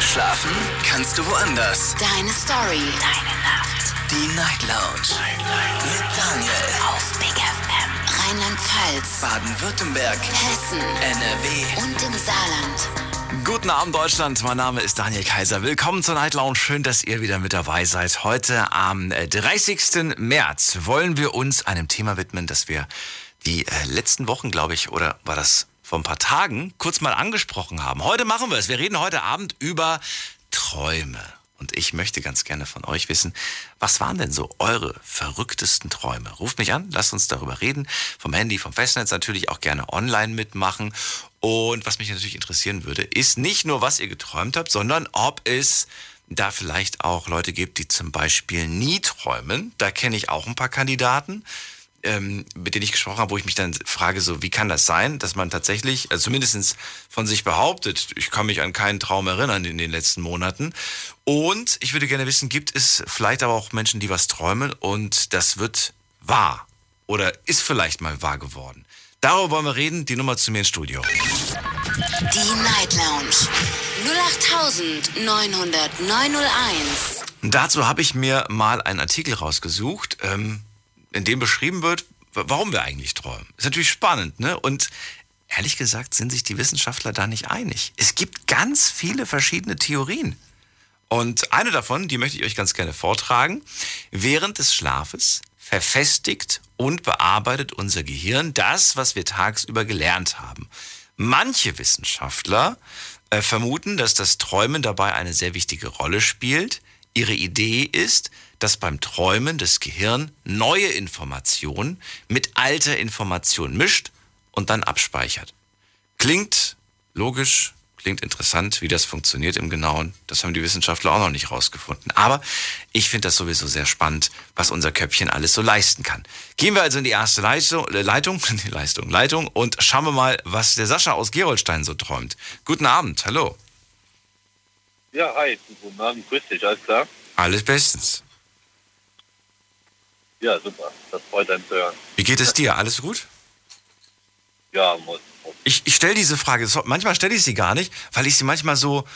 Schlafen kannst du woanders. Deine Story. Deine Nacht. Die Night Lounge. Mit Daniel. Auf Big FM. Rheinland-Pfalz. Baden-Württemberg. Hessen. NRW. Und im Saarland. Guten Abend, Deutschland. Mein Name ist Daniel Kaiser. Willkommen zur Night Lounge. Schön, dass ihr wieder mit dabei seid. Heute am äh, 30. März wollen wir uns einem Thema widmen, das wir die äh, letzten Wochen, glaube ich, oder war das vor ein paar Tagen, kurz mal angesprochen haben. Heute machen wir es. Wir reden heute Abend über Träume. Und ich möchte ganz gerne von euch wissen, was waren denn so eure verrücktesten Träume? Ruft mich an, lasst uns darüber reden. Vom Handy, vom Festnetz natürlich auch gerne online mitmachen. Und was mich natürlich interessieren würde, ist nicht nur, was ihr geträumt habt, sondern ob es da vielleicht auch Leute gibt, die zum Beispiel nie träumen. Da kenne ich auch ein paar Kandidaten ähm, mit denen ich gesprochen habe, wo ich mich dann frage, so, wie kann das sein, dass man tatsächlich, also zumindest von sich behauptet, ich kann mich an keinen Traum erinnern in den letzten Monaten. Und ich würde gerne wissen, gibt es vielleicht aber auch Menschen, die was träumen und das wird wahr oder ist vielleicht mal wahr geworden? Darüber wollen wir reden. Die Nummer zu mir ins Studio. Die Night Lounge. 08901. Dazu habe ich mir mal einen Artikel rausgesucht. Ähm, in dem beschrieben wird, warum wir eigentlich träumen. Ist natürlich spannend, ne? Und ehrlich gesagt sind sich die Wissenschaftler da nicht einig. Es gibt ganz viele verschiedene Theorien. Und eine davon, die möchte ich euch ganz gerne vortragen. Während des Schlafes verfestigt und bearbeitet unser Gehirn das, was wir tagsüber gelernt haben. Manche Wissenschaftler äh, vermuten, dass das Träumen dabei eine sehr wichtige Rolle spielt. Ihre Idee ist, dass beim Träumen das Gehirn neue Informationen mit alter Information mischt und dann abspeichert. Klingt logisch, klingt interessant, wie das funktioniert im Genauen. Das haben die Wissenschaftler auch noch nicht rausgefunden. Aber ich finde das sowieso sehr spannend, was unser Köpfchen alles so leisten kann. Gehen wir also in die erste Leitung, äh, Leitung, Leistung, Leitung und schauen wir mal, was der Sascha aus Gerolstein so träumt. Guten Abend, hallo. Ja, hi, guten Abend, grüß dich, alles klar? Alles bestens. Ja, super. Das freut einen zu hören. Wie geht es dir? Alles gut? Ja, muss. muss. Ich, ich stelle diese Frage, manchmal stelle ich sie gar nicht, weil ich sie manchmal so,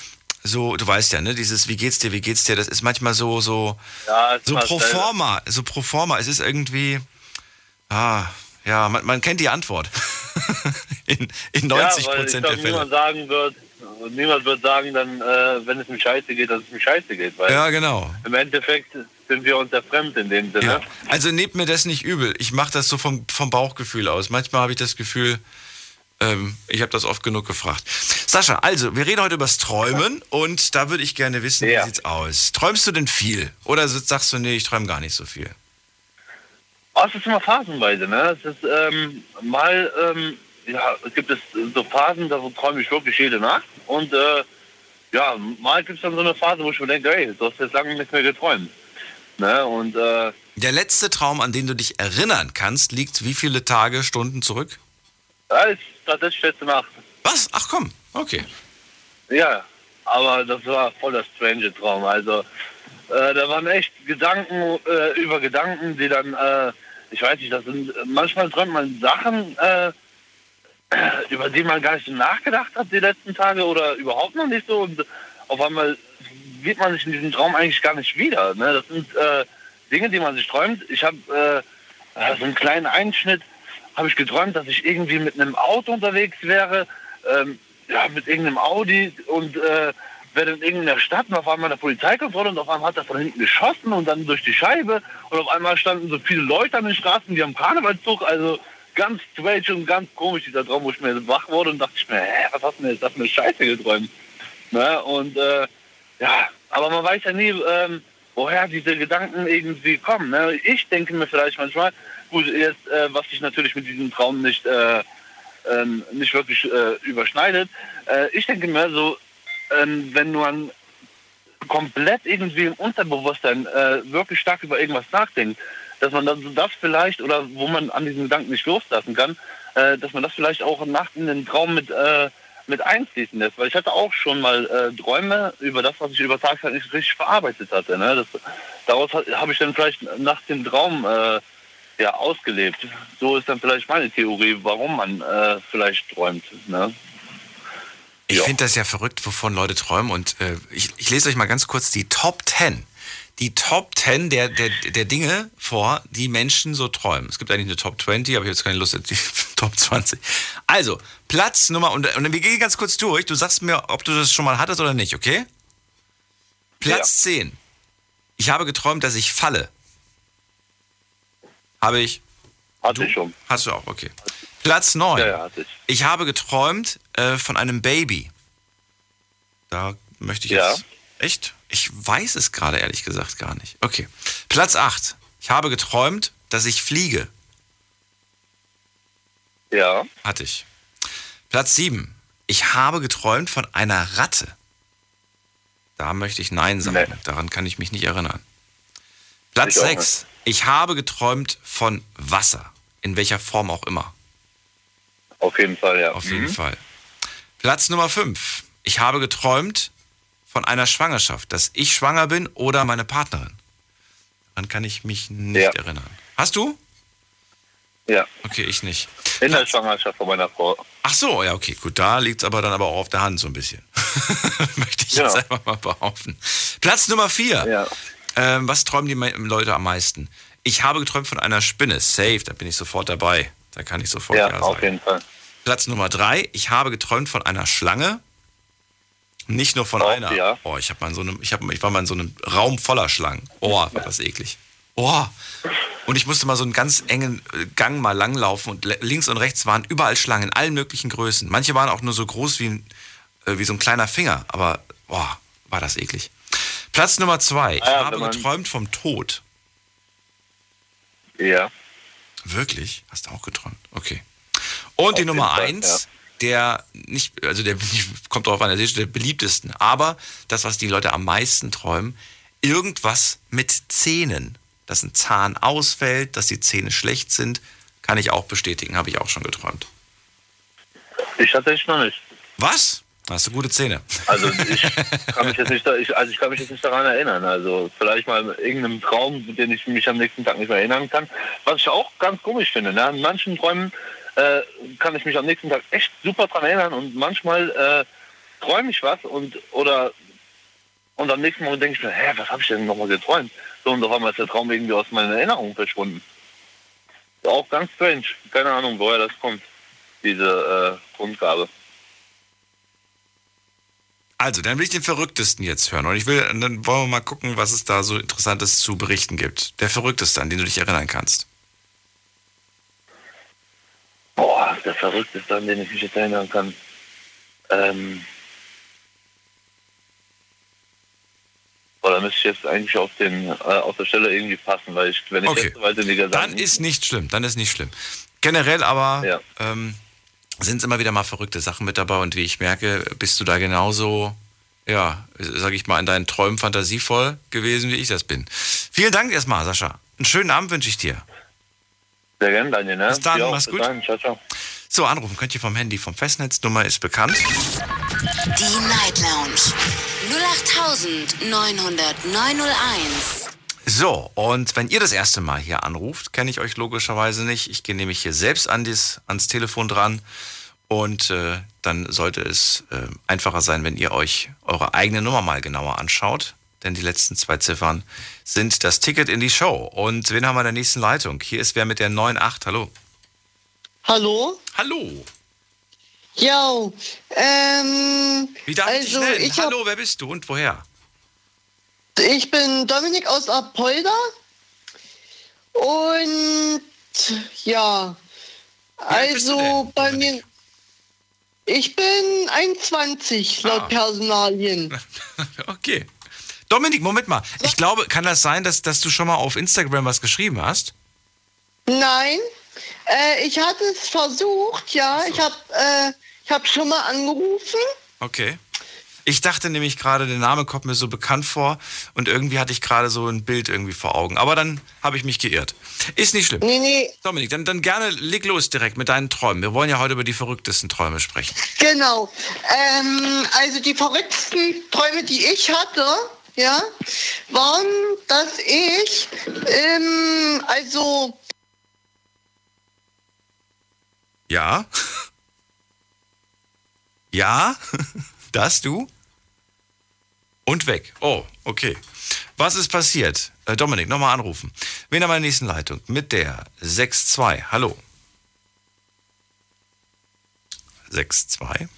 so, du weißt ja, ne, dieses Wie geht's dir, wie geht's dir, das ist manchmal so, so, Ja, so pro selber. forma, so pro forma. Es ist irgendwie, ah, ja, man, man kennt die Antwort. in, in 90 ja, Prozent der Fälle. niemand sagen wird, niemand wird sagen dann, äh, wenn es mir scheiße geht, dass es mir scheiße geht. Weil Ja, genau. im Endeffekt sind wir uns ja fremd in dem Sinne. Ja. Also nehmt mir das nicht übel. Ich mache das so vom, vom Bauchgefühl aus. Manchmal habe ich das Gefühl, ähm, ich habe das oft genug gefragt. Sascha, also, wir reden heute über das Träumen und da würde ich gerne wissen, Ja. wie sieht's aus? Träumst du denn viel? Oder sagst du, nee, ich träume gar nicht so viel? Oh, es ist immer phasenweise, ne? Es ist ähm, mal, ähm, ja, es gibt es so Phasen, da träume ich wirklich jede Nacht und äh, ja, mal gibt es dann so eine Phase, wo ich mir denke, ey, du hast jetzt lange nicht mehr geträumt. Ne? Und äh, Der letzte Traum, an den du dich erinnern kannst, liegt wie viele Tage, Stunden zurück? da ist tatsächlich letzte Nacht. Was? Ach komm, okay. Ja, aber das war voll der strange Traum. Also äh, da waren echt Gedanken äh, über Gedanken, die dann, äh, ich weiß nicht, das sind manchmal träumt man Sachen, äh, über die man gar nicht so nachgedacht hat die letzten Tage oder überhaupt noch nicht so. Und auf einmal sieht man sich in diesem Traum eigentlich gar nicht wieder. Ne? Das sind äh, Dinge, die man sich träumt. Ich habe äh, äh, so einen kleinen Einschnitt, habe ich geträumt, dass ich irgendwie mit einem Auto unterwegs wäre, ähm, ja, mit irgendeinem Audi und äh, wäre in irgendeiner Stadt und auf einmal eine Polizeikontrolle und auf einmal hat das von hinten geschossen und dann durch die Scheibe und auf einmal standen so viele Leute an den Straßen, die am Karnevalszug, also ganz strange und ganz komisch dieser Traum, wo ich mir wach wurde und dachte ich mir, hä, was hast du denn jetzt, hast du mir Scheiße geträumt? Ne? Und äh, ja, aber man weiß ja nie, ähm, woher diese Gedanken irgendwie kommen. Ne? Ich denke mir vielleicht manchmal, gut, jetzt, äh, was sich natürlich mit diesem Traum nicht, äh, ähm, nicht wirklich äh, überschneidet, äh, ich denke mir so, ähm, wenn man komplett irgendwie im Unterbewusstsein äh, wirklich stark über irgendwas nachdenkt, dass man dann das vielleicht, oder wo man an diesen Gedanken nicht loslassen kann, äh, dass man das vielleicht auch nachts in den Traum mit, äh, mit einfließen lässt. Weil ich hatte auch schon mal äh, Träume über das, was ich über Tag halt nicht richtig verarbeitet hatte. Ne? Das, daraus ha- habe ich dann vielleicht nachts den Traum äh, ja, ausgelebt. So ist dann vielleicht meine Theorie, warum man äh, vielleicht träumt. Ne? Ich finde das ja verrückt, wovon Leute träumen. Und äh, ich, ich lese euch mal ganz kurz die Top 10. Die Top 10 der, der, der Dinge vor, die Menschen so träumen. Es gibt eigentlich eine Top 20, aber ich habe jetzt keine Lust auf die Top 20. Also, Platz Nummer, und, und wir gehen ganz kurz durch. Du sagst mir, ob du das schon mal hattest oder nicht, okay? Platz 10. Ich habe geträumt, dass ich falle. Habe ich. Hatte ich schon. Hast du auch, okay. Platz 9. Ja, ja, hatte ich. Ich habe geträumt äh, von einem Baby. Da möchte ich Ja. jetzt. Echt? Ich weiß es gerade ehrlich gesagt gar nicht. Okay. Platz 8. Ich habe geträumt, dass ich fliege. Ja. Hatte ich. Platz 7. Ich habe geträumt von einer Ratte. Da möchte ich Nein sagen. Nee. Daran kann ich mich nicht erinnern. Platz Ich auch 6. Ich habe geträumt von Wasser. In welcher Form auch immer. Auf jeden Fall, ja. Auf jeden Mhm. Fall. Platz Nummer 5. Ich habe geträumt von einer Schwangerschaft, dass ich schwanger bin oder meine Partnerin. Daran kann ich mich nicht Ja. erinnern. Hast du? Ja. Okay, ich nicht. In der Schwangerschaft von meiner Frau. Ach so, ja, okay, gut. Da liegt es aber dann aber auch auf der Hand so ein bisschen. Möchte ich Ja. jetzt einfach mal behaupten. Platz Nummer 4. Ja. Ähm, was träumen die Leute am meisten? Ich habe geträumt von einer Spinne. Safe, da bin ich sofort dabei. Da kann ich sofort Ja, ja, auf sagen. jeden Fall. Platz Nummer drei, ich habe geträumt von einer Schlange. Nicht nur von Auch, einer. ja. Oh, ich, hab mal in so einem, ich, hab, ich war mal in so einem Raum voller Schlangen. Oh, war das eklig. Oh. Und ich musste mal so einen ganz engen äh, Gang mal langlaufen und links und rechts waren überall Schlangen in allen möglichen Größen. Manche waren auch nur so groß wie, ein, äh, wie so ein kleiner Finger, aber boah, war das eklig. Platz Nummer zwei, ich Ah ja, habe geträumt vom Tod. Ja. Wirklich? Hast du auch geträumt? Okay. Und die jeden Nummer eins, der nicht, also der kommt drauf an, der ist der beliebtesten, aber das, was die Leute am meisten träumen, irgendwas mit Zähnen. Dass ein Zahn ausfällt, dass die Zähne schlecht sind, kann ich auch bestätigen, habe ich auch schon geträumt. Ich tatsächlich noch nicht. Was? Hast du gute Zähne? Also ich kann mich jetzt nicht, ich, also ich kann mich jetzt nicht daran erinnern. Also vielleicht mal in irgendeinem Traum, den ich mich am nächsten Tag nicht mehr erinnern kann. Was ich auch ganz komisch finde. Ne? In manchen Träumen äh, kann ich mich am nächsten Tag echt super dran erinnern und manchmal äh, träume ich was und oder und am nächsten Morgen denke ich mir, hä, was habe ich denn nochmal geträumt? So und auf einmal ist der Traum irgendwie aus meiner Erinnerung verschwunden. Auch ganz strange. Keine Ahnung, woher das kommt, diese äh, Grundgabe. Also, dann will ich den Verrücktesten jetzt hören. Und ich will, dann wollen wir mal gucken, was es da so Interessantes zu berichten gibt. Der Verrückteste, an den du dich erinnern kannst. Boah, der verrückteste, an den ich mich jetzt erinnern kann. Ähm. Boah, da müsste ich jetzt eigentlich auf, den, äh, auf der Stelle irgendwie passen, weil ich, wenn ich Okay. jetzt so weit in die Gedanken... Dann ist nicht schlimm, dann ist nicht schlimm. Generell aber Ja. ähm, sind es immer wieder mal verrückte Sachen mit dabei und wie ich merke, bist du da genauso, ja, sag ich mal, in deinen Träumen fantasievoll gewesen, wie ich das bin. Vielen Dank erstmal, Sascha. Einen schönen Abend wünsche ich dir. Sehr gerne, Daniel, ne? Bis dann, auch. mach's Bis gut. Dann. Ciao, ciao. So, anrufen könnt ihr vom Handy, vom Festnetz. Nummer ist bekannt. Die Night Lounge 0890901. So, und wenn ihr das erste Mal hier anruft, kenne ich euch logischerweise nicht. Ich gehe nämlich hier selbst an dies, ans Telefon dran. Und äh, dann sollte es äh, einfacher sein, wenn ihr euch eure eigene Nummer mal genauer anschaut. Denn die letzten zwei Ziffern sind das Ticket in die Show. Und wen haben wir in der nächsten Leitung? Hier ist wer mit der 98. Hallo. Hallo? Hallo. Ja, ähm, Wie darf ich dich also nennen? ich, Hallo, wer bist du und woher? ich bin Dominik aus Apolda und ja, also bei Dominik? mir, ich bin 21 laut Ah. Personalien. Okay. Dominik, Moment mal. Ich glaube, kann das sein, dass, dass du schon mal auf Instagram was geschrieben hast? Nein, äh, ich hatte es versucht, ja, ich habe äh, ich hab schon mal angerufen. Okay. Ich dachte nämlich gerade, der Name kommt mir so bekannt vor und irgendwie hatte ich gerade so ein Bild irgendwie vor Augen. Aber dann habe ich mich geirrt. Ist nicht schlimm. Nee, nee, Dominik, dann, dann gerne leg los direkt mit deinen Träumen. Wir wollen ja heute über die verrücktesten Träume sprechen. Genau. Ähm, also die verrücktesten Träume, die ich hatte, ja, waren, dass ich, ähm, also Ja? Ja? Das du? Und weg. Oh, okay. Was ist passiert? Äh, Dominik, nochmal anrufen. Wen haben wir in der nächsten Leitung? Mit der 6-2. Hallo. 6-2.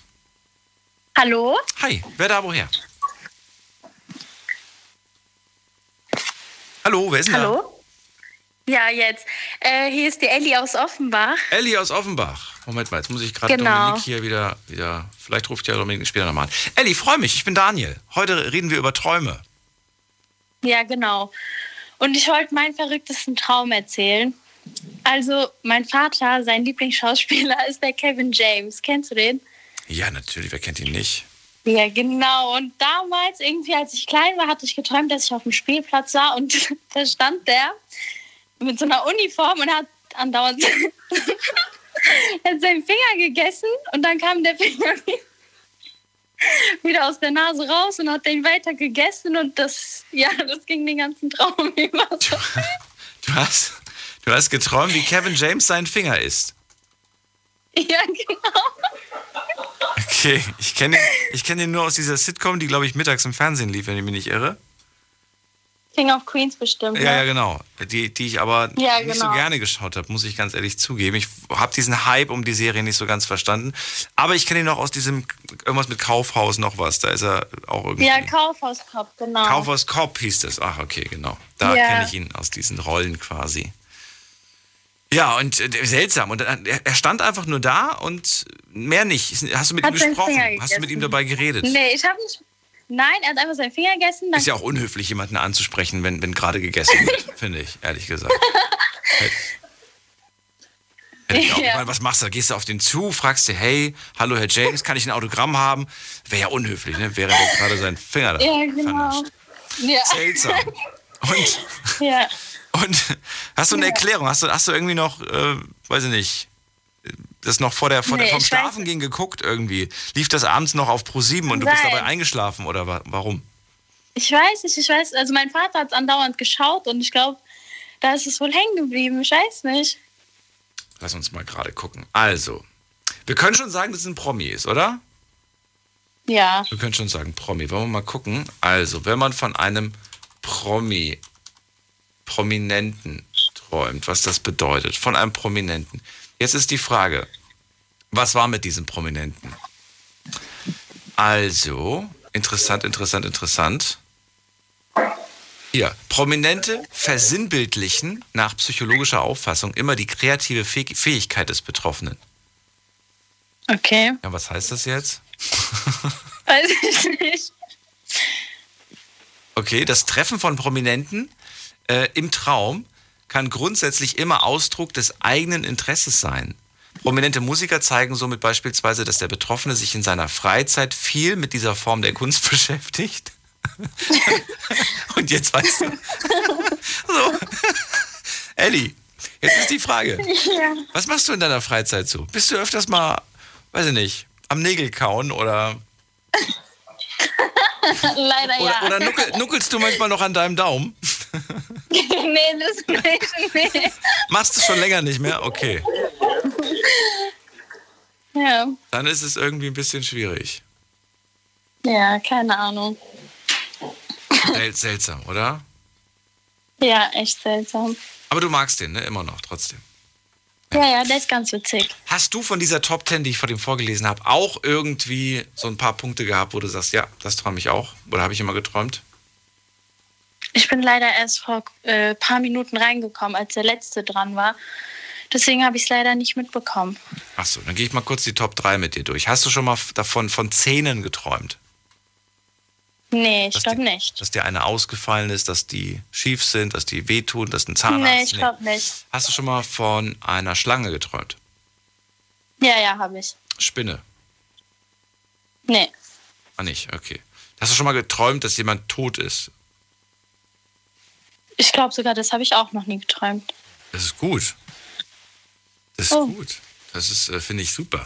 Hallo? Hi, wer da woher? Hallo, wer ist denn Hallo? Ja, jetzt. Äh, hier ist die Ellie aus Offenbach. Elli aus Offenbach. Moment mal, jetzt muss ich gerade Genau. Dominik hier wieder, wieder. Vielleicht ruft ja Dominik später nochmal an. Elli, freu mich, ich bin Daniel. Heute reden wir über Träume. Ja, genau. Und ich wollte meinen verrücktesten Traum erzählen. Also, mein Vater, sein Lieblingsschauspieler ist der Kevin James. Kennst du den? Ja, natürlich, wer kennt ihn nicht? Ja, genau. Und damals, irgendwie, als ich klein war, hatte ich geträumt, dass ich auf dem Spielplatz war und da stand der mit so einer Uniform und hat andauernd er hat seinen Finger gegessen und dann kam der Finger wieder aus der Nase raus und hat den weiter gegessen und das, ja, das ging den ganzen Traum über. So. Du hast, du hast geträumt, wie Kevin James seinen Finger isst. Ja, genau. Okay, ich kenne ihn, ich kenn ihn nur aus dieser Sitcom, die, glaube ich, mittags im Fernsehen lief, wenn ich mich nicht irre. King of Queens bestimmt. Ja, ne? ja, genau. Die, die ich aber Ja, nicht so genau. gerne geschaut habe, muss ich ganz ehrlich zugeben. Ich habe diesen Hype um die Serie nicht so ganz verstanden. Aber ich kenne ihn noch aus diesem, irgendwas mit Kaufhaus noch was. Da ist er auch irgendwie. Ja, Kaufhauskopf, genau. Kaufhaus Cop hieß das. Ach, okay, genau. Da Ja. kenne ich ihn aus diesen Rollen quasi. Ja, und äh, seltsam. Und dann- er stand einfach nur da und mehr nicht. Hast du mit Hat ihm gesprochen? Hast du mit ihm dabei geredet? Nee, ich habe nicht. Nein, er hat einfach seinen Finger gegessen. Ist ja auch unhöflich, jemanden anzusprechen, wenn, wenn gerade gegessen wird, finde ich, ehrlich gesagt. Hätte ich auch, Ja. meine, was machst du? Gehst du auf den zu, fragst du, hey, hallo Herr James, kann ich ein Autogramm haben? Wäre ja unhöflich, ne? Wäre der gerade seinen Finger da ja, genau. Ja, Seltsam. Und, ja. und hast du eine Erklärung? Hast du, hast du irgendwie noch, äh, weiß ich nicht, das noch vor der, vor der Nee, vom ich weiß Schlafen gehen geguckt irgendwie? Lief das abends noch auf Pro 7 und du bist Nein. dabei eingeschlafen oder wa warum? Ich weiß nicht, ich weiß, also mein Vater hat es andauernd geschaut und ich glaube, da ist es wohl hängen geblieben. Ich weiß nicht. Lass uns mal gerade gucken. Also, wir können schon sagen, dass es ein Promi ist, oder? Ja. Wir können schon sagen Promi. Wollen wir mal gucken? Also, wenn man von einem Promi, Prominenten träumt, was das bedeutet, von einem Prominenten. Jetzt ist die Frage, was war mit diesem Prominenten? Also, interessant, interessant, interessant. Hier, Prominente versinnbildlichen nach psychologischer Auffassung immer die kreative Fäh- Fähigkeit des Betroffenen. Okay. Ja, was heißt das jetzt? Weiß ich nicht. Okay, das Treffen von Prominenten äh, im Traum kann grundsätzlich immer Ausdruck des eigenen Interesses sein. Prominente Musiker zeigen somit beispielsweise, dass der Betroffene sich in seiner Freizeit viel mit dieser Form der Kunst beschäftigt. Und jetzt weißt du. so. Elli, jetzt ist die Frage. Was machst du in deiner Freizeit so? Bist du öfters mal, weiß ich nicht, am Nägel kauen oder, Leider oder, ja. oder nuckel, nuckelst du manchmal noch an deinem Daumen? nee, das nicht. Nee. Machst du schon länger nicht mehr? Okay. Ja. Dann ist es irgendwie ein bisschen schwierig. ja, keine Ahnung. Sel seltsam, oder? Ja, echt seltsam. Aber du magst den, ne? Immer noch, trotzdem. Ja, ja, der ist ganz witzig. Hast du von dieser Top 10, die ich vor dem vorgelesen habe, auch irgendwie so ein paar Punkte gehabt, wo du sagst, ja, das träume ich auch? Oder habe ich immer geträumt? Ich bin leider erst vor ein äh, paar Minuten reingekommen, als der letzte dran war. Deswegen habe ich es leider nicht mitbekommen. Achso, dann gehe ich mal kurz die Top 3 mit dir durch. Hast du schon mal davon von Zähnen geträumt? Nee, ich glaube nicht. Dass dir eine ausgefallen ist, dass die schief sind, dass die wehtun, dass ein Zahnarzt. Nee, ich glaube nicht. Hast du schon mal von einer Schlange geträumt? Ja, ja, habe ich. Spinne? Nee. Ah, nicht, okay. Hast du schon mal geträumt, dass jemand tot ist? Ich glaube sogar, das habe ich auch noch nie geträumt. Das ist gut. Das ist Oh. gut. Das ist, äh, finde ich, super.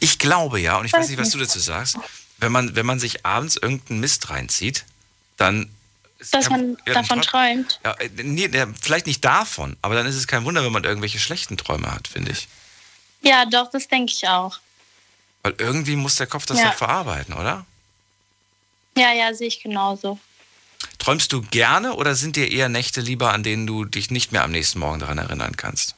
Ich glaube ja, und ich weiß nicht, was du dazu sagst, wenn man, wenn man sich abends irgendeinen Mist reinzieht, dann. Dass man ja, davon träumt-. Ja, äh, nee, vielleicht nicht davon, aber dann ist es kein Wunder, wenn man irgendwelche schlechten Träume hat, finde ich. Ja, doch, das denke ich auch. Weil irgendwie muss der Kopf das Ja. doch verarbeiten, oder? Ja, ja, sehe ich genauso. Träumst du gerne oder sind dir eher Nächte lieber, an denen du dich nicht mehr am nächsten Morgen daran erinnern kannst?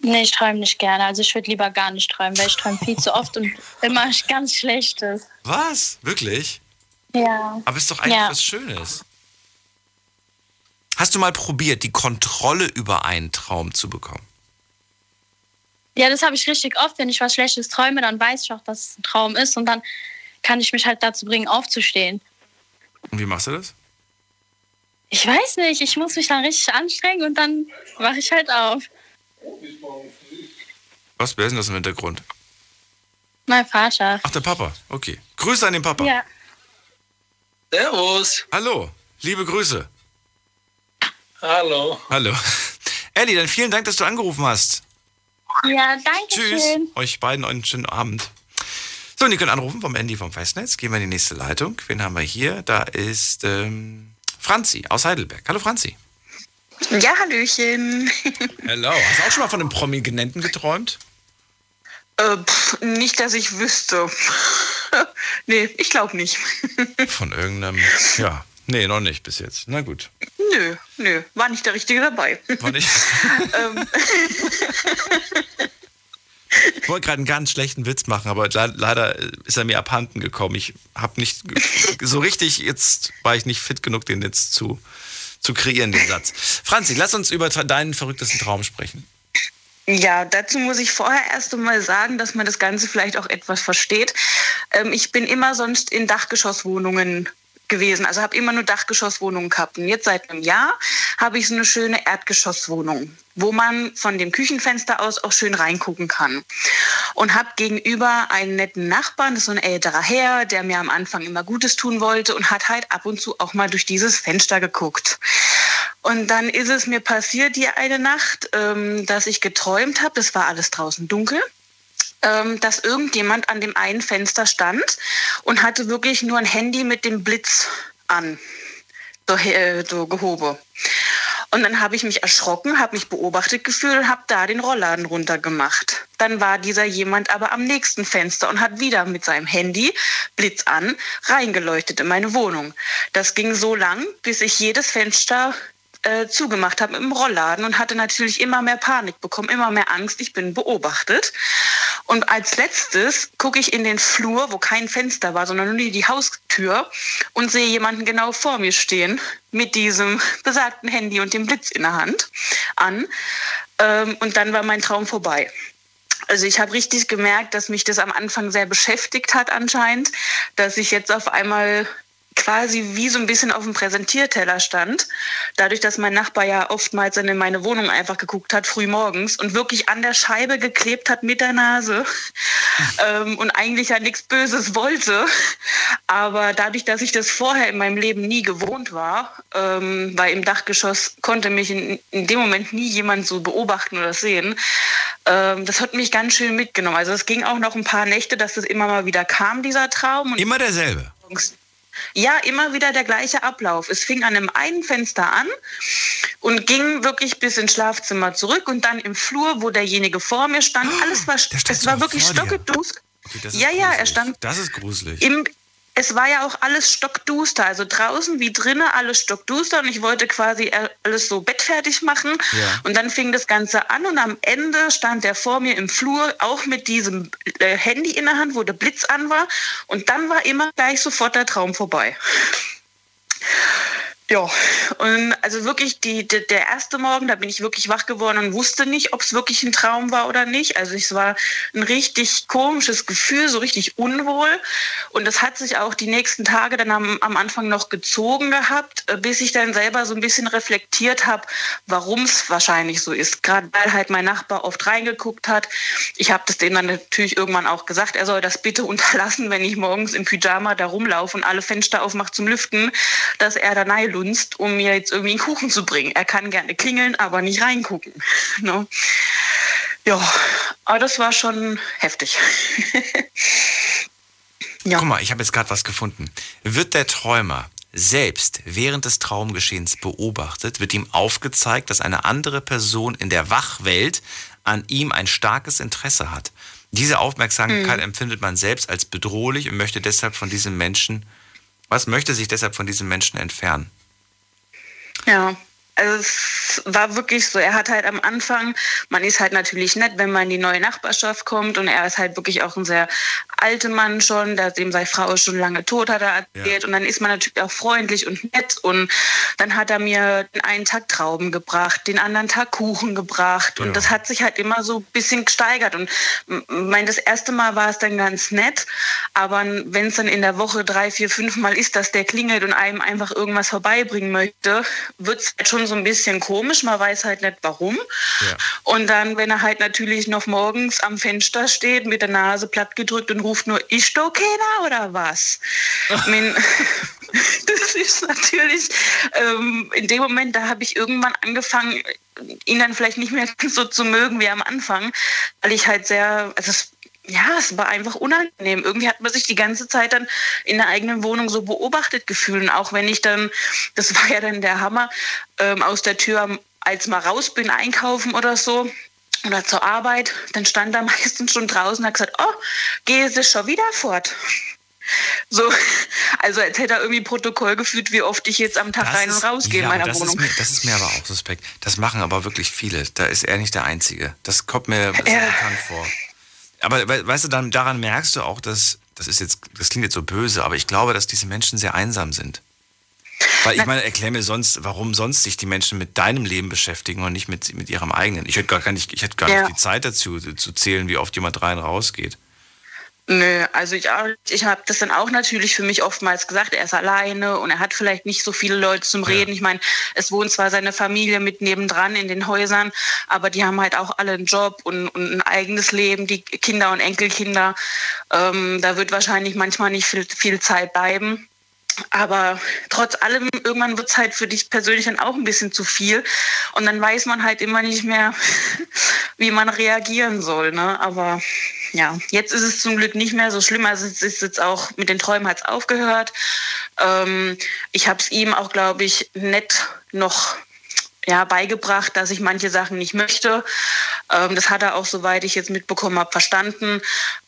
Nee, ich träume nicht gerne. Also ich würde lieber gar nicht träumen, weil ich träume viel zu oft und immer ganz Schlechtes. Was? Wirklich? Ja. Aber ist doch eigentlich Ja. was Schönes. Hast du mal probiert, die Kontrolle über einen Traum zu bekommen? Ja, das habe ich richtig oft. Wenn ich was Schlechtes träume, dann weiß ich auch, dass es ein Traum ist und dann kann ich mich halt dazu bringen, aufzustehen. Und wie machst du das? Ich weiß nicht, ich muss mich dann richtig anstrengen und dann wache ich halt auf. Was, wer ist denn das im Hintergrund? Mein Vater. Ach, der Papa. Okay. Grüße an den Papa. Ja. Servus. Hallo. Liebe Grüße. Hallo. Hallo. Elli, dann vielen Dank, dass du angerufen hast. Ja, danke Tschüss. schön. Euch beiden einen schönen Abend. So, und ihr könnt anrufen vom Handy vom Festnetz. Gehen wir in die nächste Leitung. Wen haben wir hier? Da ist ähm, Franzi aus Heidelberg. Hallo Franzi. Ja, Hallöchen. Hallo. Hast du auch schon mal von einem Prominenten geträumt? Äh, pff, nicht, dass ich wüsste. nee, ich glaube nicht. Von irgendeinem. Ja. Nee, noch nicht bis jetzt. Na gut. nö, nö, war nicht der Richtige dabei. War nicht. Ich wollte gerade einen ganz schlechten Witz machen, aber le leider ist er mir abhanden gekommen. Ich habe nicht so richtig, jetzt war ich nicht fit genug, den jetzt zu, zu kreieren, den Satz. Franzi, lass uns über deinen verrücktesten Traum sprechen. Ja, dazu muss ich vorher erst einmal sagen, dass man das Ganze vielleicht auch etwas versteht. Ähm, ich bin immer sonst in Dachgeschosswohnungen gewesen, also habe immer nur Dachgeschosswohnungen gehabt. Und jetzt seit einem Jahr habe ich so eine schöne Erdgeschosswohnung, wo man von dem Küchenfenster aus auch schön reingucken kann. Und habe gegenüber einen netten Nachbarn, das ist so ein älterer Herr, der mir am Anfang immer Gutes tun wollte und hat halt ab und zu auch mal durch dieses Fenster geguckt. Und dann ist es mir passiert die eine Nacht, ähm, dass ich geträumt habe, das war alles draußen dunkel, dass irgendjemand an dem einen Fenster stand und hatte wirklich nur ein Handy mit dem Blitz an, so, äh, so gehoben. Und dann habe ich mich erschrocken, habe mich beobachtet gefühlt und habe da den Rollladen runtergemacht. Dann war dieser jemand aber am nächsten Fenster und hat wieder mit seinem Handy, Blitz an, reingeleuchtet in meine Wohnung. Das ging so lang, bis ich jedes Fenster äh, zugemacht habe im Rollladen und hatte natürlich immer mehr Panik bekommen, immer mehr Angst. Ich bin beobachtet. Und als letztes gucke ich in den Flur, wo kein Fenster war, sondern nur die Haustür und sehe jemanden genau vor mir stehen mit diesem besagten Handy und dem Blitz in der Hand an. Ähm, und dann war mein Traum vorbei. Also ich habe richtig gemerkt, dass mich das am Anfang sehr beschäftigt hat anscheinend, dass ich jetzt auf einmal quasi wie so ein bisschen auf dem Präsentierteller stand. Dadurch, dass mein Nachbar ja oftmals in meine Wohnung einfach geguckt hat, früh morgens und wirklich an der Scheibe geklebt hat mit der Nase ähm, und eigentlich ja nichts Böses wollte. Aber dadurch, dass ich das vorher in meinem Leben nie gewohnt war, ähm, weil im Dachgeschoss konnte mich in, in dem Moment nie jemand so beobachten oder sehen, ähm, das hat mich ganz schön mitgenommen. Also es ging auch noch ein paar Nächte, dass das immer mal wieder kam, dieser Traum. Und Immer derselbe. Ja, immer wieder der gleiche Ablauf. Es fing an einem einen Fenster an und ging wirklich bis ins Schlafzimmer zurück und dann im Flur, wo derjenige vor mir stand. Alles war, es war wirklich stockedust. Okay, Ja, ja, er stand Das ist gruselig. im, es war ja auch alles stockduster, also draußen wie drinnen alles stockduster und ich wollte quasi alles so bettfertig machen Ja. und dann fing das Ganze an und am Ende stand er vor mir im Flur, auch mit diesem äh, Handy in der Hand, wo der Blitz an war und dann war immer gleich sofort der Traum vorbei. Ja, und also wirklich die, die, der erste Morgen, da bin ich wirklich wach geworden und wusste nicht, ob es wirklich ein Traum war oder nicht. Also es war ein richtig komisches Gefühl, so richtig unwohl. Und das hat sich auch die nächsten Tage dann am, am Anfang noch gezogen gehabt, äh, bis ich dann selber so ein bisschen reflektiert habe, warum es wahrscheinlich so ist. Gerade weil halt mein Nachbar oft reingeguckt hat. Ich habe das dem dann natürlich irgendwann auch gesagt, er soll das bitte unterlassen, wenn ich morgens im Pyjama da rumlaufe und alle Fenster aufmache zum Lüften, dass er da lunzt, um mir jetzt irgendwie einen Kuchen zu bringen. Er kann gerne klingeln, aber nicht reingucken. Ne? Ja, aber das war schon heftig. Guck mal, ich habe jetzt gerade was gefunden. Wird der Träumer selbst während des Traumgeschehens beobachtet, wird ihm aufgezeigt, dass eine andere Person in der Wachwelt an ihm ein starkes Interesse hat. Diese Aufmerksamkeit empfindet man selbst als bedrohlich und möchte deshalb von diesem Menschen, was möchte sich deshalb von diesem Menschen entfernen? Ja, also es war wirklich so, er hat halt am Anfang, man ist halt natürlich nett, wenn man in die neue Nachbarschaft kommt und er ist halt wirklich auch ein sehr alter Mann schon, da dem seine Frau ist schon lange tot, hat er erzählt. Und dann ist man natürlich auch freundlich und nett und dann hat er mir den einen Tag Trauben gebracht, den anderen Tag Kuchen gebracht. Und Ja. das hat sich halt immer so ein bisschen gesteigert. Und mein, das erste Mal war es dann ganz nett, aber wenn es dann in der Woche drei, vier, fünf Mal ist, dass der klingelt und einem einfach irgendwas vorbeibringen möchte, wird es halt schon so ein bisschen komisch. Man weiß halt nicht warum. Ja. Und dann, wenn er halt natürlich noch morgens am Fenster steht, mit der Nase platt gedrückt und ruft nur, ist du keiner oder was? Ich mein, das ist natürlich ähm, in dem Moment, da habe ich irgendwann angefangen, ihn dann vielleicht nicht mehr so zu mögen wie am Anfang, weil ich halt sehr, also es, ja, es war einfach unangenehm. Irgendwie hat man sich die ganze Zeit dann in der eigenen Wohnung so beobachtet gefühlt. Und auch wenn ich dann, das war ja dann der Hammer, ähm, aus der Tür als mal raus bin, einkaufen oder so, oder zur Arbeit, dann stand er meistens schon draußen und hat gesagt, oh, gehe sie schon wieder fort. So, also als hätte er irgendwie Protokoll geführt, wie oft ich jetzt am Tag rein und rausgehe ja, in meiner das Wohnung. Ist mir, das ist mir aber auch suspekt. Das machen aber wirklich viele. Da ist er nicht der Einzige. Das kommt mir Ja. bekannt vor. Aber we- weißt du, dann, daran merkst du auch, dass, das ist jetzt, das klingt jetzt so böse, aber ich glaube, dass diese Menschen sehr einsam sind. Weil ich meine, erklär mir sonst, warum sonst sich die Menschen mit deinem Leben beschäftigen und nicht mit, mit ihrem eigenen. Ich hätte gar nicht, ich hätte gar Ja. nicht die Zeit dazu, zu zählen, wie oft jemand rein rausgeht. Nö, also ich, ich habe das dann auch natürlich für mich oftmals gesagt, er ist alleine und er hat vielleicht nicht so viele Leute zum Reden. Ich meine, es wohnt zwar seine Familie mit nebendran in den Häusern, aber die haben halt auch alle einen Job und, und ein eigenes Leben, die Kinder und Enkelkinder. Ähm, da wird wahrscheinlich manchmal nicht viel, viel Zeit bleiben. Aber trotz allem, irgendwann wird es halt für dich persönlich dann auch ein bisschen zu viel. Und dann weiß man halt immer nicht mehr, wie man reagieren soll. Ne? Aber ja, jetzt ist es zum Glück nicht mehr so schlimm. Also es ist jetzt auch mit den Träumen hat es aufgehört. Ähm, ich habe es ihm auch, glaube ich, nett noch ja, beigebracht, dass ich manche Sachen nicht möchte. Ähm, das hat er auch, soweit ich jetzt mitbekommen habe, verstanden.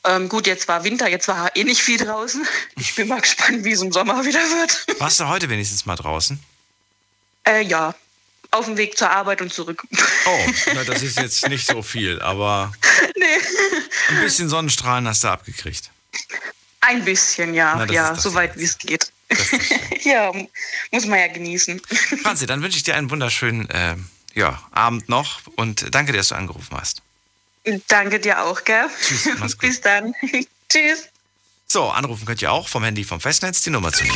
Ähm, gut, jetzt war Winter, jetzt war eh nicht viel draußen. Ich bin mal gespannt, wie es im Sommer wieder wird. Warst du heute wenigstens mal draußen? Äh, ja, auf dem Weg zur Arbeit und zurück. Oh, na, das ist jetzt nicht so viel, aber nee. ein bisschen Sonnenstrahlen hast du abgekriegt. Ein bisschen, ja, Na, ja, soweit wie es geht. Ja, muss man ja genießen. Franzi, dann wünsche ich dir einen wunderschönen äh, ja, Abend noch und danke dir, dass du angerufen hast. Danke dir auch, gell? Tschüss. Bis dann. Tschüss. So, anrufen könnt ihr auch vom Handy vom Festnetz die Nummer zu mir.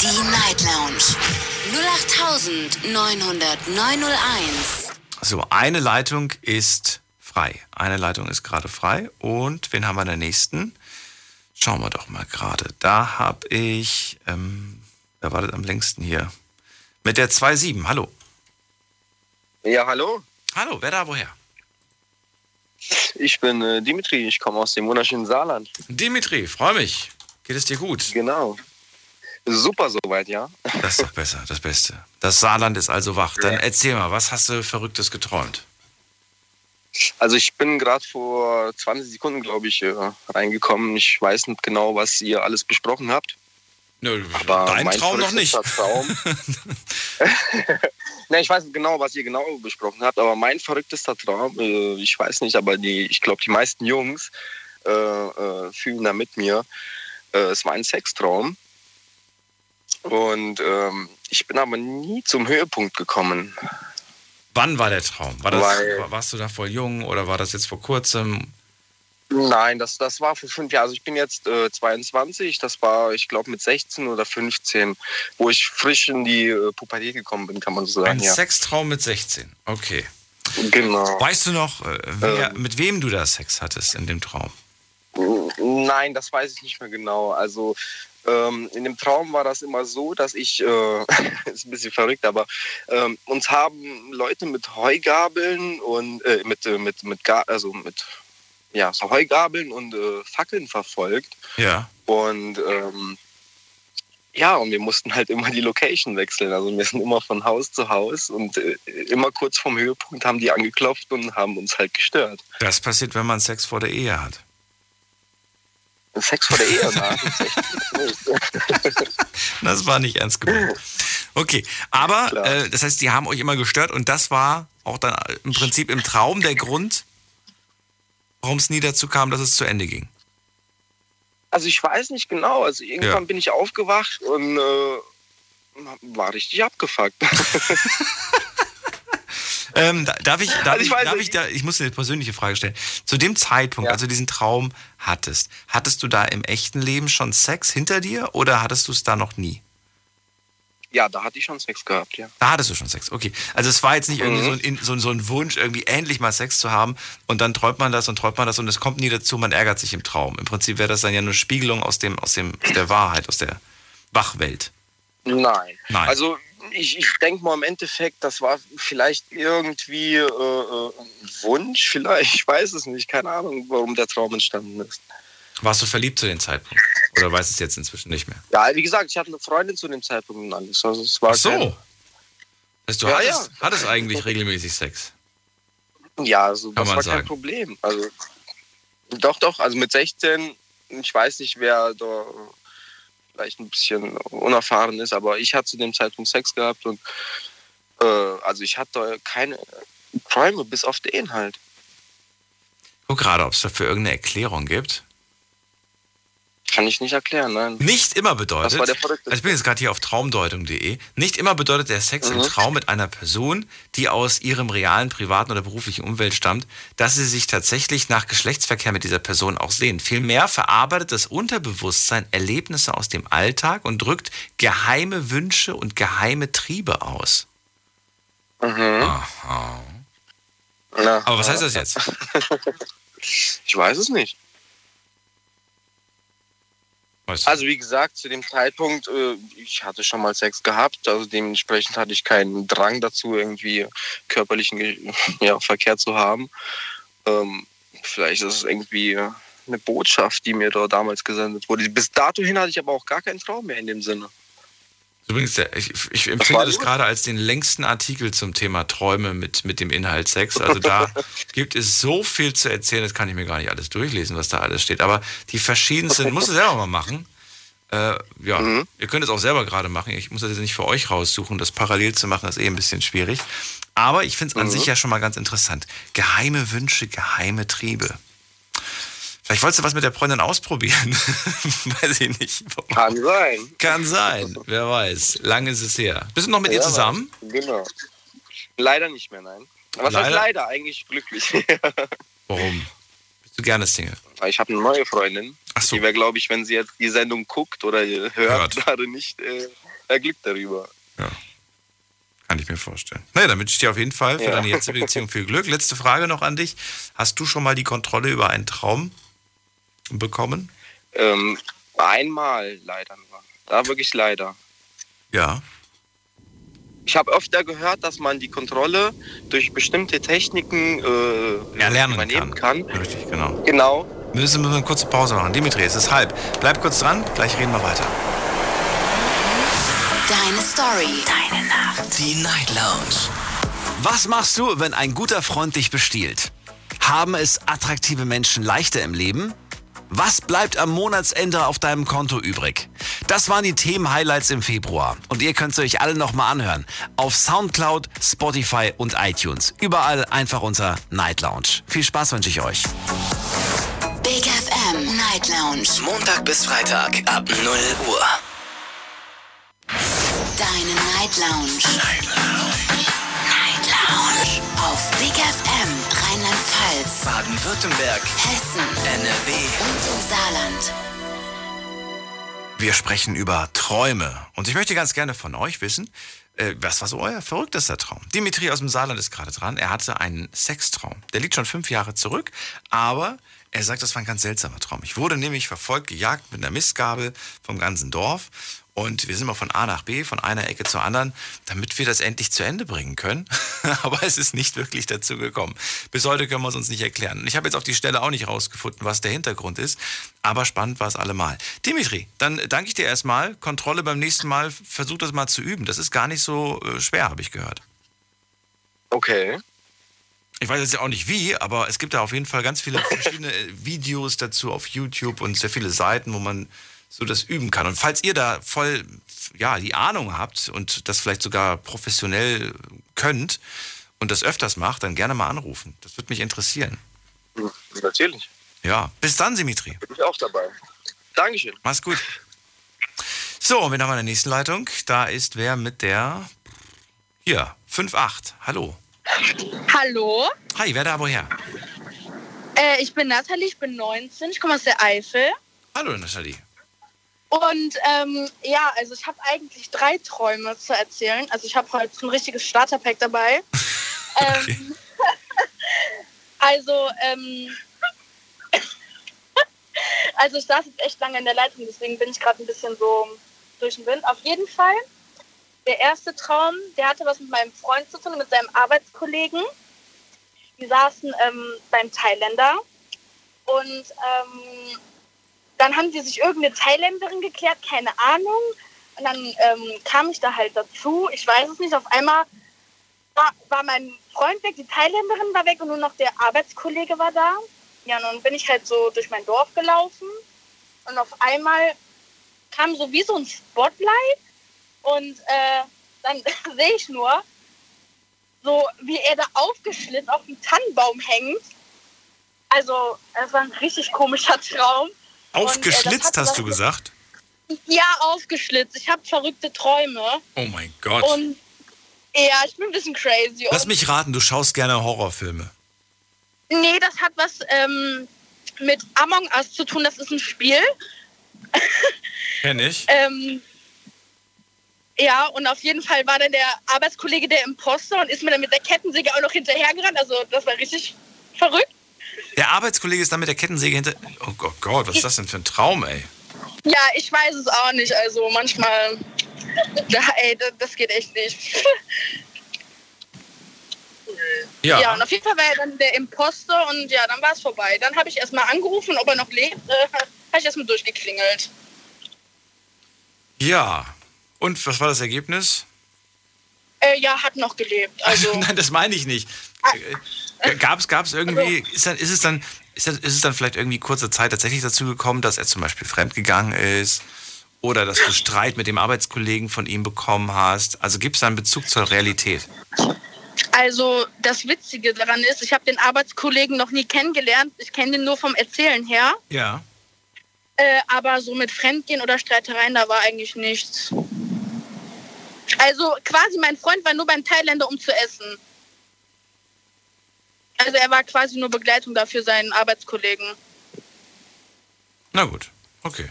Die Night Lounge 0890901. So, eine Leitung ist frei. Eine Leitung ist gerade frei. Und wen haben wir in der nächsten? Schauen wir doch mal gerade. Da habe ich, ähm, wer war das am längsten hier? Mit der 2.7. Hallo. Ja, hallo. Hallo, wer da, woher? Ich bin äh, Dimitri, ich komme aus dem wunderschönen Saarland. Dimitri, freue mich. Geht es dir gut? Genau. Super soweit, ja. Das ist doch besser, das Beste. Das Saarland ist also wach. Dann erzähl mal, was hast du Verrücktes geträumt? Also ich bin gerade vor 20 Sekunden, glaube ich, äh, reingekommen. Ich weiß nicht genau, was ihr alles besprochen habt. Nö, Aber dein mein Traum noch nicht. Traum. ne, ich weiß nicht genau, was ihr genau besprochen habt, aber mein verrücktester Traum, äh, ich weiß nicht, aber die, ich glaube, die meisten Jungs äh, äh, fühlen da mit mir. Äh, es war ein Sextraum. Und ähm, ich bin aber nie zum Höhepunkt gekommen. Wann war der Traum? War das, Weil- war- warst du da voll jung oder war das jetzt vor kurzem? Nein, das, das war vor fünf Jahren. Also ich bin jetzt äh, 22. Das war, ich glaube, mit 16 oder 15, wo ich frisch in die äh, Pubertät gekommen bin, kann man so sagen. Ein Ja. Sextraum mit 16. Okay. Genau. Weißt du noch, äh, wer, Ähm. mit wem du da Sex hattest in dem Traum? Nein, das weiß ich nicht mehr genau. Also ähm, in dem Traum war das immer so, dass ich, äh, ist ein bisschen verrückt, aber ähm, uns haben Leute mit Heugabeln und äh, mit, äh, mit, mit, Ga also mit ja, so Heugabeln und äh, Fackeln verfolgt. Ja. Und ähm, ja, und wir mussten halt immer die Location wechseln. Also wir sind immer von Haus zu Haus und äh, immer kurz vorm Höhepunkt haben die angeklopft und haben uns halt gestört. Das passiert, wenn man Sex vor der Ehe hat. Sex vor der Ehe, das war nicht ernst gemeint. Okay, aber äh, das heißt, die haben euch immer gestört und das war auch dann im Prinzip im Traum der Grund, warum es nie dazu kam, dass es zu Ende ging. Also ich weiß nicht genau. Also irgendwann Ja. bin ich aufgewacht und äh, war richtig abgefuckt. Ähm, da- darf ich, darf Also ich ich, darf ich, da, ich muss dir eine persönliche Frage stellen. Zu dem Zeitpunkt, Ja. als du diesen Traum hattest, hattest du da im echten Leben schon Sex hinter dir oder hattest du es da noch nie? ja, da hatte ich schon Sex gehabt, ja. Da hattest du schon Sex, okay. Also es war jetzt nicht irgendwie Mhm. so, ein, in- so, so ein Wunsch, irgendwie endlich mal Sex zu haben und dann träumt man das und träumt man das und es kommt nie dazu, man ärgert sich im Traum. Im Prinzip wäre das dann ja nur Spiegelung aus, dem, aus, dem, aus der Wahrheit, aus der Wachwelt. Nein. Nein. Also ich, ich denke mal im Endeffekt, das war vielleicht irgendwie äh, äh, ein Wunsch, vielleicht, ich weiß es nicht, keine Ahnung, warum der Traum entstanden ist. Warst du verliebt zu dem Zeitpunkt? Oder weißt du es jetzt inzwischen nicht mehr? Ja, wie gesagt, ich hatte eine Freundin zu dem Zeitpunkt und alles. Also es war Ach so. kein- du Ja, hattest, ja. hattest eigentlich regelmäßig Sex. Ja, also Kann das war sagen. kein Problem. Also doch, doch, also mit 16, ich weiß nicht, wer da vielleicht ein bisschen unerfahren ist, aber ich hatte zu dem Zeitpunkt Sex gehabt und äh, also ich hatte keine Träume bis auf den halt. Guck gerade, ob es dafür irgendeine Erklärung gibt. Kann ich nicht erklären, nein. Nicht immer bedeutet, Das war der verrückte- also ich bin jetzt gerade hier auf traumdeutung.de, nicht immer bedeutet der Sex im Mhm. Traum mit einer Person, die aus ihrem realen, privaten oder beruflichen Umfeld stammt, dass sie sich tatsächlich nach Geschlechtsverkehr mit dieser Person auch sehen. Vielmehr verarbeitet das Unterbewusstsein Erlebnisse aus dem Alltag und drückt geheime Wünsche und geheime Triebe aus. Mhm. Aha. Ja. Aber was heißt das jetzt? Ich weiß es nicht. Weißt? Also wie gesagt, zu dem Zeitpunkt, äh, ich hatte schon mal Sex gehabt, also dementsprechend hatte ich keinen Drang dazu, irgendwie körperlichen ja, Verkehr zu haben. Ähm, vielleicht ist es irgendwie eine Botschaft, die mir da damals gesendet wurde. Bis dato hin hatte ich aber auch gar keinen Traum mehr in dem Sinne. Übrigens, ich, ich empfinde das gerade als den längsten Artikel zum Thema Träume mit, mit dem Inhalt Sex. Also da gibt es so viel zu erzählen, das kann ich mir gar nicht alles durchlesen, was da alles steht. Aber die verschiedensten, musst du selber mal machen. Äh, ja, Mhm. ihr könnt es auch selber gerade machen. Ich muss das jetzt nicht für euch raussuchen. Das parallel zu machen ist eh ein bisschen schwierig. Aber ich finde es an Mhm. sich ja schon mal ganz interessant. Geheime Wünsche, geheime Triebe. Vielleicht wolltest du was mit der Freundin ausprobieren. Weiß ich nicht. Kann sein. Kann sein, wer weiß. Lange ist es her. Bist du noch mit ihr Ja, zusammen? Genau. Leider nicht mehr, nein. Was Leider? heißt leider? Eigentlich glücklich. Warum? Bist du gerne Single? ich habe eine neue Freundin. Ach so. Die wäre, glaube ich, wenn sie jetzt die Sendung guckt oder hört, Hört. gerade nicht äh, erglückt darüber. Kann ich mir vorstellen. Naja, dann wünsche ich dir auf jeden Fall für Ja. deine jetzige Beziehung viel Glück. Letzte Frage noch an dich. Hast du schon mal die Kontrolle über einen Traum bekommen? Ähm, einmal leider nur. Da wirklich leider. Ja. Ich habe öfter gehört, dass man die Kontrolle durch bestimmte Techniken äh, Erlernen übernehmen kann. kann. Richtig, genau. Genau. Wir müssen wir eine kurze Pause machen. Dimitri, es ist halb. Bleib kurz dran, gleich reden wir weiter. Deine Story. Deine Nacht. Die Night Lounge. Was machst du, wenn ein guter Freund dich bestiehlt? Haben es attraktive Menschen leichter im Leben? Was bleibt am Monatsende auf deinem Konto übrig? Das waren die Themen-Highlights im Februar. Und ihr könnt sie euch alle nochmal anhören. Auf Soundcloud, Spotify und iTunes. Überall einfach unter Night Lounge. Viel Spaß wünsche ich euch. Big FM Night Lounge. Montag bis Freitag ab 0 Uhr. Deine Night Lounge. Night Lounge. Night Lounge. Auf Big FM Rheinland-Pfalz, Baden-Württemberg, Hessen NRW. und im Saarland. Wir sprechen über Träume. Und ich möchte ganz gerne von euch wissen, äh, was war so euer verrücktester Traum? Dimitri aus dem Saarland ist gerade dran. Er hatte einen Sextraum. Der liegt schon fünf Jahre zurück, aber er sagt, das war ein ganz seltsamer Traum. Ich wurde nämlich verfolgt, gejagt mit einer Mistgabel vom ganzen Dorf. Und wir sind mal von A nach B, von einer Ecke zur anderen, damit wir das endlich zu Ende bringen können. Aber es ist nicht wirklich dazu gekommen. Bis heute können wir es uns nicht erklären. Und ich habe jetzt auf die Stelle auch nicht rausgefunden, was der Hintergrund ist. Aber spannend war es allemal. Dimitri, dann danke ich dir erstmal. Kontrolle beim nächsten Mal. Versuch das mal zu üben. Das ist gar nicht so äh, schwer, habe ich gehört. Okay. Ich weiß jetzt ja auch nicht wie, aber es gibt da auf jeden Fall ganz viele verschiedene äh, Videos dazu auf YouTube und sehr viele Seiten, wo man so das üben kann. Und falls ihr da voll ja, die Ahnung habt und das vielleicht sogar professionell könnt und das öfters macht, dann gerne mal anrufen. Das würde mich interessieren. Hm, natürlich. Ja, bis dann, Dimitri. Bin ich auch dabei. Dankeschön. Mach's gut. So, wir haben wir in der nächsten Leitung. Da ist wer mit der hier, 5-8. Hallo. Hallo. Hi, wer da woher? Äh, ich bin Nathalie, ich bin 19, ich komme aus der Eifel. Hallo, Nathalie. Und ähm, ja, also ich habe eigentlich drei Träume zu erzählen. Also ich habe heute ein richtiges Starterpack dabei. Okay. ähm, also, ähm, also ich saß jetzt echt lange in der Leitung, deswegen bin ich gerade ein bisschen so durch den Wind. Auf jeden Fall, der erste Traum, der hatte was mit meinem Freund zu tun, mit seinem Arbeitskollegen. Die saßen ähm, beim Thailänder und ähm, dann haben die sich irgendeine Thailänderin geklärt, keine Ahnung. Und dann ähm, kam ich da halt dazu. Ich weiß es nicht. Auf einmal war, war mein Freund weg, die Thailänderin war weg und nur noch der Arbeitskollege war da. Ja, und dann bin ich halt so durch mein Dorf gelaufen. Und auf einmal kam so wie so ein Spotlight. Und äh, dann sehe ich nur, so wie er da aufgeschlitzt auf dem Tannenbaum hängt. Also, es war ein richtig komischer Traum. Aufgeschlitzt, Und, äh, das hast du gesagt? Ja, aufgeschlitzt. Ich habe verrückte Träume. Oh mein Gott. Und ja, ich bin ein bisschen crazy. Lass mich raten, du schaust gerne Horrorfilme. nee, das hat was ähm, mit Among Us zu tun. Das ist ein Spiel. Kenn ich. Ähm, ja, und auf jeden Fall war dann der Arbeitskollege der Imposter und ist mir dann mit der Kettensäge auch noch hinterhergerannt. Also das war richtig verrückt. Der Arbeitskollege ist dann mit der Kettensäge hinter. Oh Gott, Gott, was ist das denn für ein Traum, ey? Ja, ich weiß es auch nicht. Also manchmal, da, ey, das, geht echt nicht. Ja. Ja, und auf jeden Fall war er dann der Imposter und ja, dann war es vorbei. Dann habe ich erstmal angerufen, ob er noch lebt, äh, habe ich erstmal durchgeklingelt. Ja. Und was war das Ergebnis? Äh, ja, hat noch gelebt. Also, Nein, das meine ich nicht. Gab es gab's irgendwie, ist, dann, ist, es dann, ist, das, ist es dann vielleicht irgendwie kurze Zeit tatsächlich dazu gekommen, dass er zum Beispiel fremdgegangen ist oder dass du Streit mit dem Arbeitskollegen von ihm bekommen hast? Also gibt es da einen Bezug zur Realität? also das Witzige daran ist, ich habe den Arbeitskollegen noch nie kennengelernt. Ich kenne den nur vom Erzählen her. Ja. Äh, aber so mit Fremdgehen oder Streitereien, da war eigentlich nichts. Also quasi mein Freund war nur beim Thailänder, um zu essen. Also er war quasi nur Begleitung dafür seinen Arbeitskollegen. Na gut, okay.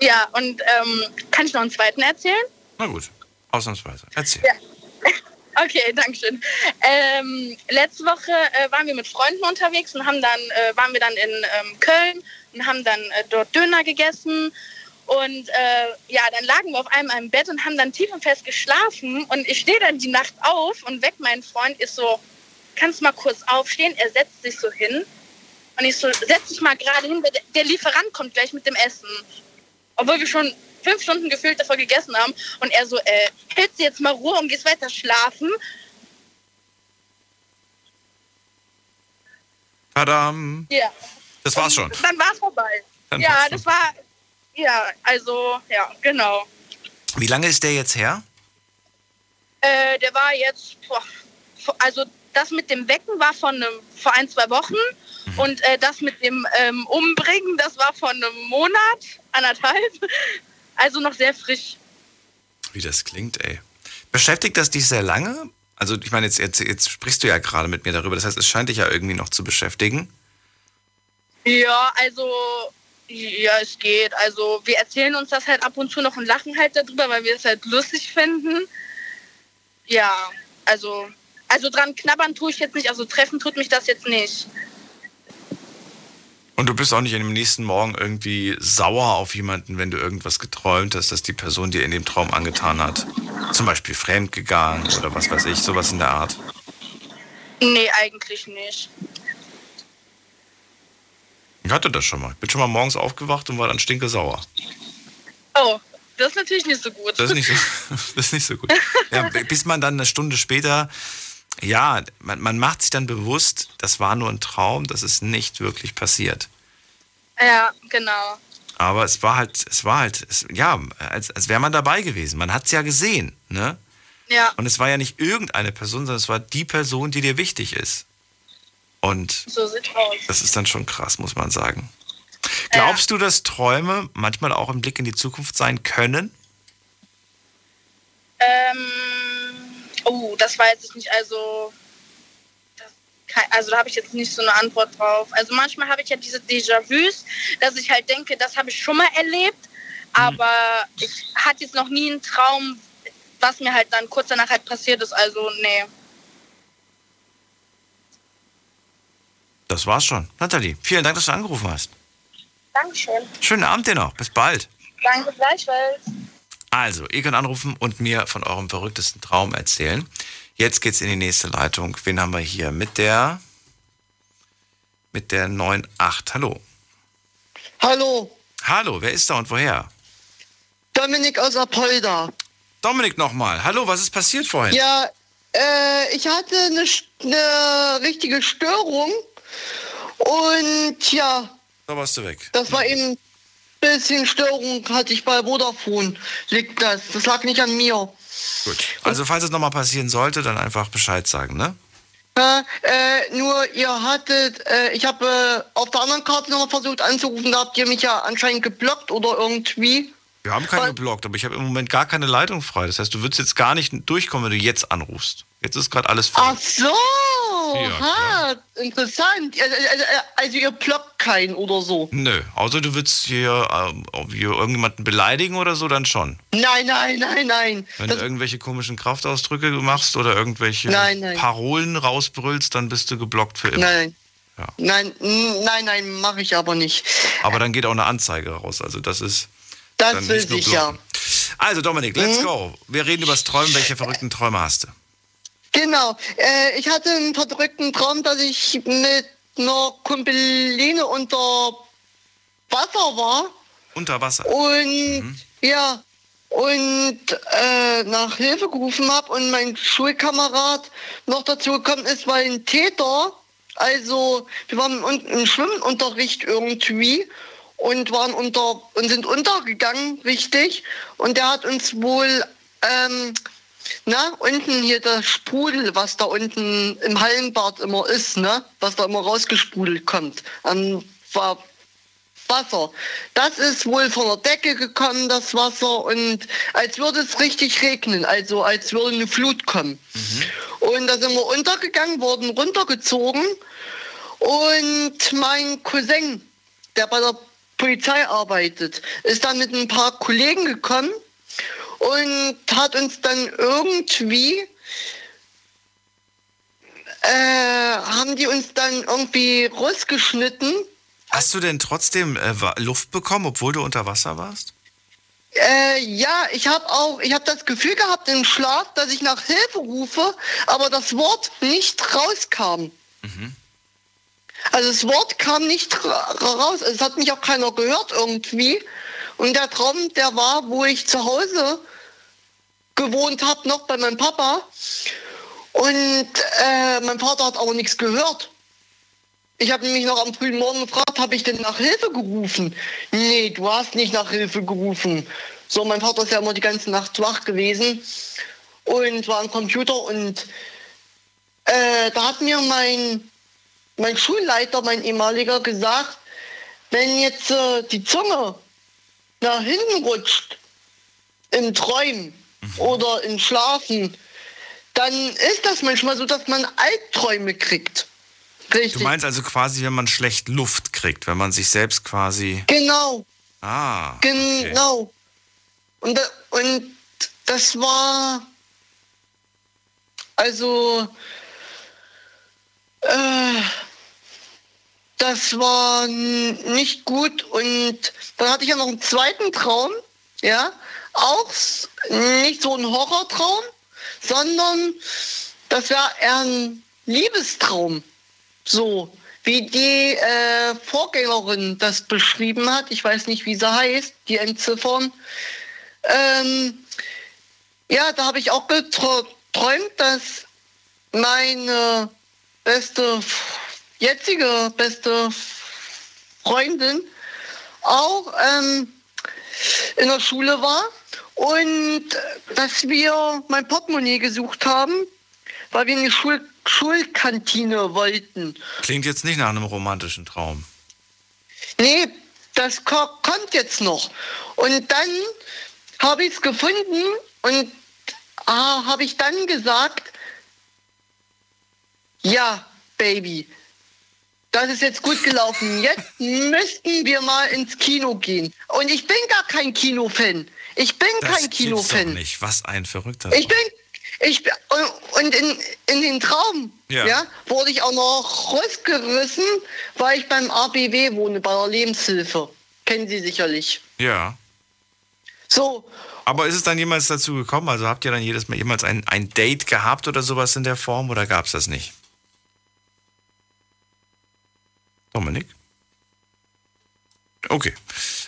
Ja, und ähm, kann ich noch einen zweiten erzählen? Na gut, ausnahmsweise. Erzähl. Ja. Okay, danke schön. Ähm, letzte Woche äh, waren wir mit Freunden unterwegs und haben dann, äh, waren wir dann in ähm, Köln und haben dann äh, dort Döner gegessen. Und äh, ja, dann lagen wir auf einmal im Bett und haben dann tief und fest geschlafen. Und ich stehe dann die Nacht auf und weg mein Freund ist so, kannst mal kurz aufstehen? Er setzt sich so hin. Und ich so, setz dich mal gerade hin, der, der Lieferant kommt gleich mit dem Essen. Obwohl wir schon fünf Stunden gefühlt davor gegessen haben. Und er so, äh, hältst du jetzt mal Ruhe und gehst weiter schlafen? Tadam. Ja. Das war's schon. Dann war es vorbei. Dann ja, war's das war, ja, also, ja, genau. Wie lange ist der jetzt her? Äh, der war jetzt, boah, also das mit dem Wecken war von einem, vor ein, zwei Wochen. Mhm. Und äh, das mit dem ähm, Umbringen, das war von einem Monat, anderthalb. Also noch sehr frisch. Wie das klingt, ey. Beschäftigt das dich sehr lange? Also, ich meine, jetzt, jetzt, jetzt sprichst du ja gerade mit mir darüber. Das heißt, es scheint dich ja irgendwie noch zu beschäftigen. Ja, also, ja, es geht. Also, wir erzählen uns das halt ab und zu noch und lachen halt darüber, weil wir es halt lustig finden. Ja, also, also dran knabbern tue ich jetzt nicht. Also, treffen tut mich das jetzt nicht. Und du bist auch nicht in dem nächsten Morgen irgendwie sauer auf jemanden, wenn du irgendwas geträumt hast, dass die Person dir in dem Traum angetan hat. Zum Beispiel fremdgegangen oder was weiß ich, sowas in der Art. Nee, eigentlich nicht. Ich hatte das schon mal. Ich bin schon mal morgens aufgewacht und war dann stinkesauer. Oh, das ist natürlich nicht so gut. Das ist nicht so, das ist nicht so gut. Ja, bis man dann eine Stunde später, ja, man, man macht sich dann bewusst, das war nur ein Traum, das ist nicht wirklich passiert. Ja, genau. Aber es war halt, es war halt, es, ja, als, als wäre man dabei gewesen. Man hat es ja gesehen, ne? Ja. Und es war ja nicht irgendeine Person, sondern es war die Person, die dir wichtig ist. Und So sieht aus. das ist dann schon krass, muss man sagen. Glaubst du, dass Träume manchmal auch ein Blick in die Zukunft sein können? Ähm, oh, das weiß ich nicht. Also, das, also da habe ich jetzt nicht so eine Antwort drauf. Also manchmal habe ich ja diese Déjà-vus, dass ich halt denke, das habe ich schon mal erlebt, aber ich hatte jetzt noch nie einen Traum, was mir halt dann kurz danach halt passiert ist. Also, nee. Das war's schon. Nathalie, vielen Dank, dass du angerufen hast. Dankeschön. Schönen Abend dir noch. Bis bald. Danke gleichfalls. Also, ihr könnt anrufen und mir von eurem verrücktesten Traum erzählen. Jetzt geht's in die nächste Leitung. Wen haben wir hier? Mit der mit der 98. Hallo. Hallo, Hallo, wer ist da und woher? Dominik aus Apolda. Dominik nochmal. Hallo, was ist passiert vorhin? Ja, äh, ich hatte eine, eine richtige Störung und ja, Da warst du weg. das war eben bisschen Störung hatte ich bei Vodafone. Liegt das. Das lag nicht an mir. Gut. Also, falls es nochmal passieren sollte, dann einfach Bescheid sagen, ne? Ja, äh, nur ihr hattet, äh, ich habe äh, auf der anderen Karte nochmal versucht anzurufen, da habt ihr mich ja anscheinend geblockt oder irgendwie. Wir haben keinen geblockt, aber ich habe im Moment gar keine Leitung frei. Das heißt, du würdest jetzt gar nicht durchkommen, wenn du jetzt anrufst. Jetzt ist gerade alles Ach voll. So, Ja, interessant. Also, also, also ihr blockt keinen oder so. Nö, außer du würdest hier, ähm, hier irgendjemanden beleidigen oder so, dann schon. Nein, nein, nein, nein. Wenn Das, du irgendwelche komischen Kraftausdrücke machst oder irgendwelche Nein, nein. Parolen rausbrüllst, dann bist du geblockt für immer. nein. Ja. Nein, nein, nein, mache ich aber nicht. Aber dann geht auch eine Anzeige raus. Also das ist Das will ich ja. Also Dominik, let's Mhm. go. Wir reden über das Träumen. Welche verrückten Träume hast du? Genau. Äh, ich hatte einen verdrückten Traum, dass ich mit einer Kumpeline unter Wasser war. Unter Wasser. Und ja, und äh, nach Hilfe gerufen habe und mein Schulkamerad noch dazu gekommen ist, weil ein Täter, also wir waren im Schwimmunterricht irgendwie und waren unter und sind untergegangen, richtig. Und der hat uns wohl ähm, na, unten hier das Sprudel, was da unten im Hallenbad immer ist, ne? Was da immer rausgesprudelt kommt. War Wasser. Das ist wohl von der Decke gekommen, das Wasser, und als würde es richtig regnen, also als würde eine Flut kommen. Und da sind wir untergegangen, wurden runtergezogen und mein Cousin, der bei der Polizei arbeitet, ist dann mit ein paar Kollegen gekommen und hat uns dann irgendwie äh, haben die uns dann irgendwie rausgeschnitten Hast du denn trotzdem äh, Luft bekommen, obwohl du unter Wasser warst? Äh, ja, ich habe auch, ich habe das Gefühl gehabt im Schlaf, dass ich nach Hilfe rufe, aber das Wort nicht rauskam. Also das Wort kam nicht ra raus. Es hat mich auch keiner gehört irgendwie. Und der Traum, der war, wo ich zu Hause gewohnt habe, noch bei meinem Papa. Und äh, mein Vater hat aber nichts gehört. Ich habe nämlich noch am frühen Morgen gefragt, habe ich denn nach Hilfe gerufen? Nee, du hast nicht nach Hilfe gerufen. So, mein Vater ist ja immer die ganze Nacht wach gewesen und war am Computer und äh, da hat mir mein, mein Schulleiter, mein ehemaliger, gesagt, wenn jetzt äh, die Zunge nach hinten rutscht, im Träumen oder im Schlafen, dann ist das manchmal so, dass man Albträume kriegt. Richtig. Du meinst also quasi, wenn man schlecht Luft kriegt, wenn man sich selbst quasi. Genau, Ah. okay. genau. Und, und das war also äh, das war nicht gut. Und dann hatte ich ja noch einen zweiten Traum, ja, auch nicht so ein Horrortraum, sondern das war eher ein Liebestraum. So, wie die äh, Vorgängerin das beschrieben hat. Ich weiß nicht, wie sie heißt, die Entziffern. Ähm, ja, da habe ich auch geträumt, dass meine beste, jetzige beste Freundin auch ähm, in der Schule war und dass wir mein Portemonnaie gesucht haben, weil wir in die Schul Schulkantine wollten. Klingt jetzt nicht nach einem romantischen Traum. Nee, das ko kommt jetzt noch. Und dann habe ich es gefunden und ah, habe ich dann gesagt, ja, Baby, das ist jetzt gut gelaufen. Jetzt müssten wir mal ins Kino gehen. Und ich bin gar kein Kinofan. Ich bin das kein Kinofan. nicht. Was ein verrückter. Ich bin ich und in, in den Traum ja. ja. wurde ich auch noch rausgerissen, weil ich beim ABW wohne, bei der Lebenshilfe. Kennen Sie sicherlich. Ja. So. Aber ist es dann jemals dazu gekommen? Also habt ihr dann jedes Mal jemals ein, ein Date gehabt oder sowas in der Form oder gab es das nicht? Dominik? Okay.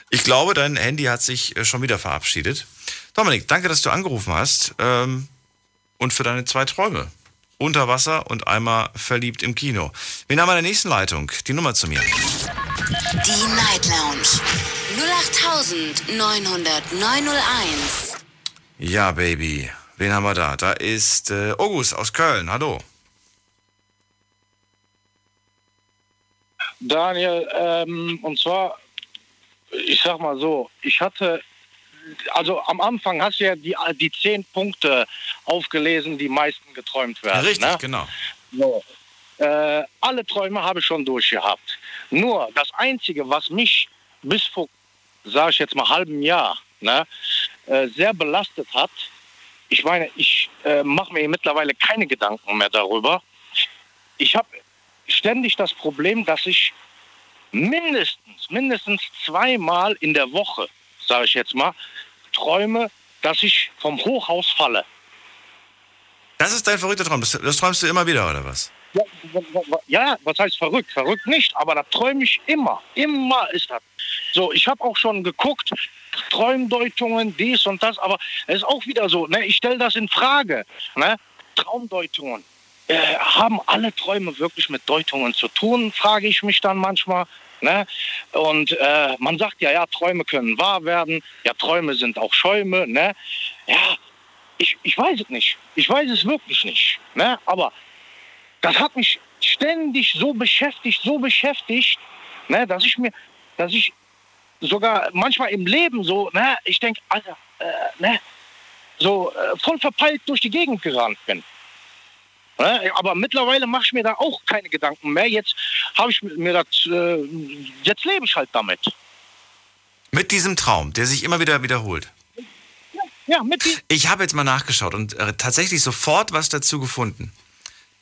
Ich glaube, dein Handy hat sich äh, schon wieder verabschiedet. Dominik, danke, dass du angerufen hast ähm, und für deine zwei Träume. Unter Wasser und einmal verliebt im Kino. Wir haben in der nächsten Leitung die Nummer zu mir. Die Night Lounge 0890901. Ja, Baby. Wen haben wir da? Da ist äh, August aus Köln. Hallo. Daniel, ähm, und zwar, ich sag mal so, ich hatte, also am Anfang hast du ja die, die zehn Punkte aufgelesen, die meisten geträumt werden. Richtig, ne? genau. So. Äh, alle Träume habe ich schon durchgehabt. Nur das Einzige, was mich bis vor, sage ich jetzt mal, halben Jahr ne, äh, sehr belastet hat, ich meine, ich äh, mache mir mittlerweile keine Gedanken mehr darüber. Ich habe ständig das Problem, dass ich mindestens, mindestens zweimal in der Woche, sage ich jetzt mal, träume, dass ich vom Hochhaus falle. Das ist dein verrückter Traum. Das, das träumst du immer wieder, oder was? Ja, ja, was heißt verrückt? Verrückt nicht, aber da träume ich immer. Immer ist das. So, ich habe auch schon geguckt, Träumdeutungen, dies und das, aber es ist auch wieder so, ne, ich stelle das in Frage. Ne? Traumdeutungen. Äh, haben alle Träume wirklich mit Deutungen zu tun, frage ich mich dann manchmal. Ne? Und äh, man sagt ja, ja, Träume können wahr werden, ja, Träume sind auch Schäume. Ne? Ja, ich, ich weiß es nicht. Ich weiß es wirklich nicht. Ne? Aber das hat mich ständig so beschäftigt, so beschäftigt, ne, dass ich mir, dass ich sogar manchmal im Leben so, ne, ich denke, Alter, äh, ne, so äh, voll verpeilt durch die Gegend gerannt bin. Aber mittlerweile mache ich mir da auch keine Gedanken mehr. Jetzt habe ich mir das, äh, jetzt lebe ich halt damit. Mit diesem Traum, der sich immer wieder wiederholt. Ja, ja mit diesem. Ich habe jetzt mal nachgeschaut und äh, tatsächlich sofort was dazu gefunden.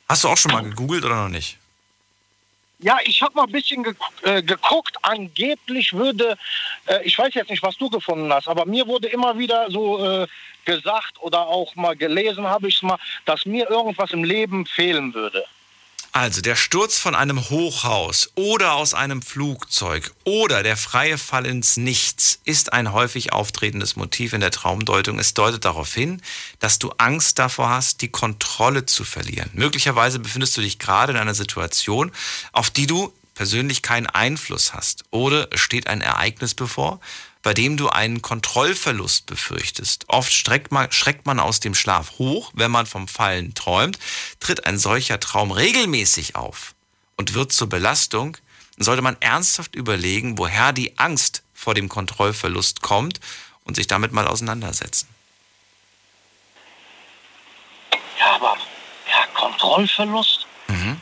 Hast du auch schon mal gegoogelt oder noch nicht? Ja, ich habe mal ein bisschen ge äh, geguckt. Angeblich würde, äh, ich weiß jetzt nicht, was du gefunden hast, aber mir wurde immer wieder so äh, gesagt oder auch mal gelesen habe ich es mal, dass mir irgendwas im Leben fehlen würde. Also der Sturz von einem Hochhaus oder aus einem Flugzeug oder der freie Fall ins Nichts ist ein häufig auftretendes Motiv in der Traumdeutung. Es deutet darauf hin, dass du Angst davor hast, die Kontrolle zu verlieren. Möglicherweise befindest du dich gerade in einer Situation, auf die du persönlich keinen Einfluss hast. Oder steht ein Ereignis bevor, bei dem du einen Kontrollverlust befürchtest. Oft man, schreckt man aus dem Schlaf hoch, wenn man vom Fallen träumt. Tritt ein solcher Traum regelmäßig auf und wird zur Belastung, sollte man ernsthaft überlegen, woher die Angst vor dem Kontrollverlust kommt und sich damit mal auseinandersetzen. Ja, aber ja, Kontrollverlust? Mhm.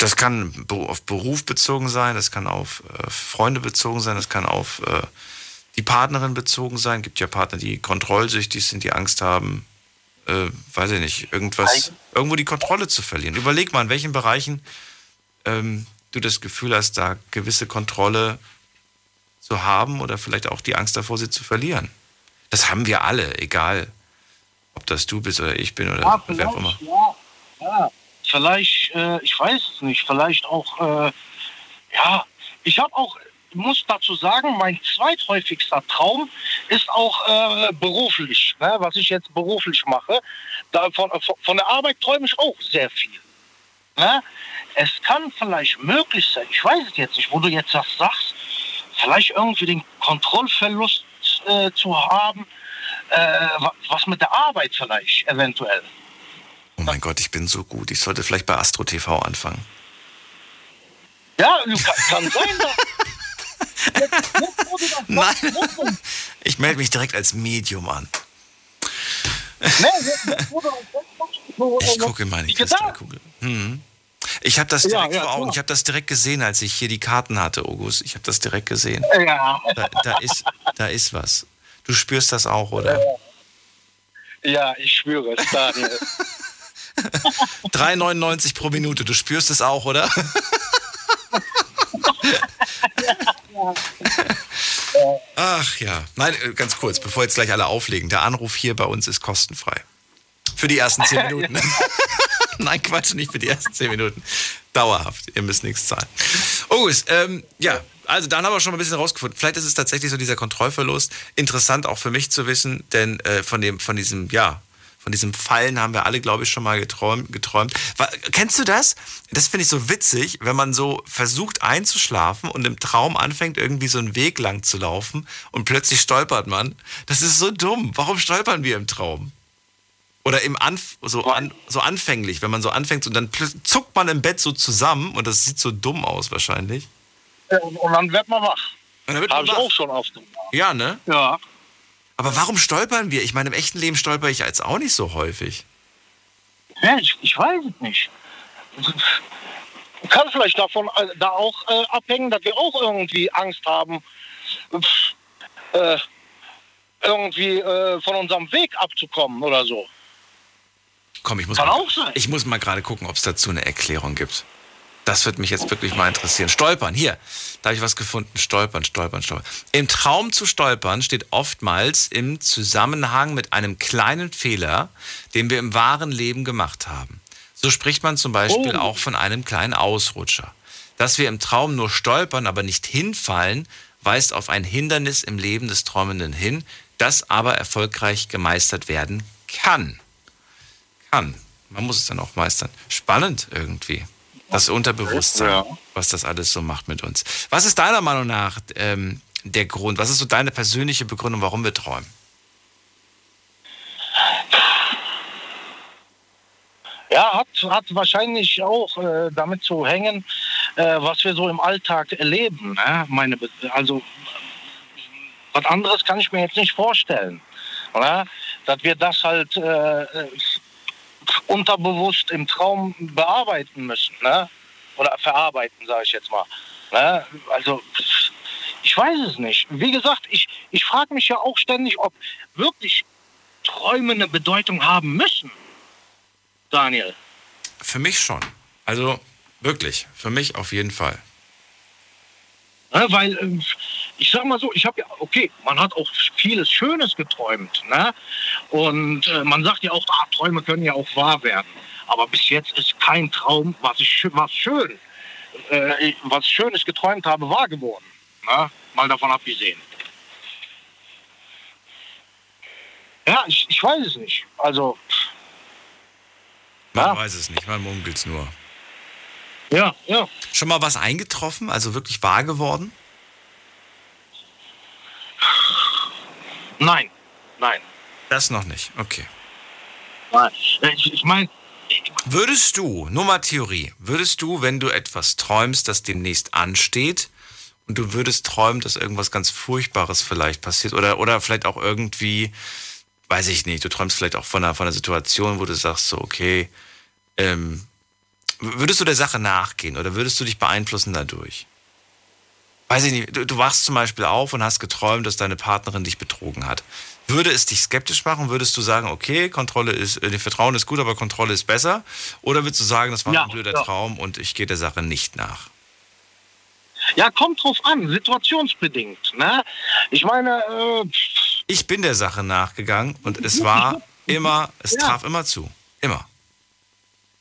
Das kann auf Beruf bezogen sein, das kann auf äh, Freunde bezogen sein, das kann auf äh, die Partnerin bezogen sein. Es gibt ja Partner, die kontrollsüchtig sind, die Angst haben, äh, weiß ich nicht, irgendwas, irgendwo die Kontrolle zu verlieren. Überleg mal, in welchen Bereichen ähm, du das Gefühl hast, da gewisse Kontrolle zu haben oder vielleicht auch die Angst davor, sie zu verlieren. Das haben wir alle, egal ob das du bist oder ich bin oder ja, wer auch immer. Ja, ja. Vielleicht, äh, ich weiß es nicht, vielleicht auch, äh, ja, ich habe auch, muss dazu sagen, mein zweithäufigster Traum ist auch äh, beruflich, ne, was ich jetzt beruflich mache. Da, von, von der Arbeit träume ich auch sehr viel. Ne? Es kann vielleicht möglich sein, ich weiß es jetzt nicht, wo du jetzt das sagst, vielleicht irgendwie den Kontrollverlust äh, zu haben, äh, was mit der Arbeit vielleicht eventuell. Oh mein Gott, ich bin so gut. Ich sollte vielleicht bei Astro TV anfangen. Ja, kann, sein. Nein, ich melde mich direkt als Medium an. Ich gucke in meine Kristallkugel. Hm. Ich habe das direkt ja, ja, vor Augen. Ich habe das direkt gesehen, als ich hier die Karten hatte, August. Ich habe das direkt gesehen. Ja. Da, da, ist, da ist was. Du spürst das auch, oder? Ja, ich spüre es, Daniel. 3,99 pro Minute. Du spürst es auch, oder? Ach ja. Nein, äh, ganz kurz, bevor jetzt gleich alle auflegen. Der Anruf hier bei uns ist kostenfrei. Für die ersten 10 Minuten. Nein, Quatsch, nicht für die ersten 10 Minuten. Dauerhaft. Ihr müsst nichts zahlen. August, ähm, ja, also dann haben wir schon mal ein bisschen rausgefunden. Vielleicht ist es tatsächlich so dieser Kontrollverlust. Interessant auch für mich zu wissen, denn äh, von, dem, von diesem, ja, von diesem Fallen haben wir alle, glaube ich, schon mal geträumt. geträumt. Kennst du das? Das finde ich so witzig, wenn man so versucht einzuschlafen und im Traum anfängt, irgendwie so einen Weg lang zu laufen und plötzlich stolpert man. Das ist so dumm. Warum stolpern wir im Traum? Oder im Anf so, an, so anfänglich, wenn man so anfängt und dann zuckt man im Bett so zusammen und das sieht so dumm aus wahrscheinlich. Und dann wird man wach. Habe ich auch schon oft. Ja, ne? Ja. Aber warum stolpern wir? Ich meine, im echten Leben stolper ich jetzt auch nicht so häufig. Ja, ich, ich weiß es nicht. Kann vielleicht davon äh, da auch äh, abhängen, dass wir auch irgendwie Angst haben, äh, irgendwie äh, von unserem Weg abzukommen oder so. Komm, ich muss, Kann mal, auch sein. ich muss mal gerade gucken, ob es dazu eine Erklärung gibt. Das wird mich jetzt wirklich mal interessieren. Stolpern, hier, da habe ich was gefunden. Stolpern, stolpern, stolpern. Im Traum zu stolpern steht oftmals im Zusammenhang mit einem kleinen Fehler, den wir im wahren Leben gemacht haben. So spricht man zum Beispiel oh. auch von einem kleinen Ausrutscher. Dass wir im Traum nur stolpern, aber nicht hinfallen, weist auf ein Hindernis im Leben des Träumenden hin, das aber erfolgreich gemeistert werden kann. Kann. Man muss es dann auch meistern. Spannend irgendwie. Das Unterbewusstsein, ja. was das alles so macht mit uns. Was ist deiner Meinung nach ähm, der Grund? Was ist so deine persönliche Begründung, warum wir träumen? Ja, hat, hat wahrscheinlich auch äh, damit zu hängen, äh, was wir so im Alltag erleben. Ne? Meine, also was anderes kann ich mir jetzt nicht vorstellen. Oder? Dass wir das halt äh, unterbewusst im Traum bearbeiten müssen. Ne? Oder verarbeiten, sage ich jetzt mal. Ne? Also ich weiß es nicht. Wie gesagt, ich, ich frage mich ja auch ständig, ob wirklich Träume eine Bedeutung haben müssen. Daniel. Für mich schon. Also wirklich, für mich auf jeden Fall. Ne, weil, ähm, ich sag mal so, ich habe ja, okay, man hat auch vieles Schönes geträumt. Ne? Und äh, man sagt ja auch, ah, Träume können ja auch wahr werden. Aber bis jetzt ist kein Traum, was ich was schön, äh, was Schönes geträumt habe, wahr geworden. Ne? Mal davon abgesehen. Ja, ich, ich weiß es nicht. Also. Man ja. weiß es nicht, man munkelt es nur. Ja, ja. Schon mal was eingetroffen, also wirklich wahr geworden? Nein, nein. Das noch nicht, okay. Nein, ich, ich meine. Würdest du, nur mal Theorie, würdest du, wenn du etwas träumst, das demnächst ansteht, und du würdest träumen, dass irgendwas ganz Furchtbares vielleicht passiert, oder, oder vielleicht auch irgendwie, weiß ich nicht, du träumst vielleicht auch von einer, von einer Situation, wo du sagst, so, okay, ähm, Würdest du der Sache nachgehen oder würdest du dich beeinflussen dadurch? Weiß ich nicht, du, du wachst zum Beispiel auf und hast geträumt, dass deine Partnerin dich betrogen hat. Würde es dich skeptisch machen? Würdest du sagen, okay, Kontrolle ist, äh, Vertrauen ist gut, aber Kontrolle ist besser? Oder würdest du sagen, das war ja, ein blöder ja. Traum und ich gehe der Sache nicht nach? Ja, kommt drauf an, situationsbedingt. Ne? Ich meine, äh, Ich bin der Sache nachgegangen und es war immer, es Ja. traf immer zu. Immer.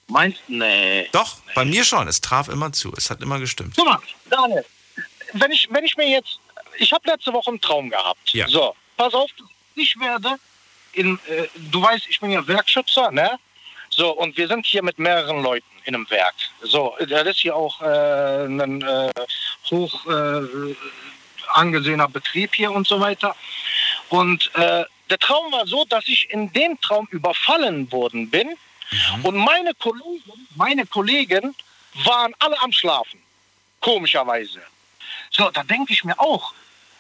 meinst nee. Doch, bei mir schon. Es traf immer zu. Es hat immer gestimmt. Guck mal, Daniel, wenn ich, wenn ich mir jetzt, ich habe letzte Woche einen Traum gehabt. Ja. So, pass auf, ich werde in, äh, du weißt, ich bin ja Werkschützer, ne? So, und wir sind hier mit mehreren Leuten in einem Werk. So, das ist hier auch äh, ein äh, hoch äh, angesehener Betrieb hier und so weiter. Und äh, der Traum war so, dass ich in dem Traum überfallen worden bin und meine Kollegen, meine Kollegen waren alle am Schlafen. Komischerweise. So, da denke ich mir auch,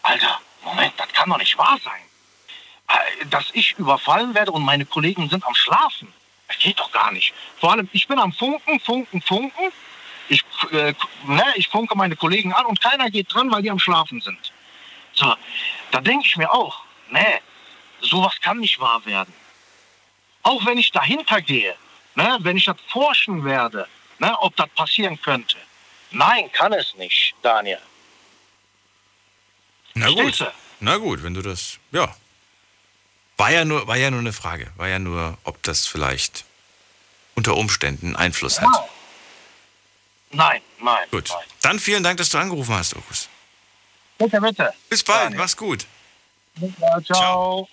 Alter, Moment, das kann doch nicht wahr sein. Äh, Dass ich überfallen werde und meine Kollegen sind am Schlafen. Das geht doch gar nicht. Vor allem, ich bin am Funken, Funken, Funken. Ich, äh, ne, ich funke meine Kollegen an und keiner geht dran, weil die am Schlafen sind. So, da denke ich mir auch, nee, sowas kann nicht wahr werden. Auch wenn ich dahinter gehe, ne, wenn ich das forschen werde, ne, ob das passieren könnte. Nein, kann es nicht, Daniel. Na gut. Na gut, wenn du das. Ja. War ja nur, war ja nur eine Frage. War ja nur, ob das vielleicht unter Umständen Einfluss hat. Nein, nein. Gut. Dann vielen Dank, dass du angerufen hast, Okus. Bitte, bitte. Bis bald, mach's gut. Ja, ciao.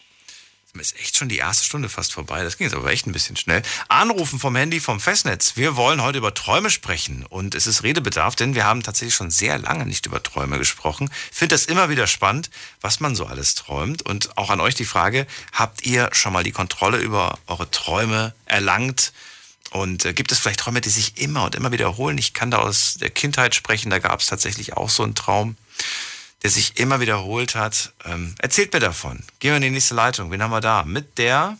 Ist echt schon die erste Stunde fast vorbei. Das ging jetzt aber echt ein bisschen schnell. Anrufen vom Handy vom Festnetz. Wir wollen heute über Träume sprechen. Und es ist Redebedarf, denn wir haben tatsächlich schon sehr lange nicht über Träume gesprochen. Finde das immer wieder spannend, was man so alles träumt. Und auch an euch die Frage, habt ihr schon mal die Kontrolle über eure Träume erlangt? Und äh, gibt es vielleicht Träume, die sich immer und immer wiederholen? Ich kann da aus der Kindheit sprechen. Da gab es tatsächlich auch so einen Traum der sich immer wiederholt hat. Ähm, erzählt mir davon. Gehen wir in die nächste Leitung. Wen haben wir da? Mit der,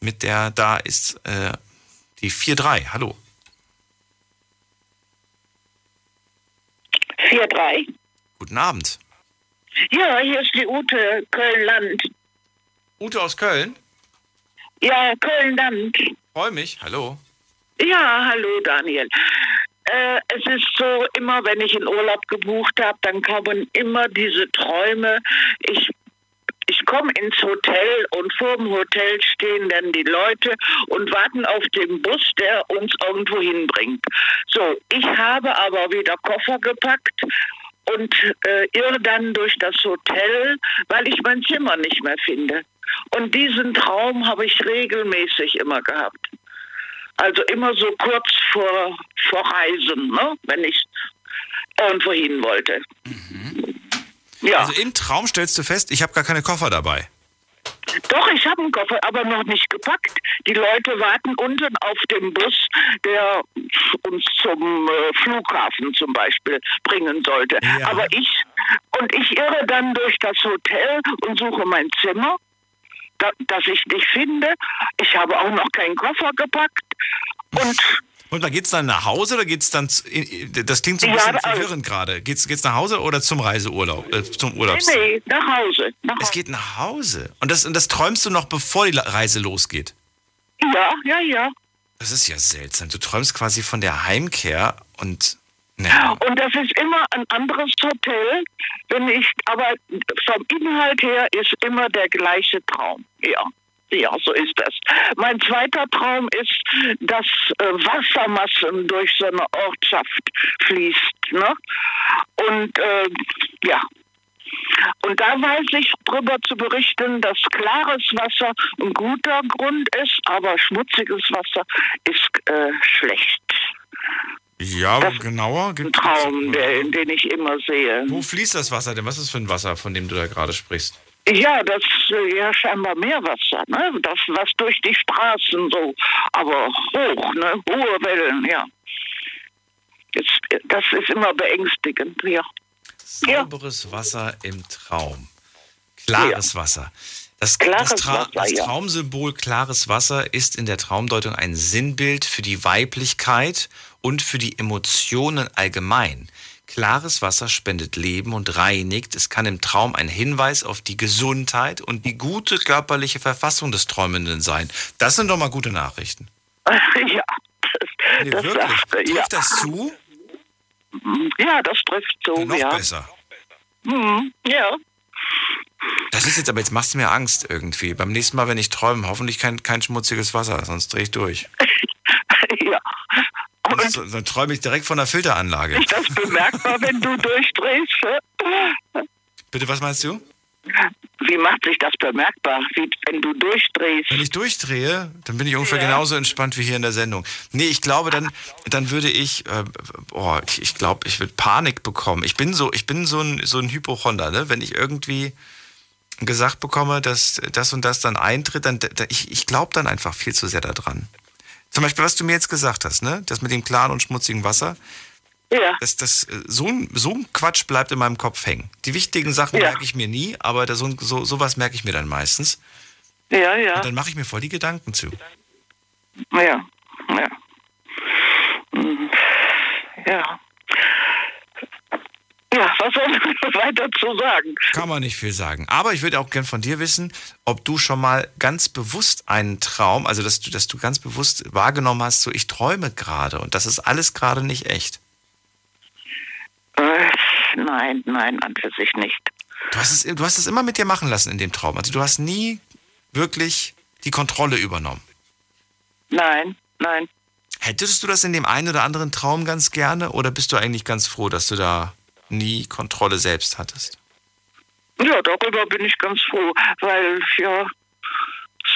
mit der, da ist äh, die 4-3. Hallo. 4-3. Guten Abend. Ja, hier ist die Ute Köln-Land. Ute aus Köln? Ja, Köln-Land. Freue mich. Hallo. Ja, hallo Daniel. Äh, es ist so, immer wenn ich einen Urlaub gebucht habe, dann kommen immer diese Träume. Ich ich komme ins Hotel und vor dem Hotel stehen dann die Leute und warten auf den Bus, der uns irgendwo hinbringt. So, ich habe aber wieder Koffer gepackt und äh, irre dann durch das Hotel, weil ich mein Zimmer nicht mehr finde. Und diesen Traum habe ich regelmäßig immer gehabt. Also immer so kurz vor, vor Reisen, ne? wenn ich irgendwo hin wollte. Ja. Also im Traum stellst du fest, ich habe gar keine Koffer dabei. Doch, ich habe einen Koffer, aber noch nicht gepackt. Die Leute warten unten auf dem Bus, der uns zum äh, Flughafen zum Beispiel bringen sollte. Aber ich und ich irre dann durch das Hotel und suche mein Zimmer, da, das ich nicht finde. Ich habe auch noch keinen Koffer gepackt und Und dann geht's dann nach Hause oder geht's dann, zu- in- das klingt so ein Ja, bisschen also- verwirrend gerade. Geht's, geht's nach Hause oder zum Reiseurlaub, äh, zum nee, Urlaubs? nee, nach Hause. Nach Es geht nach Hause. Und das, und das träumst du noch, bevor die Reise losgeht. Ja, ja, ja. Das ist ja seltsam. Du träumst quasi von der Heimkehr und. Ne, Und das ist immer ein anderes Hotel, wenn ich, aber vom Inhalt her ist immer der gleiche Traum. Ja. Ja, so ist das. Mein zweiter Traum ist, dass äh, Wassermassen durch so eine Ortschaft fließt. Ne? Und äh, ja. Und da weiß ich drüber zu berichten, dass klares Wasser ein guter Grund ist, aber schmutziges Wasser ist äh, schlecht. ja, genauer. Ein Traum, der, den ich immer sehe. wo fließt das Wasser denn? Was ist für ein Wasser, von dem du da gerade sprichst? Ja, das äh, ja scheinbar Meerwasser, ne? Das was durch die Straßen so, aber hoch, ne? Hohe Wellen, ja. Äh, das ist immer beängstigend, ja. Sauberes Wasser im Traum. Klares Wasser. Das, Klares das, Tra Wasser, das ja. Traumsymbol klares Wasser ist in der Traumdeutung ein Sinnbild für die Weiblichkeit und für die Emotionen allgemein. Klares Wasser spendet Leben und reinigt. Es kann im Traum ein Hinweis auf die Gesundheit und die gute körperliche Verfassung des Träumenden sein. Das sind doch mal gute Nachrichten. ja, das, Nee, das wirklich. Trifft ja. das zu? Ja, das trifft so, Ja, noch ja. besser. Mhm, ja. Das ist jetzt, aber jetzt machst du mir Angst irgendwie. Beim nächsten Mal, wenn ich träume, hoffentlich kein, kein schmutziges Wasser, sonst drehe ich durch. ja. So, dann träume ich direkt von der Filteranlage. Ist das bemerkbar, wenn du durchdrehst? Bitte, was meinst du? Wie macht sich das bemerkbar, wie, wenn du durchdrehst? Wenn ich durchdrehe, dann bin ich ungefähr Ja. genauso entspannt wie hier in der Sendung. Nee, ich glaube, dann, dann würde ich, äh, boah, ich, ich glaube, ich würde Panik bekommen. Ich bin so, ich bin so ein, so ein Hypochonder, ne? Wenn ich irgendwie gesagt bekomme, dass das und das dann eintritt, dann, da, ich, ich glaube dann einfach viel zu sehr daran. Zum Beispiel, was du mir jetzt gesagt hast, ne? Das mit dem klaren und schmutzigen Wasser. Ja. Das, das, äh, so, ein, so ein Quatsch bleibt in meinem Kopf hängen. Die wichtigen Sachen Ja. merke ich mir nie, aber das, so, so, sowas merke ich mir dann meistens. Ja, ja. Und dann mache ich mir voll die Gedanken zu. Ja, ja. Mhm. Ja. Ja, was soll man weiter zu sagen? Kann man nicht viel sagen. Aber ich würde auch gern von dir wissen, ob du schon mal ganz bewusst einen Traum, also dass du, dass du ganz bewusst wahrgenommen hast, so ich träume gerade und das ist alles gerade nicht echt. Äh, nein, nein, an für sich nicht. Du hast, es, du hast es immer mit dir machen lassen in dem Traum. Also du hast nie wirklich die Kontrolle übernommen. Nein, nein. Hättest du das in dem einen oder anderen Traum ganz gerne oder bist du eigentlich ganz froh, dass du da nie Kontrolle selbst hattest? Ja, darüber bin ich ganz froh, weil, ja,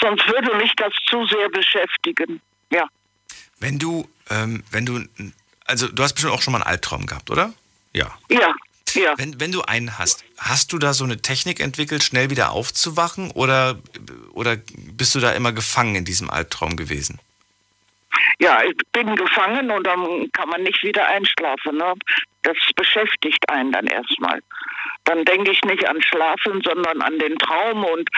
sonst würde mich das zu sehr beschäftigen. Ja. Wenn du, ähm, wenn du, also du hast bestimmt auch schon mal einen Albtraum gehabt, oder? Ja. Ja, ja. Wenn, wenn du einen hast, hast du da so eine Technik entwickelt, schnell wieder aufzuwachen oder, oder bist du da immer gefangen in diesem Albtraum gewesen? Ja, ich bin gefangen und dann kann man nicht wieder einschlafen. Ne? Das beschäftigt einen dann erstmal. Dann denke ich nicht an Schlafen, sondern an den Traum und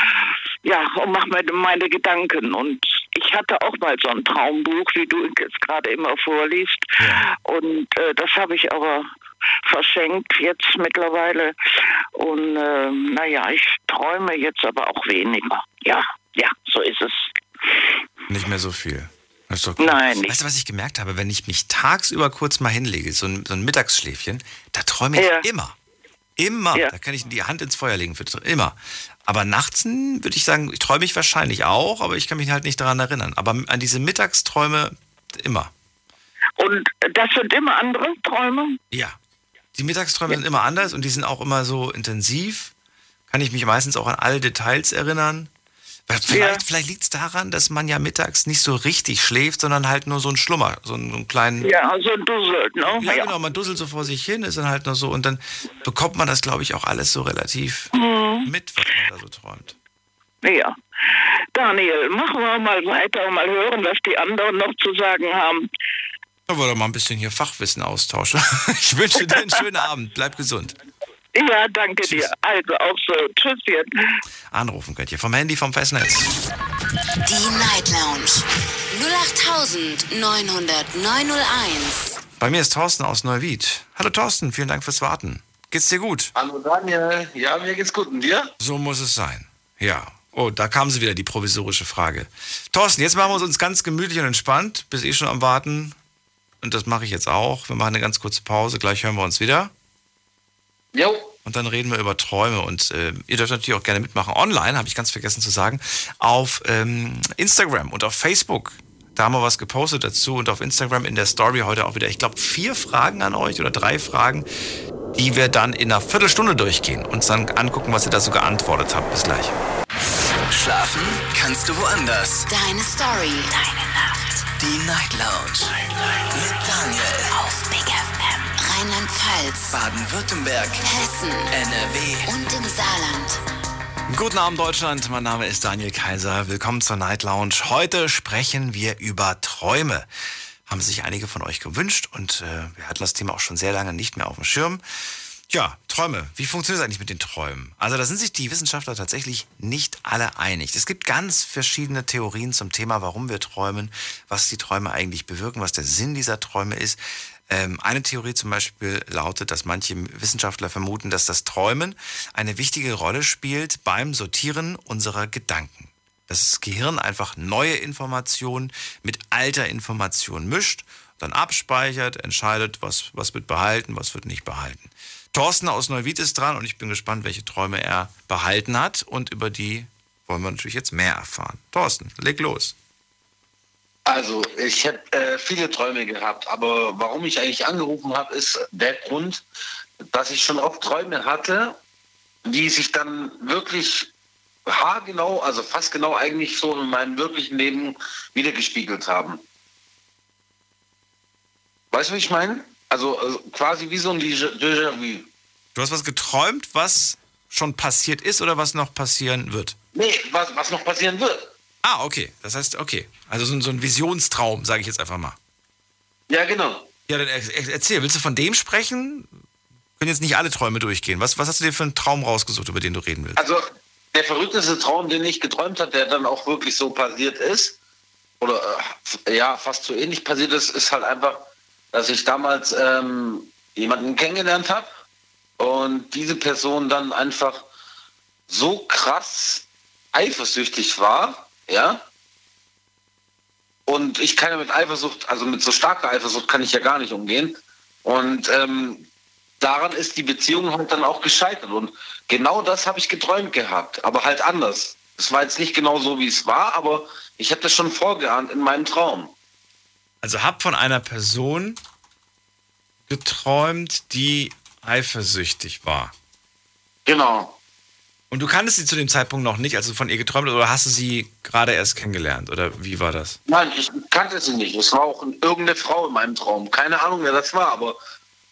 ja, und mache mir meine Gedanken. Und ich hatte auch mal so ein Traumbuch, wie du jetzt gerade immer vorliest. Und äh, das habe ich aber verschenkt jetzt mittlerweile. Und äh, naja, ich träume jetzt aber auch weniger. Ja, ja, so ist es. Nicht mehr so viel. Cool. Nein, nicht. Weißt du, was ich gemerkt habe? Wenn ich mich tagsüber kurz mal hinlege, so ein, so ein Mittagsschläfchen, da träume ich Ja. immer. Immer. Da kann ich die Hand ins Feuer legen. Für, immer. Aber nachts hm, würde ich sagen, ich träume ich wahrscheinlich auch, aber ich kann mich halt nicht daran erinnern. Aber an diese Mittagsträume immer. Und das sind immer andere Träume? Ja. Die Mittagsträume sind immer anders und die sind auch immer so intensiv. Kann ich mich meistens auch an alle Details erinnern. Vielleicht, vielleicht liegt es daran, dass man ja mittags nicht so richtig schläft, sondern halt nur so einen Schlummer, so einen, so einen kleinen. Ja, so ein Dussel, ne? Ja, genau, man dusselt so vor sich hin, ist dann halt nur so und dann bekommt man das, glaube ich, auch alles so relativ Mhm. mit, was man da so träumt. Ja. Daniel, machen wir mal weiter und mal hören, was die anderen noch zu sagen haben. Da wollen wir mal ein bisschen hier Fachwissen austauschen. Ich wünsche dir einen schönen Abend. Bleib gesund. Ja, danke dir. Also auch so. Tschüsschen. Anrufen könnt ihr vom Handy, vom Festnetz. Die Night Lounge 0890901. Bei mir ist Thorsten aus Neuwied. Hallo Thorsten, vielen Dank fürs Warten. Geht's dir gut? Hallo Daniel. Ja, mir geht's gut. Und dir? So muss es sein. Ja. Oh, da kam sie wieder, die provisorische Frage. Thorsten, jetzt machen wir uns ganz gemütlich und entspannt. Bist eh schon am Warten. Und das mache ich jetzt auch. Wir machen eine ganz kurze Pause. Gleich hören wir uns wieder. Jo. Und dann reden wir über Träume. Und äh, ihr dürft natürlich auch gerne mitmachen. Online, habe ich ganz vergessen zu sagen. Auf ähm, Instagram und auf Facebook. Da haben wir was gepostet dazu. Und auf Instagram in der Story heute auch wieder, ich glaube, vier Fragen an euch oder drei Fragen, die wir dann in einer Viertelstunde durchgehen. Und dann angucken, was ihr da so geantwortet habt. Bis gleich. Schlafen kannst du woanders. Deine Story. Deine Nacht. Die Night Lounge. Mit Daniel. Rheinland-Pfalz. Baden-Württemberg. Hessen. NRW. Und im Saarland. Guten Abend Deutschland, mein Name ist Daniel Kaiser. Willkommen zur Night Lounge. Heute sprechen wir über Träume. Haben sich einige von euch gewünscht und äh, wir hatten das Thema auch schon sehr lange nicht mehr auf dem Schirm. Ja, Träume. Wie funktioniert es eigentlich mit den Träumen? Also da sind sich die Wissenschaftler tatsächlich nicht alle einig. Es gibt ganz verschiedene Theorien zum Thema, warum wir träumen, was die Träume eigentlich bewirken, was der Sinn dieser Träume ist. Ähm, eine Theorie zum Beispiel lautet, dass manche Wissenschaftler vermuten, dass das Träumen eine wichtige Rolle spielt beim Sortieren unserer Gedanken. Das Gehirn einfach neue Informationen mit alter Information mischt, dann abspeichert, entscheidet, was, was wird behalten, was wird nicht behalten. Thorsten aus Neuwied ist dran und ich bin gespannt, welche Träume er behalten hat und über die wollen wir natürlich jetzt mehr erfahren. Thorsten, leg los. Also, ich habe äh, viele Träume gehabt, aber warum ich eigentlich angerufen habe, ist der Grund, dass ich schon oft Träume hatte, die sich dann wirklich haargenau, also fast genau eigentlich so in meinem wirklichen Leben wiedergespiegelt haben. Weißt du, wie ich meine? Also, also quasi wie so ein Déjà-vu. Du hast was geträumt, was schon passiert ist oder was noch passieren wird? Nee, was, was noch passieren wird. Ah, okay. Das heißt, okay. Also so, ein- so ein Visionstraum, sage ich jetzt einfach mal. Ja, genau. Ja, dann er, er- erzähl, willst du von dem sprechen? Können jetzt nicht alle Träume durchgehen. Was, was hast du dir für einen Traum rausgesucht, über den du reden willst? Also der verrückteste Traum, den ich geträumt habe, der dann auch wirklich so passiert ist, oder äh, ja, fast so ähnlich passiert ist, ist halt einfach, dass ich damals ähm, jemanden kennengelernt habe und diese Person dann einfach so krass eifersüchtig war, ja. Und ich kann ja mit Eifersucht, also mit so starker Eifersucht kann ich ja gar nicht umgehen. Und ähm, daran ist die Beziehung halt dann auch gescheitert. Und genau das habe ich geträumt gehabt, aber halt anders. Es war jetzt nicht genau so, wie es war, aber ich habe das schon vorgeahnt in meinem Traum. Also hab von einer Person geträumt, die eifersüchtig war. Genau. Und du kanntest sie zu dem Zeitpunkt noch nicht, als du von ihr geträumt hast, oder hast du sie gerade erst kennengelernt? Oder wie war das? Nein, ich kannte sie nicht. Es war auch irgendeine Frau in meinem Traum. Keine Ahnung, wer das war, aber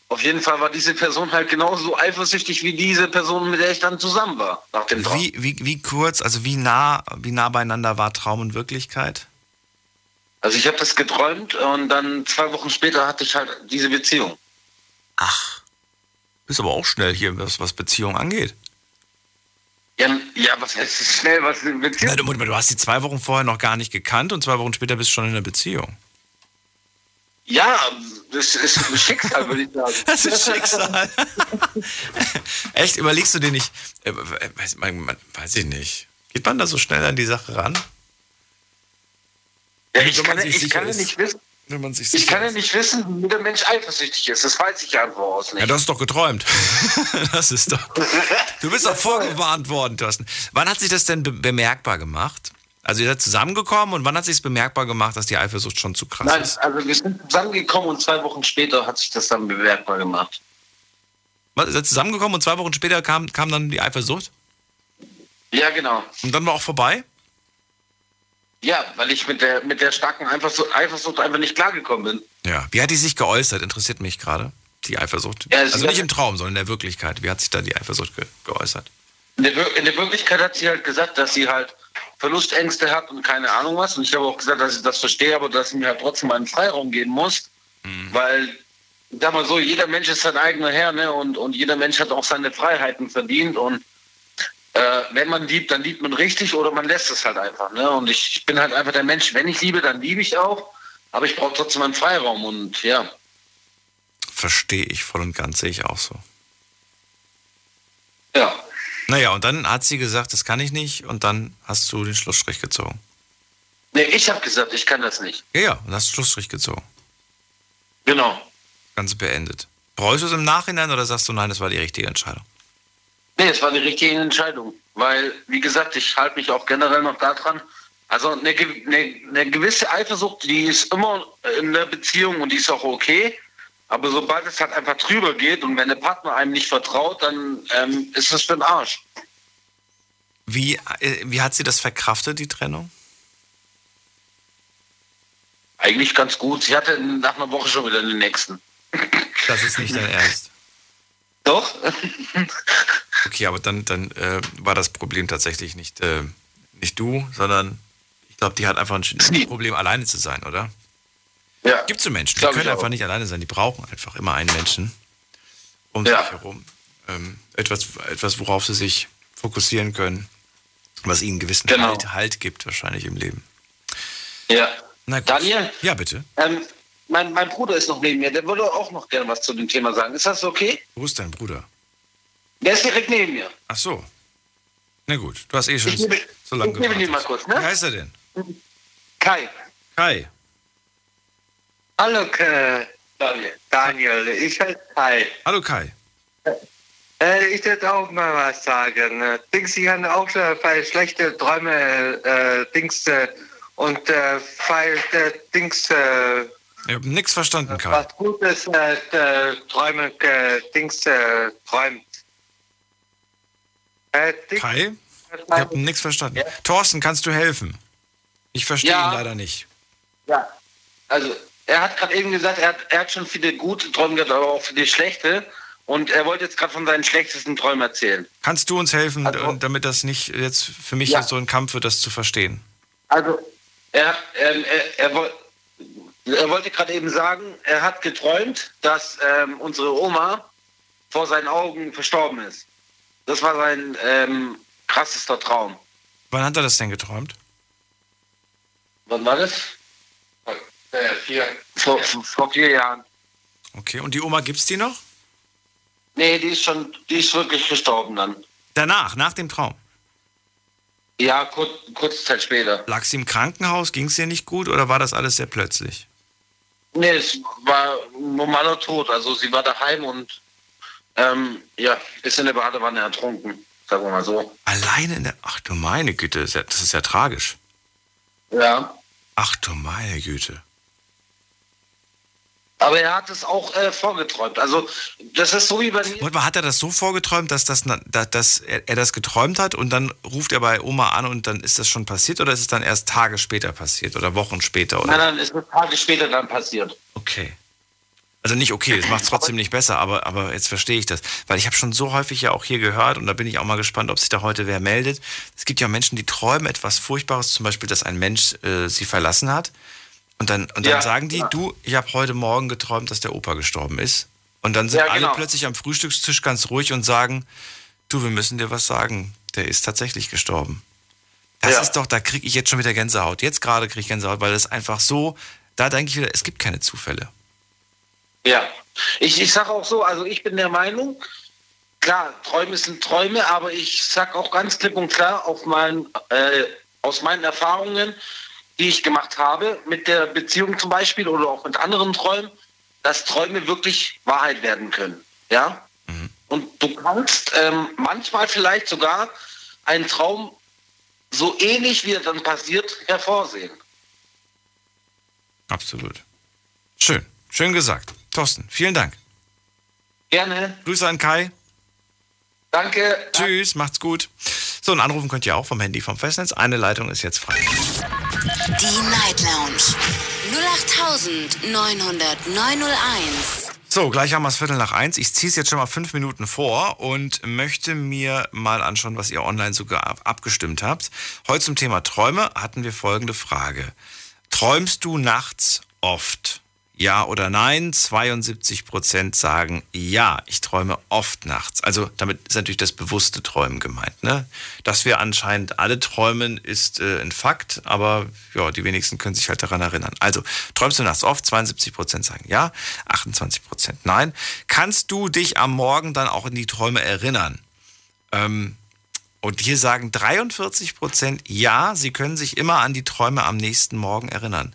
auf jeden Fall war diese Person halt genauso eifersüchtig wie diese Person, mit der ich dann zusammen war, nach dem Traum. Wie, wie, wie kurz, also wie nah, wie nah beieinander war Traum und Wirklichkeit? Also ich habe das geträumt und dann zwei Wochen später hatte ich halt diese Beziehung. Bist aber auch schnell hier, was, was Beziehung angeht. Ja, ja was heißt schnell, was Beziehung? Na, du, du hast sie zwei Wochen vorher noch gar nicht gekannt und zwei Wochen später bist du schon in einer Beziehung. Ja, das ist ein Schicksal, würde ich sagen. Das ist Schicksal. Echt, überlegst du dir nicht, äh, weiß, man, man, weiß ich nicht, geht man da so schnell an die Sache ran? Ja, ich kann, ich kann nicht wissen. Wenn man sich Ich kann ja nicht wissen, wie der Mensch eifersüchtig ist. Das weiß ich ja im Voraus nicht. Ja, das ist doch geträumt. Das ist doch. Du bist doch vorgewarnt worden, Thorsten. Wann hat sich das denn be bemerkbar gemacht? Also ihr seid zusammengekommen und wann hat sich es bemerkbar gemacht, dass die Eifersucht schon zu krass Nein, ist? also wir sind zusammengekommen und zwei Wochen später hat sich das dann bemerkbar gemacht. Was, Ihr seid zusammengekommen und zwei Wochen später kam, kam dann die Eifersucht? Ja, genau. Und dann war auch vorbei? Ja, weil ich mit der, mit der starken Eifersucht, Eifersucht einfach nicht klargekommen bin. Ja. Wie hat die sich geäußert? Interessiert mich gerade. Die Eifersucht. Ja, also nicht im Traum, sondern in der Wirklichkeit. Wie hat sich da die Eifersucht ge geäußert? In der, Wir- in der Wirklichkeit hat sie halt gesagt, dass sie halt Verlustängste hat und keine Ahnung was. Und ich habe auch gesagt, dass ich das verstehe, aber dass sie mir halt trotzdem einen Freiraum geben muss. Weil, ich sag mal so, jeder Mensch ist sein eigener Herr, ne? Und, und jeder Mensch hat auch seine Freiheiten verdient. Und äh, wenn man liebt, dann liebt man richtig oder man lässt es halt einfach. Ne? Und ich, ich bin halt einfach der Mensch, wenn ich liebe, dann liebe ich auch. Aber ich brauche trotzdem einen Freiraum und ja. Verstehe ich voll und ganz, sehe ich auch so. Ja. Naja, und dann hat sie gesagt, das kann ich nicht und dann hast du den Schlussstrich gezogen. Nee, ich habe gesagt, ich kann das nicht. Ja, ja, und hast den Schlussstrich gezogen. Genau. Ganze beendet. Bereust du es im Nachhinein oder sagst du, nein, das war die richtige Entscheidung? Nee, es war die richtige Entscheidung. Weil, wie gesagt, ich halte mich auch generell noch daran. Also eine, eine, eine gewisse Eifersucht, die ist immer in der Beziehung und die ist auch okay. Aber sobald es halt einfach drüber geht und wenn der Partner einem nicht vertraut, dann ähm, ist es für den Arsch. Wie, äh, wie hat sie das verkraftet, die Trennung? Eigentlich ganz gut. Sie hatte nach einer Woche schon wieder den nächsten. Das ist nicht dein Ernst. Doch? Okay, aber dann, dann äh, war das Problem tatsächlich nicht, äh, nicht du, sondern ich glaube, die hat einfach ein Problem, alleine zu sein, oder? Ja. Gibt so Menschen, die können einfach nicht alleine sein, die brauchen einfach immer einen Menschen um Ja. sich herum. Ähm, etwas, etwas, worauf sie sich fokussieren können, was ihnen einen gewissen Genau. halt, halt gibt, wahrscheinlich im Leben. Ja. Na gut. Daniel? Ja, bitte. Ähm, mein, mein Bruder ist noch neben mir. Der würde auch noch gerne was zu dem Thema sagen. Ist das okay? Wo ist dein Bruder? Der ist direkt neben mir. Ach so. Na gut, du hast eh schon Ich gebe- so lange ich gebe dir gewartet. mal kurz, ne? Wie heißt er denn? Kai. Kai. Hallo, äh, Daniel. Ich heiße Kai. Hallo Kai. Äh, ich würde auch mal was sagen. Äh, Dings, ich hatte auch schon bei schlechte Träume, äh, Dings, äh, und äh, bei äh, Dings, äh, Ich habe nichts verstanden, Kai. was Gutes äh, äh, Träume, äh, Dings, äh, träumt. Äh, Kai? Ich habe nichts verstanden. Thorsten, kannst du helfen? Ich verstehe Ja. ihn leider nicht. Ja. Also, er hat gerade eben gesagt, er hat, er hat schon viele gute Träume gehabt, aber auch viele schlechte. Und er wollte jetzt gerade von seinen schlechtesten Träumen erzählen. Kannst du uns helfen, äh, damit das nicht jetzt für mich Ja. so ein Kampf wird, das zu verstehen? Also, er, ähm, er, er, er wollte gerade eben sagen, er hat geträumt, dass ähm, unsere Oma vor seinen Augen verstorben ist. Das war sein ähm, krassester Traum. Wann hat er das denn geträumt? Wann war das? äh, vier. Vor, vor vier Jahren. Okay, und die Oma gibt's die noch? Nee, die ist schon, die ist wirklich gestorben dann. Danach, nach dem Traum. Ja, kurz, kurze Zeit später. Lag sie im Krankenhaus? Ging es ihr nicht gut oder war das alles sehr plötzlich? Nee, es war ein normaler Tod. Also sie war daheim und ähm, ja, ist in der Badewanne ertrunken, sagen wir mal so. Alleine in der. Ach du meine Güte, das ist ja, das ist ja tragisch. Ja. Ach du meine Güte. Aber er hat es auch äh, vorgeträumt. Also das ist so wie bei mir. Und hat er das so vorgeträumt, dass, das, na- da- dass er, er das geträumt hat und dann ruft er bei Oma an und dann ist das schon passiert oder ist es dann erst Tage später passiert oder Wochen später? Oder? Nein, nein, es ist Tage später dann passiert. Okay. Also nicht okay, das macht es trotzdem nicht besser, aber, aber jetzt verstehe ich das. Weil ich habe schon so häufig ja auch hier gehört und da bin ich auch mal gespannt, ob sich da heute wer meldet. Es gibt ja Menschen, die träumen etwas Furchtbares, zum Beispiel, dass ein Mensch äh, sie verlassen hat. Und dann, und dann Ja, sagen die, ja. du, ich habe heute Morgen geträumt, dass der Opa gestorben ist. Und dann sind Ja, alle genau. plötzlich am Frühstückstisch ganz ruhig und sagen, du, wir müssen dir was sagen. Der ist tatsächlich gestorben. Das ist doch, da kriege ich jetzt schon wieder Gänsehaut. Jetzt gerade kriege ich Gänsehaut, weil das einfach so, da denke ich wieder, es gibt keine Zufälle. Ja. Ich, ich sage auch so, also ich bin der Meinung, klar, Träume sind Träume, aber ich sage auch ganz klipp und klar auf meinen, äh, aus meinen Erfahrungen, die ich gemacht habe, mit der Beziehung zum Beispiel oder auch mit anderen Träumen, dass Träume wirklich Wahrheit werden können. Ja? Und du kannst ähm, manchmal vielleicht sogar einen Traum so ähnlich wie er dann passiert hervorsehen. Absolut. Schön. Schön gesagt. Thorsten, vielen Dank. Gerne. Grüße an Kai. Danke. Tschüss, macht's gut. So, und anrufen könnt ihr auch vom Handy vom Festnetz. Eine Leitung ist jetzt frei. Die Night Lounge 0890901. So, gleich haben wir es Viertel nach eins. Ich ziehe es jetzt schon mal fünf Minuten vor und möchte mir mal anschauen, was ihr online sogar ab- abgestimmt habt. Heute zum Thema Träume hatten wir folgende Frage. Träumst du nachts oft? Ja oder nein? 72 Prozent sagen ja, ich träume oft nachts. Also damit ist natürlich das bewusste Träumen gemeint. Ne? Dass wir anscheinend alle träumen, ist äh, ein Fakt, aber ja, die wenigsten können sich halt daran erinnern. Also, träumst du nachts oft? 72 Prozent sagen ja, 28 Prozent nein. Kannst du dich am Morgen dann auch in die Träume erinnern? Ähm, und hier sagen 43 Prozent ja, sie können sich immer an die Träume am nächsten Morgen erinnern.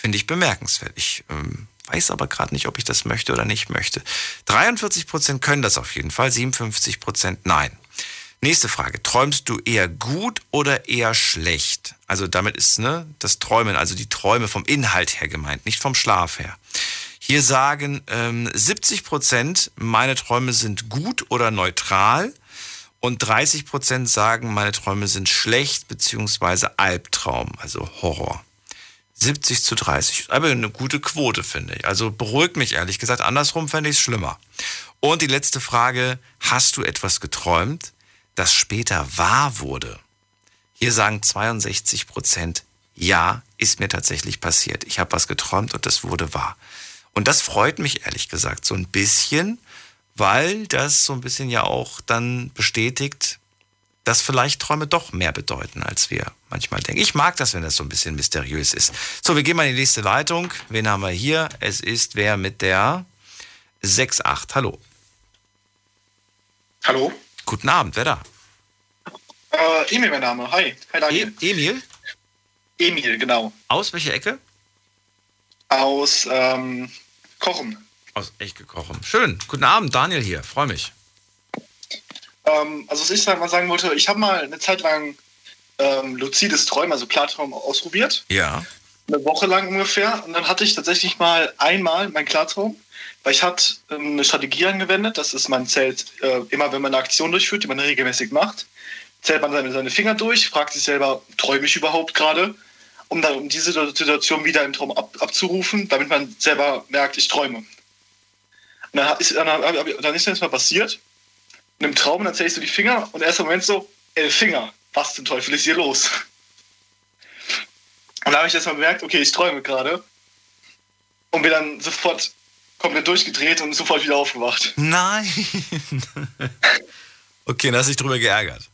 Finde ich bemerkenswert. Ich ähm, weiß aber gerade nicht, ob ich das möchte oder nicht möchte. 43 Prozent können das auf jeden Fall, 57 Prozent nein. Nächste Frage. Träumst du eher gut oder eher schlecht? Also damit ist ne, das Träumen, also die Träume vom Inhalt her gemeint, nicht vom Schlaf her. Hier sagen ähm, 70 Prozent, meine Träume sind gut oder neutral. Und 30 Prozent sagen, meine Träume sind schlecht beziehungsweise Albtraum, also Horror. 70 zu 30. Aber eine gute Quote, finde ich. Also beruhigt mich ehrlich gesagt. Andersrum fände ich es schlimmer. Und die letzte Frage. Hast du etwas geträumt, das später wahr wurde? Hier sagen 62 Prozent, ja, ist mir tatsächlich passiert. Ich habe was geträumt und das wurde wahr. Und das freut mich ehrlich gesagt so ein bisschen, weil das so ein bisschen ja auch dann bestätigt, dass vielleicht Träume doch mehr bedeuten, als wir manchmal denken. Ich mag das, wenn das so ein bisschen mysteriös ist. So, wir gehen mal in die nächste Leitung. Wen haben wir hier? Es ist wer mit der 68. Hallo. Hallo? Guten Abend, wer da? Äh, Emil, mein Name. Hi. Hi, Daniel. E Emil? Emil, genau. Aus welcher Ecke? Aus ähm, Kochen. Aus Echke Kochen. Schön. Guten Abend, Daniel hier. Freue mich. Ähm, also, was ich mal sagen wollte, ich habe mal eine Zeit lang ähm, luzides Träumen, also Klartraum, ausprobiert. Ja. Eine Woche lang ungefähr. Und dann hatte ich tatsächlich mal einmal meinen Klartraum, weil ich hatte ähm, eine Strategie angewendet. Das ist, man zählt äh, immer, wenn man eine Aktion durchführt, die man regelmäßig macht, zählt man seine, seine Finger durch, fragt sich selber, träume ich überhaupt gerade? Um dann um diese Situation wieder im Traum ab, abzurufen, damit man selber merkt, ich träume. Und dann ist, dann, dann ist das mal passiert. Und im Traum, dann zählst du die Finger und erst im Moment so, elf Finger. Was zum Teufel ist hier los? Und da habe ich erst mal bemerkt, okay, ich träume gerade. Und bin dann sofort komplett durchgedreht und sofort wieder aufgewacht. Nein. okay, dann hast du dich drüber geärgert.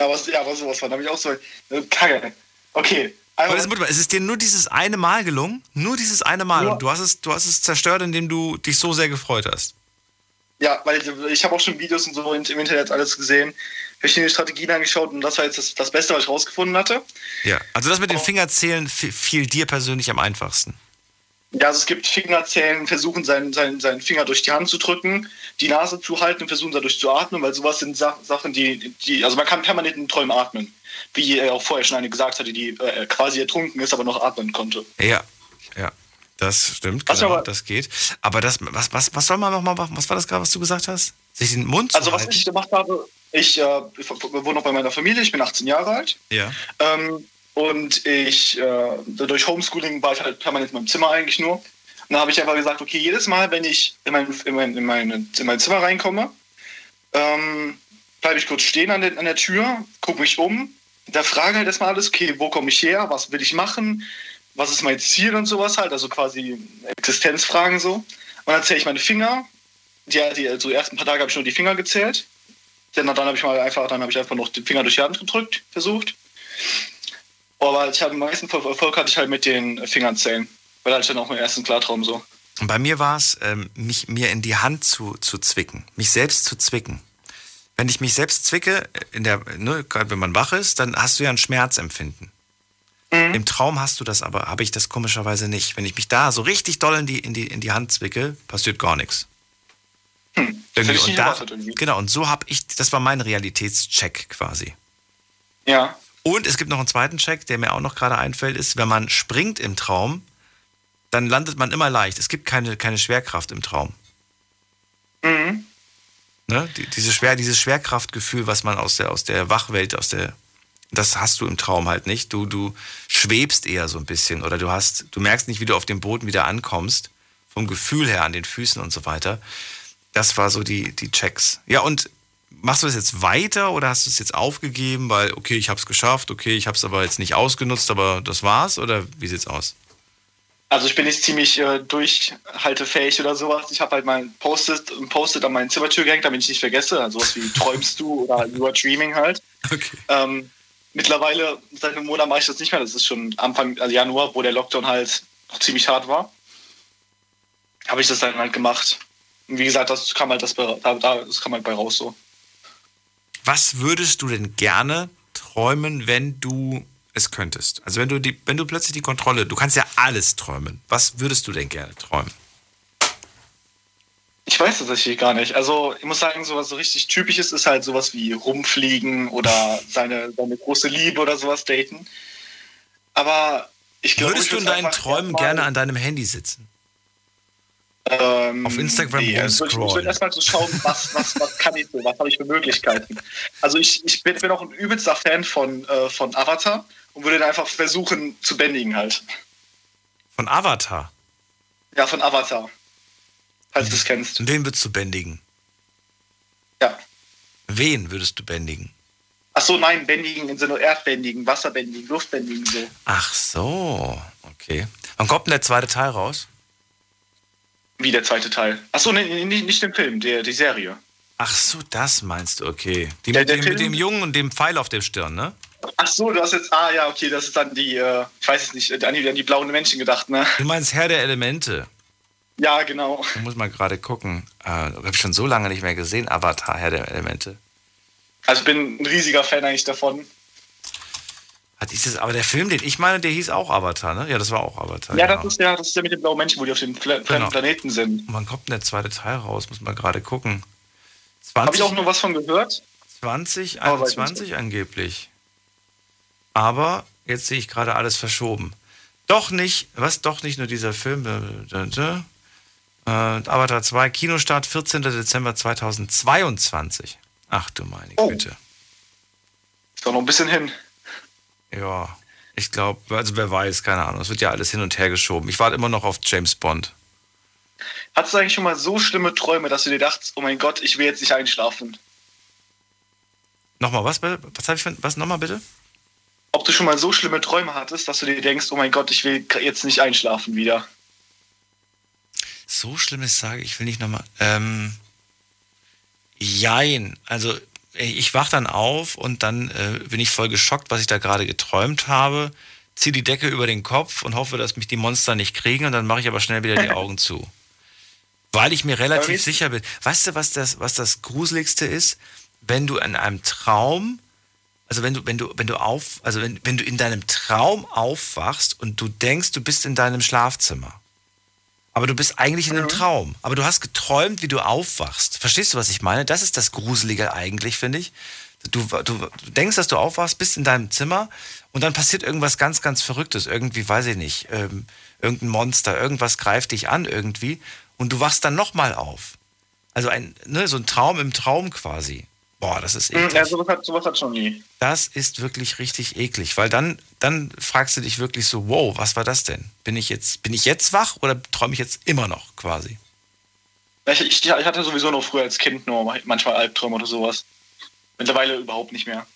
Ja, was, ja, aber sowas von. Da habe ich auch so, äh, Kacke. Okay. Aber das, es ist dir nur dieses eine Mal gelungen? Nur dieses eine Mal. Ja. Und du hast, es, du hast es zerstört, indem du dich so sehr gefreut hast. Ja, weil ich, habe auch schon Videos und so im Internet alles gesehen, verschiedene Strategien angeschaut und das war jetzt das, das Beste, was ich rausgefunden hatte. Ja. Also das mit den Fingerzählen fi- fiel dir persönlich am einfachsten. Ja, also es gibt Fingerzählen, versuchen seinen, seinen, seinen Finger durch die Hand zu drücken, die Nase zu halten und versuchen dadurch zu atmen, weil sowas sind Sa Sachen, die, die, also man kann permanent in Träumen atmen. Wie äh, auch vorher schon eine gesagt hatte, die äh, quasi ertrunken ist, aber noch atmen konnte. Ja. Das stimmt, genau, aber- das geht. Aber das, was, was, was soll man nochmal machen? Was war das gerade, was du gesagt hast? Sich den Mund Also was halten? ich gemacht habe, ich äh, wohne noch bei meiner Familie, ich bin 18 Jahre alt. Ja. Ähm, und ich, äh, durch Homeschooling war ich halt permanent in meinem Zimmer eigentlich nur. Und dann habe ich einfach gesagt, okay, jedes Mal, wenn ich in mein, in mein, in mein, in mein Zimmer reinkomme, ähm, bleibe ich kurz stehen an, der- an der Tür, gucke mich um, da frage halt erstmal alles, okay, wo komme ich her, was will ich machen, was ist mein Ziel und sowas halt, also quasi Existenzfragen so. Und dann zähle ich meine Finger. Die, die, also die ersten paar Tage habe ich nur die Finger gezählt. Dann, dann habe ich mal einfach, dann habe ich einfach noch den Finger durch die Hand gedrückt, versucht. Aber ich habe meisten Erfolg hatte ich halt mit den Fingern zählen. Weil ich dann auch meinen ersten Klartraum so. Und bei mir war es, ähm, mich mir in die Hand zu, zu zwicken, mich selbst zu zwicken. Wenn ich mich selbst zwicke, in der, ne, gerade wenn man wach ist, dann hast du ja ein Schmerzempfinden. Im Traum hast du das aber, habe ich das komischerweise nicht. Wenn ich mich da so richtig doll in die, in die, in die Hand zwicke, passiert gar nichts. Irgendwie. hätte ich Und da, irgendwie. genau, und so habe ich, das war mein Realitätscheck quasi. Ja. Und es gibt noch einen zweiten Check, der mir auch noch gerade einfällt, ist, wenn man springt im Traum, dann landet man immer leicht. Es gibt keine, keine Schwerkraft im Traum. Mhm. Ne? Die, diese Schwer, dieses Schwerkraftgefühl, was man aus der, aus der Wachwelt, aus der, das hast du im Traum halt nicht. Du, du schwebst eher so ein bisschen oder du hast, du merkst nicht, wie du auf dem Boden wieder ankommst, vom Gefühl her an den Füßen und so weiter. Das war so die, die Checks. Ja, und machst du das jetzt weiter oder hast du es jetzt aufgegeben, weil, okay, ich habe es geschafft, okay, ich habe es aber jetzt nicht ausgenutzt, aber das war's oder wie sieht's aus? Also ich bin nicht ziemlich äh, durchhaltefähig oder sowas. Ich habe halt mein Post-it, ein Post-it an meine Zimmertür gehängt, damit ich nicht vergesse. Also sowas wie träumst du oder you are dreaming halt. Okay. Ähm, mittlerweile, seit einem Monat mache ich das nicht mehr. Das ist schon Anfang also Januar, wo der Lockdown halt noch ziemlich hart war. Habe ich das dann halt gemacht. Und wie gesagt, das kam halt das, das kam halt bei raus so. Was würdest du denn gerne träumen, wenn du es könntest? Also wenn du die, wenn du plötzlich die Kontrolle, du kannst ja alles träumen. Was würdest du denn gerne träumen? Ich weiß tatsächlich gar nicht. Also ich muss sagen, sowas so richtig typisches ist halt sowas wie rumfliegen oder seine, seine große Liebe oder sowas daten. Aber ich glaube, Würdest ich du in deinen Träumen gerne an deinem Handy sitzen? ähm, Auf Instagram nee, also ich, würde erstmal so schauen, was, was, was kann ich so, was habe ich für Möglichkeiten. Also ich, ich bin, bin auch ein übelster Fan von, äh, von Avatar und würde dann einfach versuchen zu bändigen halt. Von Avatar? Ja, von Avatar. Falls du es kennst. Wen würdest du bändigen? Ja. Wen würdest du bändigen? Ach so, nein, bändigen im Sinne Erdbändigen, Wasserbändigen, Luftbändigen so. Ach so, okay. Wann kommt denn der zweite Teil raus? Wie der zweite Teil. Ach so, nee, nee, nicht, nicht den Film, der, die Serie. Ach so, das meinst du, okay. Die Der- mit, der dem, mit dem Jungen und dem Pfeil auf der Stirn, ne? Ach so, du hast jetzt, ah ja, okay, das ist dann die, äh, ich weiß es nicht, an die, an die blauen Menschen gedacht, ne? Du meinst Herr der Elemente. Ja, genau. Ich muss mal gerade gucken. Äh, habe ich schon so lange nicht mehr gesehen. Avatar, Herr der Elemente. Also bin ein riesiger Fan eigentlich davon. Hat dieses, aber der Film, den ich meine, der hieß auch Avatar, ne? Ja, das war auch Avatar. Ja, genau. das ist ja, das ist ja mit den blauen Menschen, wo die auf dem Pla Genau. Planeten sind. Wann kommt denn der zweite Teil raus? Muss man gerade gucken. Habe ich auch nur was von gehört? 2021 angeblich. Aber jetzt sehe ich gerade alles verschoben. Doch nicht, was doch nicht nur dieser Film. Äh, Avatar 2, Kinostart 14. Dezember 2022. Ach du meine Güte. Ist doch noch ein bisschen hin. Ja, ich glaube, also wer weiß, keine Ahnung. Es wird ja alles hin und her geschoben. Ich warte immer noch auf James Bond. Hattest du eigentlich schon mal so schlimme Träume, dass du dir dachtest, oh mein Gott, ich will jetzt nicht einschlafen? Nochmal, was? Was habe ich für, was nochmal bitte? Ob du schon mal so schlimme Träume hattest, dass du dir denkst, oh mein Gott, ich will jetzt nicht einschlafen wieder. So schlimmes sage ich, will nicht nochmal. Ähm, jein. Also ich wach dann auf und dann äh, bin ich voll geschockt, was ich da gerade geträumt habe. Zieh die Decke über den Kopf und hoffe, dass mich die Monster nicht kriegen und dann mache ich aber schnell wieder die Augen zu. Weil ich mir relativ sicher bin. Weißt du, was das, was das Gruseligste ist? Wenn du in einem Traum, also wenn du, wenn du, wenn du auf, also wenn, wenn du in deinem Traum aufwachst und du denkst, du bist in deinem Schlafzimmer. Aber du bist eigentlich in einem Traum. Aber du hast geträumt, wie du aufwachst. Verstehst du, was ich meine? Das ist das Gruselige eigentlich, finde ich. Du, du, denkst, dass du aufwachst, bist in deinem Zimmer und dann passiert irgendwas ganz, ganz Verrücktes. Irgendwie, weiß ich nicht, ähm, irgendein Monster, irgendwas greift dich an irgendwie und du wachst dann nochmal auf. Also ein, ne, so ein Traum im Traum quasi. Boah, das ist eklig. Ja, sowas hat, sowas hat schon nie. Das ist wirklich richtig eklig, weil dann, dann fragst du dich wirklich so, wow, was war das denn? Bin ich jetzt, bin ich jetzt wach oder träume ich jetzt immer noch quasi? Ich, ich, ich hatte sowieso noch früher als Kind nur manchmal Albträume oder sowas. Mittlerweile überhaupt nicht mehr.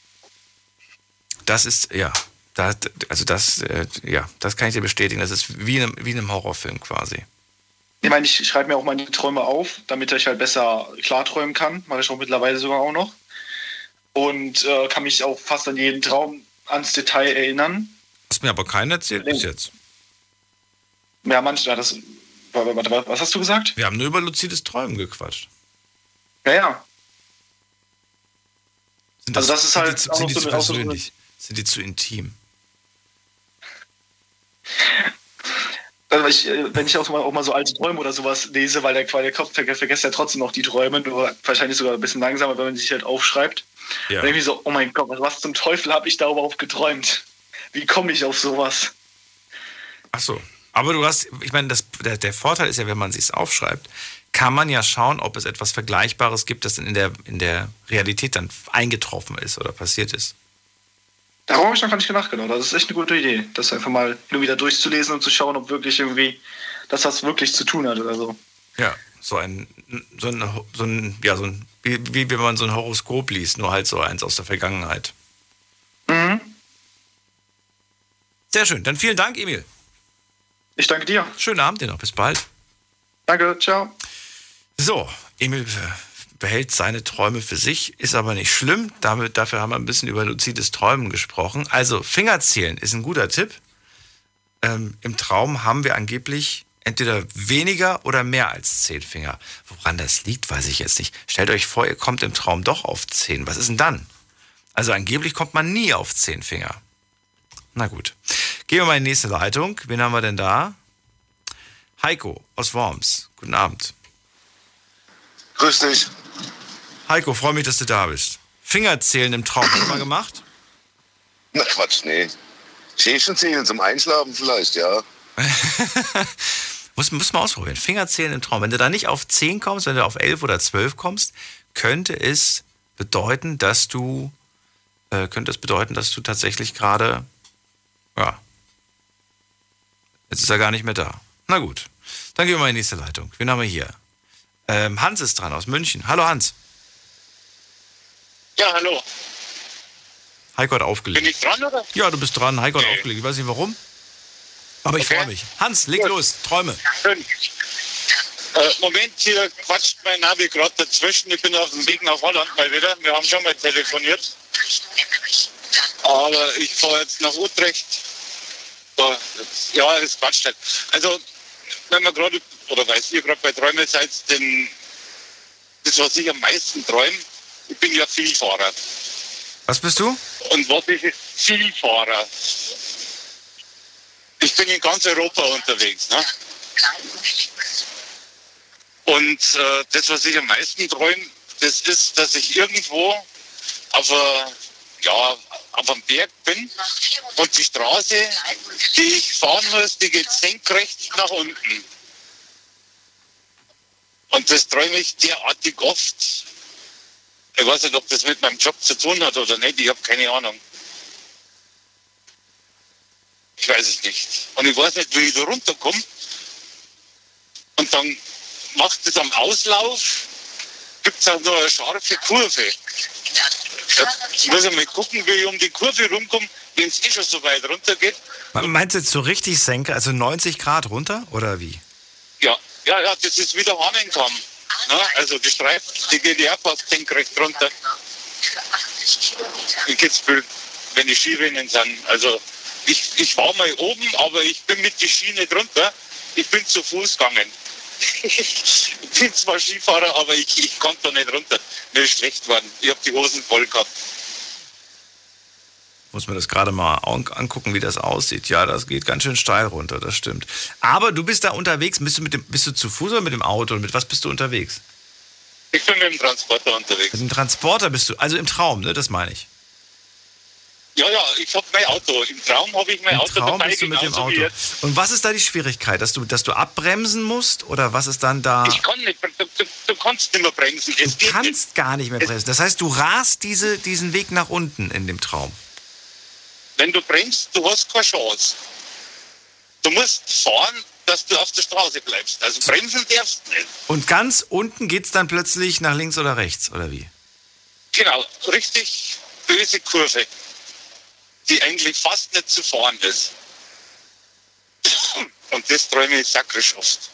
Das ist, ja, das, also das, äh, ja, das kann ich dir bestätigen. Das ist wie in einem, wie in einem Horrorfilm quasi. Ich meine, ich schreibe mir auch meine Träume auf, damit ich halt besser klarträumen kann. Mache ich auch mittlerweile sogar auch noch. Und äh, kann mich auch fast an jeden Traum ans Detail erinnern. Hast mir aber keinen erzählt bis jetzt. Ja, manchmal, das. Was hast du gesagt? Wir haben nur über luzides Träumen gequatscht. Ja, ja. Sind Also das ist halt die, auch die so auch so persönlich? Sind die zu intim? Also ich, äh, wenn ich auch mal, auch mal so alte Träume oder sowas lese, weil der, weil der Kopf vergesst, vergesst ja trotzdem noch die Träume, nur wahrscheinlich sogar ein bisschen langsamer, wenn man sich halt aufschreibt. Ja. Dann irgendwie so, oh mein Gott, was, zum Teufel habe ich da überhaupt geträumt? Wie komme ich auf sowas? Ach so. Aber du hast, ich meine, das, der, der Vorteil ist ja, wenn man sich aufschreibt, kann man ja schauen, ob es etwas Vergleichbares gibt, das dann in der, in der Realität dann eingetroffen ist oder passiert ist. Darauf habe ich noch gar nicht gedacht, genau. Das ist echt eine gute Idee, das einfach mal nur wieder durchzulesen und zu schauen, ob wirklich irgendwie das was wirklich zu tun hat oder so. Ja, so ein, so ein, so ein, ja, so ein, wie, wie wenn man so ein Horoskop liest, nur halt so eins aus der Vergangenheit. Mhm. Sehr schön. Dann vielen Dank, Emil. Ich danke dir. Schönen Abend dir noch. Bis bald. Danke, ciao. So, Emil behält seine Träume für sich, ist aber nicht schlimm. Damit, dafür haben wir ein bisschen über luzides Träumen gesprochen. Also, Fingerzählen ist ein guter Tipp. Ähm, Im Traum haben wir angeblich entweder weniger oder mehr als zehn Finger. Woran das liegt, weiß ich jetzt nicht. Stellt euch vor, ihr kommt im Traum doch auf zehn. Was ist denn dann? Also angeblich kommt man nie auf zehn Finger. Na gut. Gehen wir mal in die nächste Leitung. Wen haben wir denn da? Heiko aus Worms. Guten Abend. Grüß dich. Heiko, freue mich, dass du da bist. Fingerzählen im Traum, hast du mal gemacht? Na Quatsch, nee. Schäfchen zählen zum Einschlafen vielleicht, ja. Muss, muss man ausprobieren. Fingerzählen im Traum. Wenn du da nicht auf 10 kommst, wenn du auf 11 oder 12 kommst, könnte es bedeuten, dass du, äh, könnte es bedeuten, dass du tatsächlich gerade, ja, jetzt ist er gar nicht mehr da. Na gut, dann gehen wir mal in die nächste Leitung. Wen haben wir hier? Ähm, Hans ist dran aus München. Hallo Hans. Ja, hallo. Heiko hat aufgelegt. Bin ich dran, oder? Ja, du bist dran. Heiko hat aufgelegt. Ich weiß nicht warum. Aber ich Okay. freue mich. Hans, leg los. Träume. Schön. Äh, Moment, hier quatscht mein Navi gerade dazwischen. Ich bin auf dem Weg nach Holland mal wieder. Wir haben schon mal telefoniert. Aber ich fahre jetzt nach Utrecht. Ja, es quatscht halt. Also, wenn man gerade, oder weiß ihr gerade bei Träumen seid, denn das, was ich am meisten träume, ich bin ja Vielfahrer. Was bist du? Und was ich Vielfahrer. Ich bin in ganz Europa unterwegs. Ne? Und äh, das, was ich am meisten träume, das ist, dass ich irgendwo auf, a, ja, auf einem Berg bin und die Straße, die ich fahren muss, die geht senkrecht nach unten. Und das träume ich derartig oft. Ich weiß nicht, ob das mit meinem Job zu tun hat oder nicht, ich habe keine Ahnung. Ich weiß es nicht. Und ich weiß nicht, wie ich da runterkomme. Und dann macht es am Auslauf, gibt es auch noch eine scharfe Kurve. Da muss ich mal gucken, wie ich um die Kurve rumkomme, wenn es eh schon so weit runter geht. Meinst du jetzt so richtig senke, also 90 Grad runter oder wie? Ja, ja, ja, das ist wieder Hannenkamm. Ne? Also die Streifen, die GDR passt senkrecht runter. In Kitzbühel, wenn die Skirennen sind. Also ich, ich war mal oben, aber ich bin mit die Schiene drunter. Ich bin zu Fuß gegangen. ich bin zwar Skifahrer, aber ich, ich konnte da nicht runter. Mir ist schlecht geworden. Ich habe die Hosen voll gehabt. Muss man das gerade mal an- angucken, wie das aussieht. Ja, das geht ganz schön steil runter, das stimmt. Aber du bist da unterwegs. Bist du, mit dem, bist du zu Fuß oder mit dem Auto? Und mit was bist du unterwegs? Ich bin mit dem Transporter unterwegs. Mit dem Transporter bist du, also im Traum, ne? Das meine ich. Ja, ja, ich habe mein Auto. Im Traum habe ich mein Im Auto Traum dabei, bist du mit dem Auto. Und was ist da die Schwierigkeit? Dass du, dass du abbremsen musst? Oder was ist dann da? Ich kann nicht, du, du, du kannst nicht mehr bremsen. Es Du kannst gar nicht mehr bremsen. Das heißt, du rast diese, diesen Weg nach unten in dem Traum. Wenn du bremst, du hast keine Chance. Du musst fahren, dass du auf der Straße bleibst. Also bremsen darfst du nicht. Und ganz unten geht's dann plötzlich nach links oder rechts, oder wie? Genau, richtig böse Kurve, die eigentlich fast nicht zu fahren ist. Und das träume ich sakrisch oft.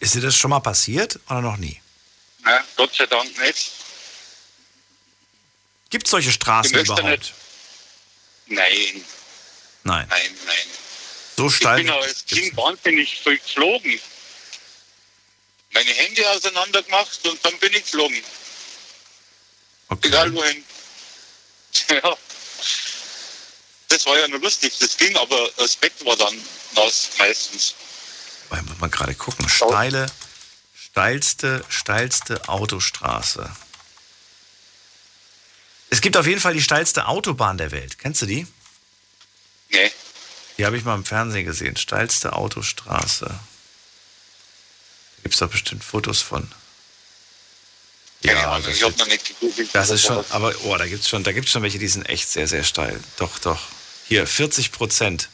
Ist dir das schon mal passiert oder noch nie? Ja, Gott sei Dank nicht. Gibt es solche Straßen überhaupt? nicht. Nein, Nein. nein, nein. So steil. Ich bin als Kind wahnsinnig viel geflogen. Meine Hände auseinander gemacht und dann bin ich geflogen. Egal wohin. Ja. Das war ja nur lustig. Das ging, aber das Bett war dann nass meistens. Mal, muss man gerade gucken. Steile, steilste, steilste Autostraße. Es gibt auf jeden Fall die steilste Autobahn der Welt. Kennst du die? Nee. Die habe ich mal im Fernsehen gesehen. Steilste Autostraße. Da gibt es doch bestimmt Fotos von. Ja, das, ich habe noch nicht gegoogelt. das ist schon, aber oh, da gibt es schon, da gibt's schon welche, die sind echt sehr, sehr steil. Doch, doch. Hier, 40 Prozent.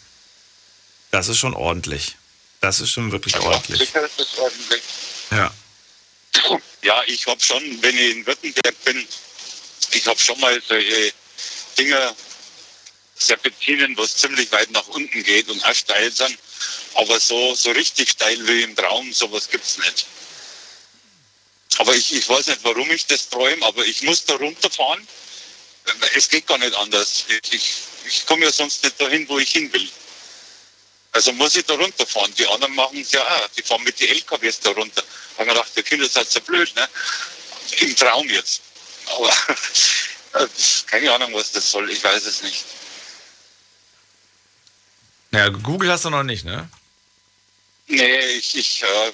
Das ist schon ordentlich. Das ist schon wirklich ordentlich. Ist das ordentlich. Ja. Ja, ich habe schon, wenn ich in Württemberg bin, ich habe schon mal solche Dinger, Serpentinen, wo es ziemlich weit nach unten geht und auch steil sind. Aber so, so richtig steil wie im Traum, sowas gibt's nicht. Aber ich, ich weiß nicht, warum ich das träume, aber ich muss da runterfahren. Es geht gar nicht anders. Ich, ich, ich komme ja sonst nicht dahin, wo ich hin will. Also muss ich da runterfahren. Die anderen machen es ja auch. Die fahren mit den LKWs da runter. Da haben wir gedacht, die Kinder sind so blöd, ne? Im Traum jetzt. Aber äh, keine Ahnung, was das soll. Ich weiß es nicht. Ja, Google hast du noch nicht, ne? Nee, ich, ich äh,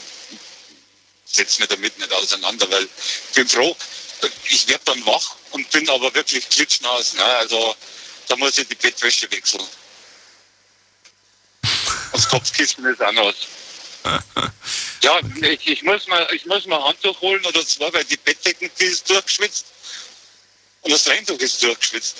setze mich damit nicht auseinander, weil ich bin froh, ich werde dann wach und bin aber wirklich klitschnass. Ne? Also da muss ich die Bettwäsche wechseln. Das Kopfkissen ist auch nass. Ja, ich, ich, muss mal, ich muss mal ein Handtuch holen oder zwei, weil die Bettdecken, die ist durchgeschwitzt. Und das Leintuch ist durchgeschwitzt.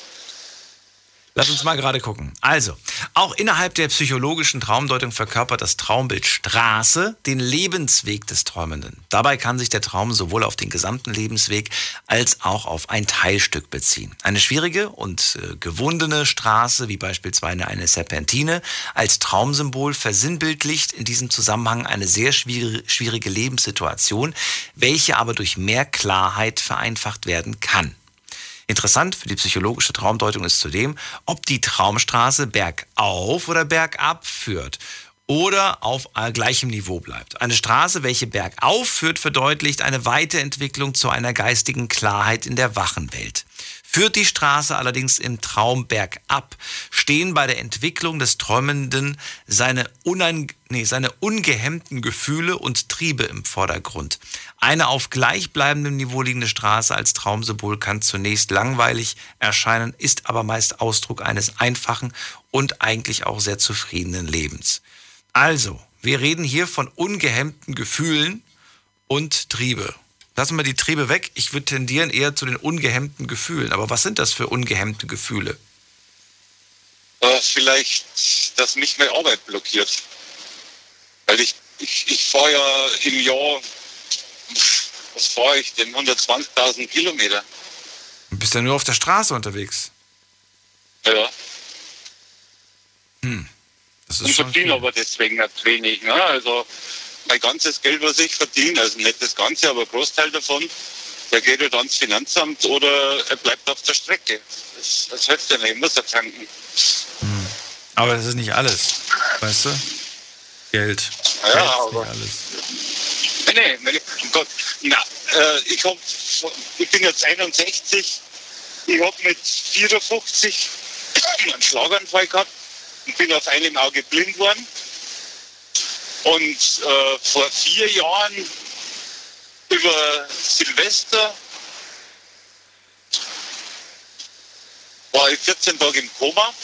Lass uns mal gerade gucken. Also, auch innerhalb der psychologischen Traumdeutung verkörpert das Traumbild Straße den Lebensweg des Träumenden. Dabei kann sich der Traum sowohl auf den gesamten Lebensweg als auch auf ein Teilstück beziehen. Eine schwierige und äh, gewundene Straße, wie beispielsweise eine Serpentine, als Traumsymbol versinnbildlicht in diesem Zusammenhang eine sehr schwierige Lebenssituation, welche aber durch mehr Klarheit vereinfacht werden kann. Interessant für die psychologische Traumdeutung ist zudem, ob die Traumstraße bergauf oder bergab führt. oder auf äh, gleichem Niveau bleibt. Eine Straße, welche bergauf führt, verdeutlicht eine Weiterentwicklung zu einer geistigen Klarheit in der wachen Welt. Führt die Straße allerdings im Traum bergab, stehen bei der Entwicklung des Träumenden seine, unein, nee, seine ungehemmten Gefühle und Triebe im Vordergrund. Eine auf gleichbleibendem Niveau liegende Straße als Traumsymbol kann zunächst langweilig erscheinen, ist aber meist Ausdruck eines einfachen und eigentlich auch sehr zufriedenen Lebens. Also, wir reden hier von ungehemmten Gefühlen und Triebe. Lassen wir die Triebe weg. Ich würde tendieren eher zu den ungehemmten Gefühlen. Aber was sind das für ungehemmte Gefühle? Äh, vielleicht, dass mich meine Arbeit blockiert. Weil ich, ich, ich fahre ja im Jahr, was fahre ich denn, 120.000 Kilometer. Du bist ja nur auf der Straße unterwegs. Ja. Hm. Das ist und verdiene viel. aber deswegen nicht wenig. Ne? Also mein ganzes Geld, was ich verdiene, also nicht das Ganze, aber ein Großteil davon, der geht halt ans Finanzamt oder er bleibt auf der Strecke. Das, das hilft ja nicht, ich muss ja tanken. Aber das ist nicht alles. Weißt du? Geld. Ja, Geld aber- nicht alles. Nee, nee, um Gott. Na, äh, ich, hab, ich bin jetzt 61, ich habe mit 54 einen Schlaganfall gehabt und bin auf einem Auge blind geworden. Und äh, vor vier Jahren über Silvester war ich 14 Tage im Koma.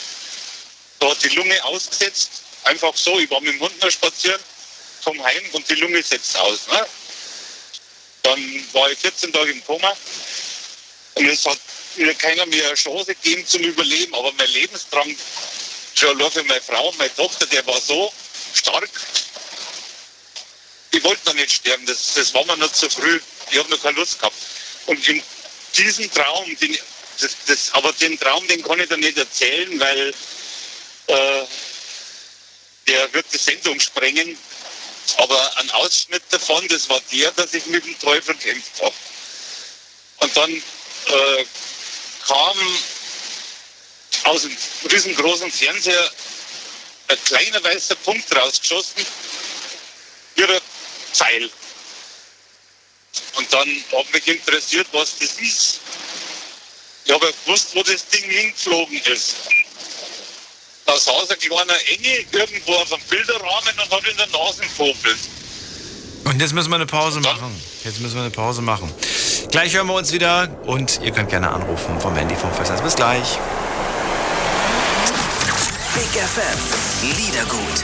Da hat die Lunge ausgesetzt. Einfach so, ich war mit dem Hund noch spazieren, komm heim und die Lunge setzt aus. Ne? Dann war ich 14 Tage im Koma und es hat mir keiner mehr eine Chance gegeben zum Überleben. Aber mein Lebensdrang, schon nur für meine Frau meine Tochter, der war so stark. Ich wollte noch nicht sterben, das, das war mir noch zu früh. Ich habe noch keine Lust gehabt. Und in diesem Traum, den, das, das, aber den Traum, den kann ich dir nicht erzählen, weil äh, der wird die Sendung sprengen. Aber ein Ausschnitt davon, das war der, dass ich mit dem Teufel kämpft habe. Und dann äh, kam aus dem riesengroßen Fernseher ein kleiner weißer Punkt rausgeschossen, wie ein Pfeil. Und dann hat mich interessiert, was das ist. Ich habe ja gewusst, wo das Ding hingeflogen ist. Da saß ein kleiner Engel irgendwo auf einem Bilderrahmen und hat in der Nase gefofelt. Und jetzt müssen wir eine Pause machen. Jetzt müssen wir eine Pause machen. Gleich hören wir uns wieder und ihr könnt gerne anrufen vom Handy vom Festnetz. Bis gleich. Big FM. Liedergut.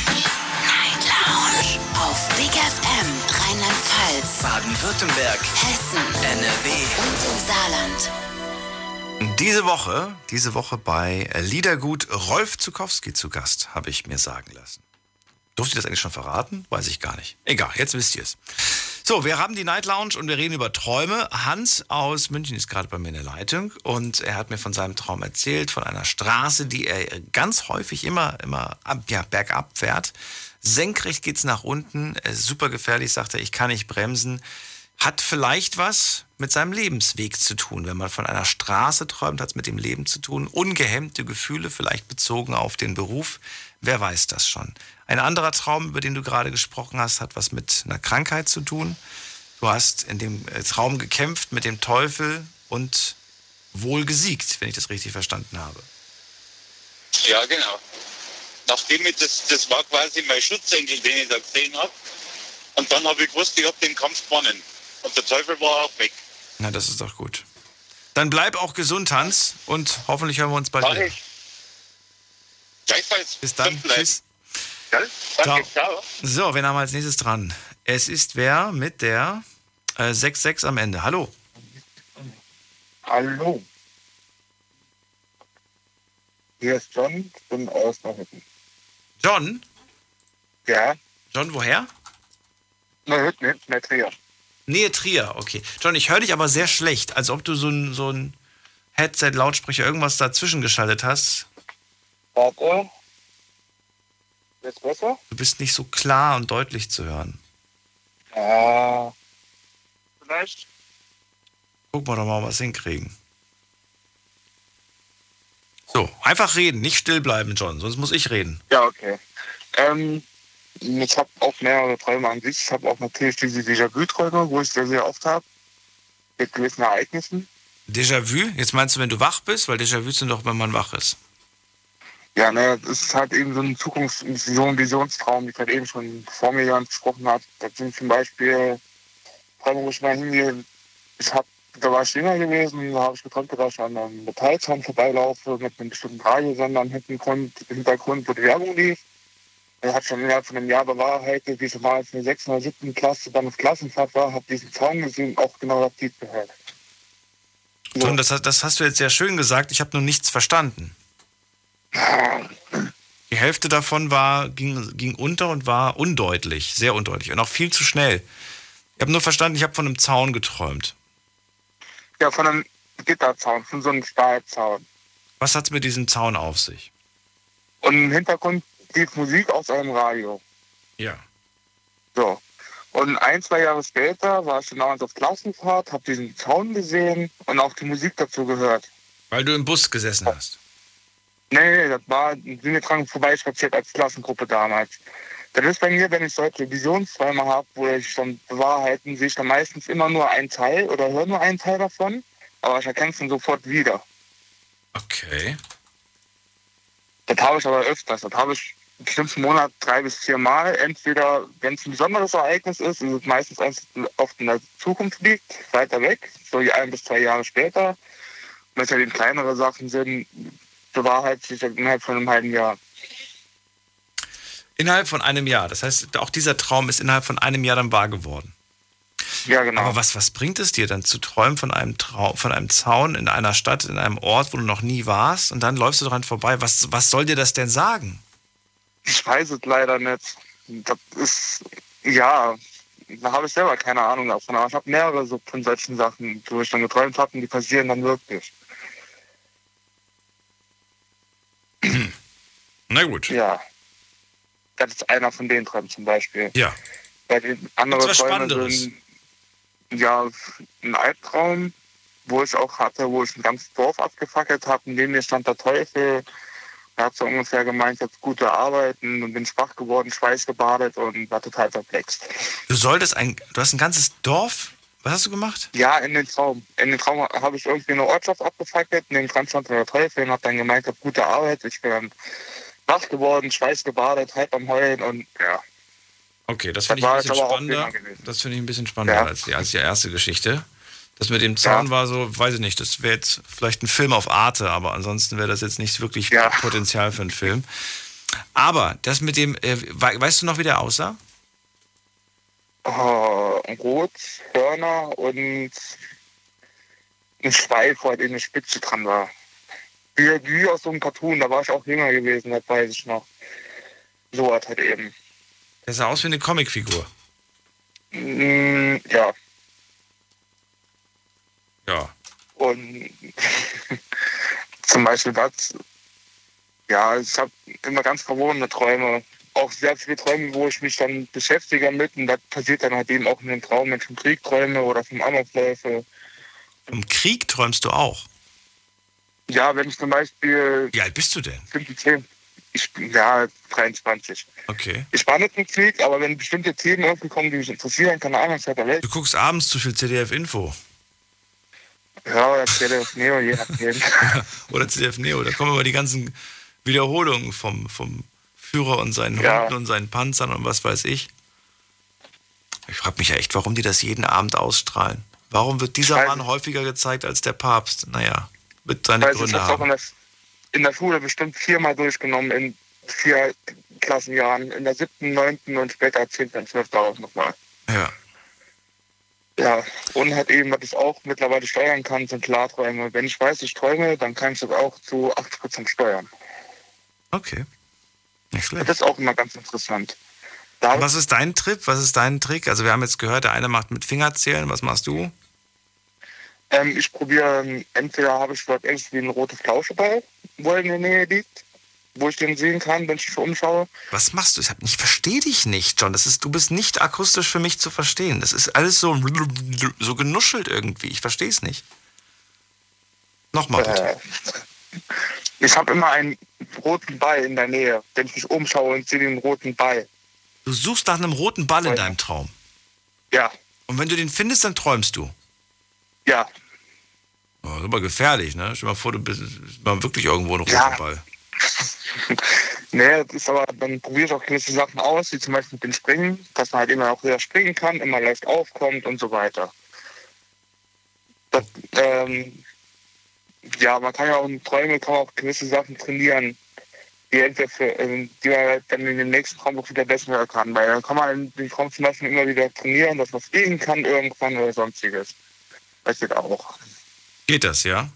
Lounge. Auf Big FM Rheinland-Pfalz, Baden-Württemberg. Hessen, NRW. und im Saarland. Diese Woche, diese Woche bei Liedergut Rolf Zukowski zu Gast, habe ich mir sagen lassen. Durfte ich das eigentlich schon verraten? Weiß ich gar nicht. Egal, jetzt wisst ihr es. So, wir haben die Night Lounge und wir reden über Träume. Hans aus München ist gerade bei mir in der Leitung und er hat mir von seinem Traum erzählt, von einer Straße, die er ganz häufig immer, immer ab, ja, bergab fährt. Senkrecht geht's nach unten, äh, super gefährlich, sagt er, ich kann nicht bremsen. Hat vielleicht was mit seinem Lebensweg zu tun. Wenn man von einer Straße träumt, hat es mit dem Leben zu tun. Ungehemmte Gefühle, vielleicht bezogen auf den Beruf. Wer weiß das schon? Ein anderer Traum, über den du gerade gesprochen hast, hat was mit einer Krankheit zu tun. Du hast in dem äh, Traum gekämpft mit dem Teufel und wohl gesiegt, wenn ich das richtig verstanden habe. Ja, genau. Nachdem ich das, das war quasi mein Schutzengel, den ich da gesehen habe. Und dann habe ich gewusst, ich habe den Kampf gewonnen. Und der Teufel war auch weg. Na, das ist doch gut. Dann bleib auch gesund, Hans, und hoffentlich hören wir uns bald Mach wieder. ich. Gleichfalls. Bis dann. Tschüss. Gell? Danke, ciao. So, wen haben wir als nächstes dran? Es ist wer mit der äh, 6-6 am Ende. Hallo. Hallo. Hier ist John, ich bin aus Norwegen. John? Ja. John, woher? Ne, Trier. Nähe Trier, okay. John, ich höre dich aber sehr schlecht, als ob du so ein, so ein Headset, Lautsprecher, irgendwas dazwischen geschaltet hast. Warte. Jetzt besser? Du bist nicht so klar und deutlich zu hören. Ja. Vielleicht. Gucken wir doch mal, was hinkriegen. So, einfach reden, nicht still bleiben, John, sonst muss ich reden. Ja, okay. Ähm, ich habe auch mehrere Träume an sich. Ich habe auch natürlich diese Déjà-vu-Träume, wo ich sehr, sehr oft habe. Mit gewissen Ereignissen. Déjà-vu? Jetzt meinst du, wenn du wach bist? Weil Déjà-vu sind doch, wenn man wach ist. Ja, ne, das ist halt eben so ein Zukunftsvision, Visionstraum, wie ich halt eben schon vor mir gesprochen habe. Das sind zum Beispiel Träume, wo ich mal hingehe. Ich habe da war ich jünger gewesen, da habe ich geträumt, dass ich an einem Metallzaun vorbeilaufe mit einem bestimmten Radiosender im Hintergrund, im Hintergrund, wo die Werbung lief. Er hat schon innerhalb von einem Jahr bewahrheitet, wie ich mal in der 6. oder 7. Klasse dann auf Klassenfahrt war, habe diesen Zaun gesehen auch genau das Lied gehört. So. Und das, das hast du jetzt sehr schön gesagt, ich habe nur nichts verstanden. Die Hälfte davon war, ging, ging unter und war undeutlich, sehr undeutlich und auch viel zu schnell. Ich habe nur verstanden, ich habe von einem Zaun geträumt. Ja, von einem Gitterzaun, von so einem Stahlzaun. Was hat es mit diesem Zaun auf sich? Und im Hintergrund lief Musik aus einem Radio. Ja. So. Und ein, zwei Jahre später war ich dann damals auf Klassenfahrt, habe diesen Zaun gesehen und auch die Musik dazu gehört. Weil du im Bus gesessen hast? Nee, das war, sind wir dran vorbeispaziert als Klassengruppe damals. Das ist bei mir, wenn ich solche Visionsträume habe, wo ich dann bewahrheiten, sehe ich dann meistens immer nur einen Teil oder höre nur einen Teil davon, aber ich erkenne es dann sofort wieder. Okay. Das habe ich aber öfters. Das habe ich bestimmt im Monat drei bis vier Mal. Entweder, wenn es ein besonderes Ereignis ist, ist es meistens eins, oft in der Zukunft liegt, weiter weg, so wie ein bis zwei Jahre später. Wenn es halt eben kleinere Sachen sind, bewahrheitet sich innerhalb von einem halben Jahr. Innerhalb von einem Jahr. Das heißt, auch dieser Traum ist innerhalb von einem Jahr dann wahr geworden. Ja, genau. Aber was, was bringt es dir dann zu träumen von einem, Traum, von einem Zaun in einer Stadt, in einem Ort, wo du noch nie warst und dann läufst du dran vorbei? Was, was soll dir das denn sagen? Ich weiß es leider nicht. Das ist, ja, da habe ich selber keine Ahnung davon. Aber ich habe mehrere so von solchen Sachen, wo ich dann geträumt habe und die passieren dann wirklich. Na gut. Ja. Das ist einer von den Träumen zum Beispiel. Ja. Bei den anderen Träumen Spannenderes? sind ja ein Albtraum, wo ich auch hatte, wo ich ein ganzes Dorf abgefackelt habe. Neben mir stand der Teufel. Er hat so ungefähr gemeint, jetzt gute Arbeiten und bin schwach geworden, schweißgebadet und war total perplex. Du solltest ein, du hast ein ganzes Dorf, was hast du gemacht? Ja, in den Traum. In den Traum habe ich irgendwie eine Ortschaft abgefackelt, neben dran stand der Teufel und hat dann gemeint, hab gute Arbeit. Ich bin dann wach geworden, schweißgebadet, halb am Heulen und ja. Okay, das finde ich ein bisschen spannender. Das finde ich ein bisschen spannender Ja. als, die, als die erste Geschichte. Das mit dem Zaun war so, weiß ich nicht, das wäre jetzt vielleicht ein Film auf Arte, aber ansonsten wäre das jetzt nicht wirklich Potenzial für einen Film. Aber das mit dem, äh, wei- weißt du noch, wie der aussah? Oh, rot, Hörner und ein Schweif, wo halt eben eine Spitze dran war. Wie, wie aus so einem Cartoon, da war ich auch jünger gewesen, das weiß ich noch. So hat halt eben. Der sah aus wie eine Comicfigur. Mm, ja, Ja. und zum Beispiel das, ja, ich habe immer ganz verworrene Träume. Auch sehr viele Träume, wo ich mich dann beschäftige mit und das passiert dann halt eben auch in den Traum, wenn ich vom Krieg träume oder vom Amoklauf. Vom Krieg träumst du auch? Ja, wenn ich zum Beispiel. Wie alt bist du denn? Ich bin ja 23. Okay. Ich war nicht im Krieg, aber wenn bestimmte Themen irgendwie kommen, die mich interessieren, keine Ahnung, der Welt. Du guckst abends zu viel CDF-Info. Ja, oder CDF Neo, je nachdem. Oder CDF Neo. Da kommen immer die ganzen Wiederholungen vom, vom Führer und seinen Ja. Hunden und seinen Panzern und was weiß ich. Ich frage mich ja echt, warum die das jeden Abend ausstrahlen. Warum wird dieser Mann häufiger gezeigt als der Papst? Naja, wird seine Weiß ich hab's auch in der, in der Schule bestimmt viermal durchgenommen in vier Klassenjahren. In der siebten, neunten und später zehnten und zwölften auch nochmal. Ja. Ja, und halt eben, was ich auch mittlerweile steuern kann, sind Klarträume. Wenn ich weiß, ich träume, dann kann ich das auch zu 80% steuern. Okay. Nicht schlecht. Das ist auch immer ganz interessant. Was ist dein Trip? Was ist dein Trick? Also wir haben jetzt gehört, der eine macht mit Fingerzählen. Was machst du? Ähm, ich probiere, ähm, entweder habe ich dort irgendwie einen roten Flauscheball, wo er in der Nähe liegt, wo ich den sehen kann, wenn ich mich umschaue. Was machst du? Ich, hab- ich verstehe dich nicht, John. Das ist, du bist nicht akustisch für mich zu verstehen. Das ist alles so, so genuschelt irgendwie. Ich verstehe es nicht. Nochmal bitte. Äh, ich habe immer einen roten Ball in der Nähe, wenn ich mich umschaue und sehe den roten Ball. Du suchst nach einem roten Ball in deinem Traum. Ja. Und wenn du den findest, dann träumst du. Ja. Oh, das ist aber gefährlich, ne? Stell dir mal vor, du bist ist mal wirklich irgendwo ein roter Ja. Ball. Nee, das ist aber, dann probiere ich auch gewisse Sachen aus, wie zum Beispiel mit dem Springen, dass man halt immer auch höher springen kann, immer leicht aufkommt und so weiter. Das, ähm, ja, man kann ja auch in Träume kann auch gewisse Sachen trainieren, die, entweder für, ähm, die man halt dann in den nächsten Traum auch wieder besser kann. Weil dann kann man in den Traum zum Beispiel immer wieder trainieren, dass man fliegen kann irgendwann oder sonstiges. Das geht auch. Geht das, ja?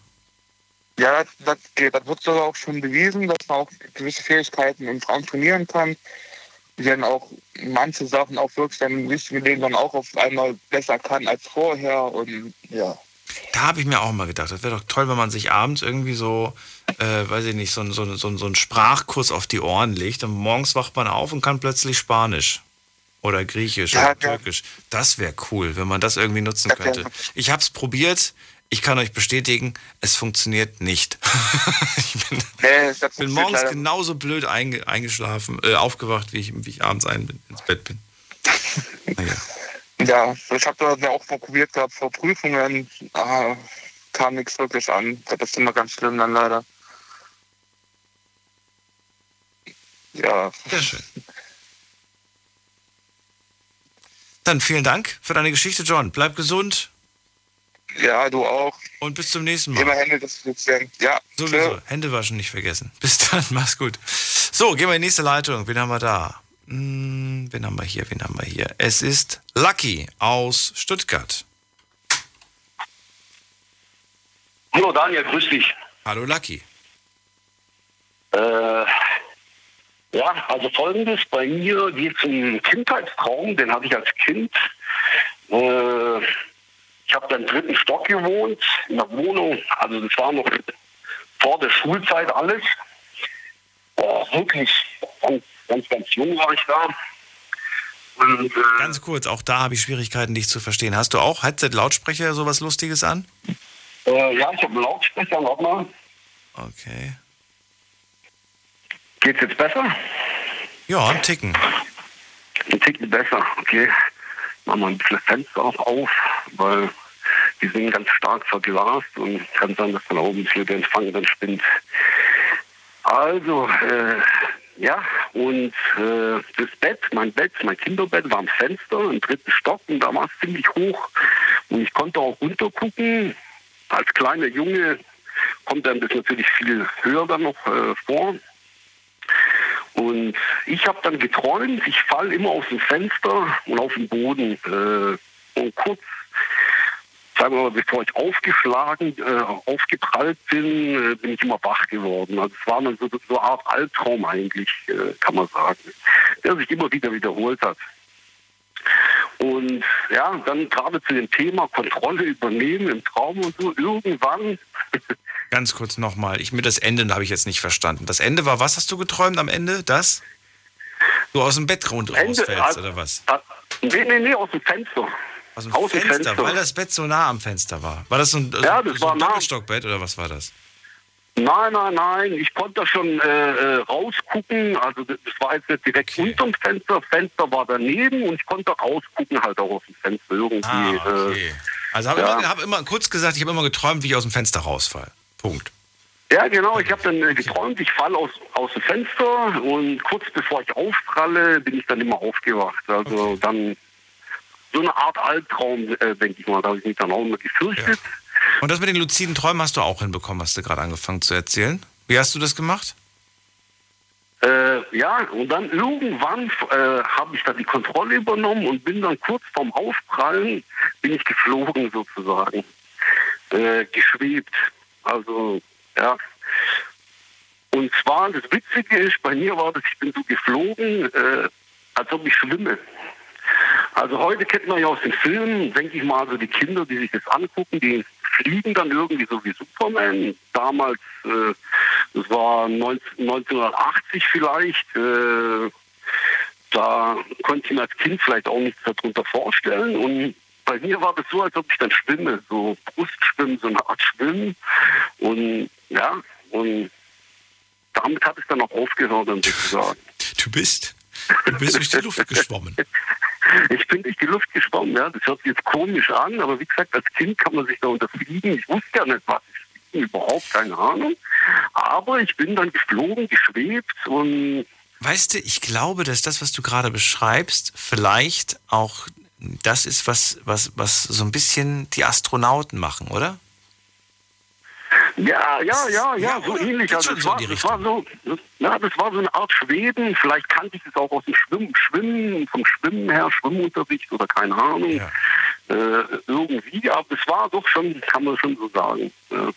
Ja, das, das geht. Das wird sogar auch schon bewiesen, dass man auch gewisse Fähigkeiten im Traum trainieren kann. Die dann auch manche Sachen auch wirklich dann im richtigen Leben dann auch auf einmal besser kann als vorher. Und ja. Da habe ich mir auch mal gedacht, das wäre doch toll, wenn man sich abends irgendwie so, äh, weiß ich nicht, so, so, so, so einen Sprachkurs auf die Ohren legt und morgens wacht man auf und kann plötzlich Spanisch. Oder Griechisch Ja, oder. Türkisch. Das wäre cool, wenn man das irgendwie nutzen könnte. Ich habe es probiert. Ich kann euch bestätigen, es funktioniert nicht. ich bin, Nee, bin morgens leider- genauso blöd einge, eingeschlafen, äh, aufgewacht, wie ich, wie ich abends bin, ins Bett bin. Ja, ich habe das ja auch mal probiert gehabt vor Prüfungen. Ah, kam nichts wirklich an. Das ist immer ganz schlimm dann leider. Ja. Sehr schön. Dann vielen Dank für deine Geschichte, John. Bleib gesund. Ja, du auch. Und bis zum nächsten Mal. Immer Hände desinfizieren. Ja. Sowieso. Hände waschen nicht vergessen. Bis dann, mach's gut. So, gehen wir in die nächste Leitung. Wen haben wir da? Hm, wen haben wir hier? Wen haben wir hier? Es ist Lucky aus Stuttgart. Hallo Daniel, grüß dich. Hallo Lucky. Äh, ja, also folgendes, bei mir geht es um einen Kindheitstraum, den hatte ich als Kind. Äh, ich habe da im dritten Stock gewohnt, in der Wohnung, also das war noch vor der Schulzeit alles. Oh, wirklich, ganz, ganz, ganz jung war ich da. Und, äh, Ganz kurz, auch da habe ich Schwierigkeiten, dich zu verstehen. Hast du auch Headset-Lautsprecher sowas Lustiges an? äh, ja, ich habe einen Lautsprecher, warte mal. Okay. Geht's jetzt besser? Ja, ein Ticken. Ein Ticken besser, okay. Machen wir ein bisschen Fenster auch auf, weil die sind ganz stark verglast und kann sein, dass von oben hier der Empfang dann spinnt. Also, äh, ja, und äh, das Bett, mein Bett, mein Kinderbett war am Fenster im dritten Stock und da war es ziemlich hoch und ich konnte auch runtergucken. Als kleiner Junge kommt einem das natürlich viel höher dann noch äh, vor. Und ich habe dann geträumt, ich falle immer aus dem Fenster und auf den Boden. Äh, und kurz, sagen wir mal, bevor ich aufgeschlagen, äh, aufgeprallt bin, äh, bin ich immer wach geworden. Also es war dann so, so eine Art Albtraum eigentlich, äh, kann man sagen, der sich immer wieder wiederholt hat. Und ja, dann gerade zu dem Thema Kontrolle übernehmen im Traum und so, irgendwann Ganz kurz nochmal. Ich mir das Ende habe ich jetzt nicht verstanden. Das Ende war, was hast du geträumt am Ende? Das? Du aus dem Bett rund rausfällst also- oder was? Nee, nee, nee, aus dem Fenster. Aus dem aus dem Fenster, Fenster. weil das Bett so nah am Fenster war. War das so ein, Ja, so, das so war ein nah. Doppelstockbett oder was war das? Nein, nein, nein, ich konnte da schon äh, äh, rausgucken. Also das war jetzt nicht direkt unterm Fenster, Fenster war daneben und ich konnte rausgucken halt auch aus dem Fenster irgendwie. Ah, okay. Also habe Ja. immer, hab immer kurz gesagt, ich habe immer geträumt, wie ich aus dem Fenster rausfall. Punkt. äh, ja, genau, ich habe dann äh, geträumt, ich falle aus, aus dem Fenster und kurz bevor ich aufpralle, bin ich dann immer aufgewacht. Also dann so eine Art Albtraum, äh, denke ich mal, da habe ich mich dann auch immer gefürchtet. Und das mit den luziden Träumen hast du auch hinbekommen, hast du gerade angefangen zu erzählen. Wie hast du das gemacht? Äh, ja, und dann irgendwann äh, habe ich dann die Kontrolle übernommen und bin dann kurz vorm Aufprallen, bin ich geflogen sozusagen, äh, geschwebt. Also, ja. Und zwar, das Witzige ist, bei mir war das, ich bin so geflogen, äh, als ob ich schwimme. Also heute kennt man ja aus den Filmen, denke ich mal, also die Kinder, die sich das angucken, die fliegen dann irgendwie so wie Superman. Damals, äh, das war 19, 1980 vielleicht, äh, da konnte ich mir als Kind vielleicht auch nichts darunter vorstellen. Und bei mir war das so, als ob ich dann schwimme, so Brustschwimmen, so eine Art Schwimmen. Und ja, und damit hat es dann auch aufgehört, dann sozusagen. Du bist, du bist durch die Luft geschwommen. Ich bin durch die Luft geschwommen, ja. Das hört sich jetzt komisch an, aber wie gesagt, als Kind kann man sich da unterfliegen. Ich wusste ja nicht, was ich fliegen, überhaupt keine Ahnung. Aber ich bin dann geflogen, geschwebt und Weißt du, ich glaube, dass das, was du gerade beschreibst, vielleicht auch das ist, was, was, was so ein bisschen die Astronauten machen, oder? Ja, ja, ja, ja, so ähnlich. Also das war, das war so, ja, das war so eine Art Schweben. Vielleicht kannte ich es auch aus dem Schwimmen, Schwimmen, vom Schwimmen her, Schwimmunterricht oder keine Ahnung. Äh, irgendwie, aber es war doch schon, kann man schon so sagen. Ja.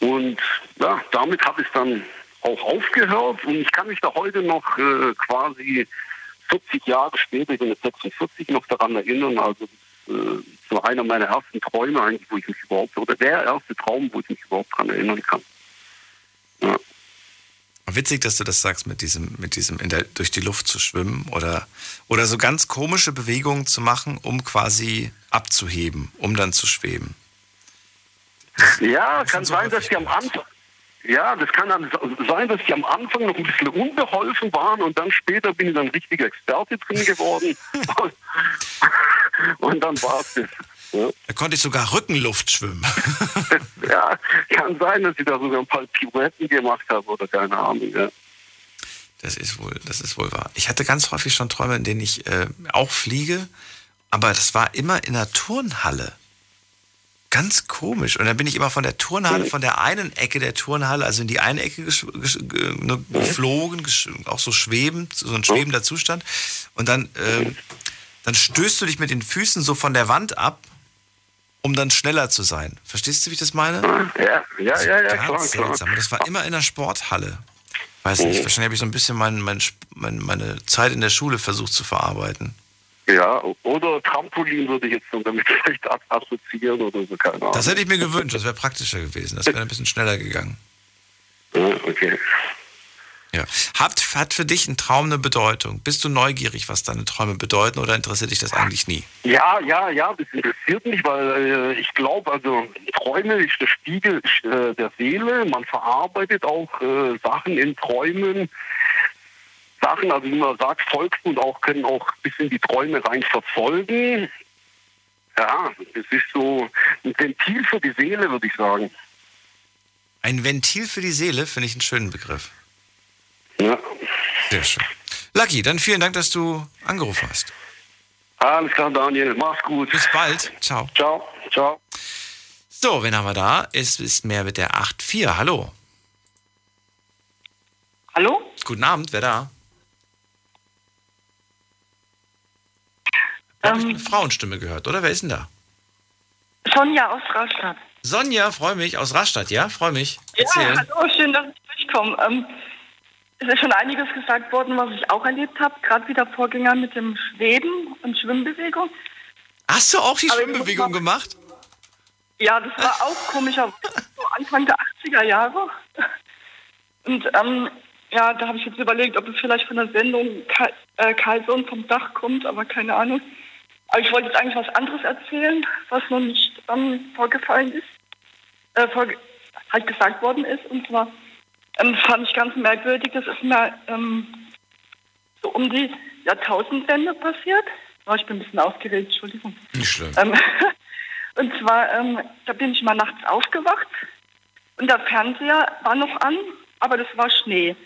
Und ja, damit habe ich dann auch aufgehört und ich kann mich da heute noch äh, quasi 40 Jahre später, ich bin jetzt 46, noch daran erinnern. Also äh, so einer meiner ersten Träume eigentlich, wo ich mich überhaupt, oder der erste Traum, wo ich mich überhaupt daran erinnern kann. Ja. Witzig, dass du das sagst, mit diesem, mit diesem der, durch die Luft zu schwimmen oder, oder so ganz komische Bewegungen zu machen, um quasi abzuheben, um dann zu schweben. Ja, kann sein, dass die am Anfang, ja, das kann dann sein, dass ich am Anfang noch ein bisschen unbeholfen war und dann später bin ich dann richtiger Experte drin geworden. und dann war es das. Ja. Da konnte ich sogar Rückenluft schwimmen. ja, kann sein, dass ich da sogar ein paar Pirouetten gemacht habe oder keine Ahnung. Ja. Das ist wohl, das ist wohl wahr. Ich hatte ganz häufig schon Träume, in denen ich äh, auch fliege, aber das war immer in einer Turnhalle. Ganz komisch. Und dann bin ich immer von der Turnhalle, von der einen Ecke der Turnhalle, also in die eine Ecke ne, geflogen, auch so schwebend, so ein schwebender Zustand. Und dann, ähm, dann stößt du dich mit den Füßen so von der Wand ab, um dann schneller zu sein. Verstehst du, wie ich das meine? Ja, ja, ja, ja, ganz klar, seltsam. klar. Und das war immer in der Sporthalle. Weiß nicht, wahrscheinlich habe ich so ein bisschen mein, mein, mein, meine Zeit in der Schule versucht zu verarbeiten. Ja, oder Trampolin würde ich jetzt dann damit vielleicht assoziieren oder so, keine Ahnung. Das hätte ich mir gewünscht, das wäre praktischer gewesen. Das wäre ein bisschen schneller gegangen. Ja, okay. Ja. Hat, hat für dich ein Traum eine Bedeutung? Bist du neugierig, was deine Träume bedeuten oder interessiert dich das eigentlich nie? Ja, ja, ja, das interessiert mich, weil äh, ich glaube, also Träume ist der Spiegel äh, der Seele. Man verarbeitet auch äh, Sachen in Träumen. Sachen, also wie man sagt, folgst und auch können auch bis in die Träume rein verfolgen. Ja, das ist so ein Ventil für die Seele, würde ich sagen. Ein Ventil für die Seele, finde ich einen schönen Begriff. Ja. Sehr schön. Lucky, dann vielen Dank, dass du angerufen hast. Alles klar, Daniel. Mach's gut. Bis bald. Ciao. Ciao. Ciao. So, wen haben wir da? Es ist mehr mit der 8.4. Hallo. Hallo? Guten Abend, wer da? Ähm, Eine Frauenstimme gehört, oder? Wer ist denn da? Sonja aus Rastatt. Sonja, freue mich, aus Rastatt, ja? Freue mich. Ja, hallo, schön, dass ich durchkomme. Ähm, es ist schon einiges gesagt worden, was ich auch erlebt habe. Gerade wie der Vorgänger mit dem Schweben und Schwimmbewegung. Hast du auch die Aber Schwimmbewegung muss gemacht? Ja, das war auch komischer. So Anfang der 80er Jahre. Und ähm, ja, da habe ich jetzt überlegt, ob es vielleicht von der Sendung Ka äh, Karlsson vom Dach kommt, aber keine Ahnung. Aber ich wollte jetzt eigentlich was anderes erzählen, was noch nicht ähm, vorgefallen ist, äh, vorge halt gesagt worden ist. Und zwar ähm, fand ich ganz merkwürdig, das ist mir ähm, so um die Jahrtausendwende passiert. Oh, ich bin ein bisschen aufgeregt, Entschuldigung. Nicht schlimm. Ähm, und zwar, ähm, da bin ich mal nachts aufgewacht und der Fernseher war noch an, aber das war Schnee.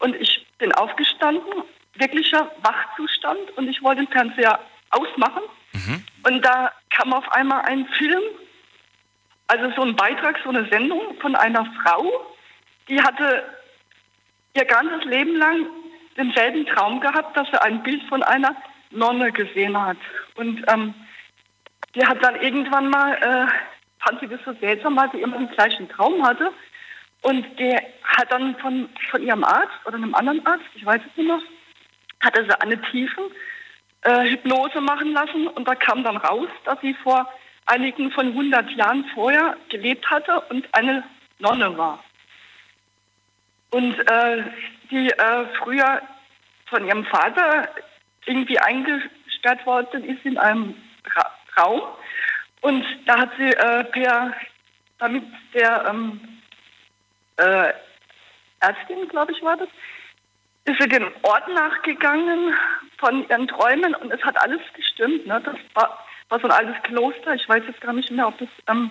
Und ich bin aufgestanden, wirklicher Wachzustand, und ich wollte den Fernseher ausmachen. Und da kam auf einmal ein Film, also so ein Beitrag, so eine Sendung von einer Frau, die hatte ihr ganzes Leben lang denselben Traum gehabt, dass sie ein Bild von einer Nonne gesehen hat. Und ähm, die hat dann irgendwann mal, äh, fand sie das so seltsam, weil sie immer den gleichen Traum hatte. Und der hat dann von, von ihrem Arzt oder einem anderen Arzt, ich weiß es nicht mehr, hatte sie eine tiefen äh, Hypnose machen lassen und da kam dann raus, dass sie vor einigen von 100 Jahren vorher gelebt hatte und eine Nonne war. Und äh, die äh, früher von ihrem Vater irgendwie eingesperrt worden ist in einem Ra Raum. Und da hat sie äh, per, damit der ähm, äh, Ärztin, glaube ich, war das, ist sie dem Ort nachgegangen von ihren Träumen und es hat alles gestimmt. Ne? Das war, war so ein altes Kloster. Ich weiß jetzt gar nicht mehr, ob das ähm,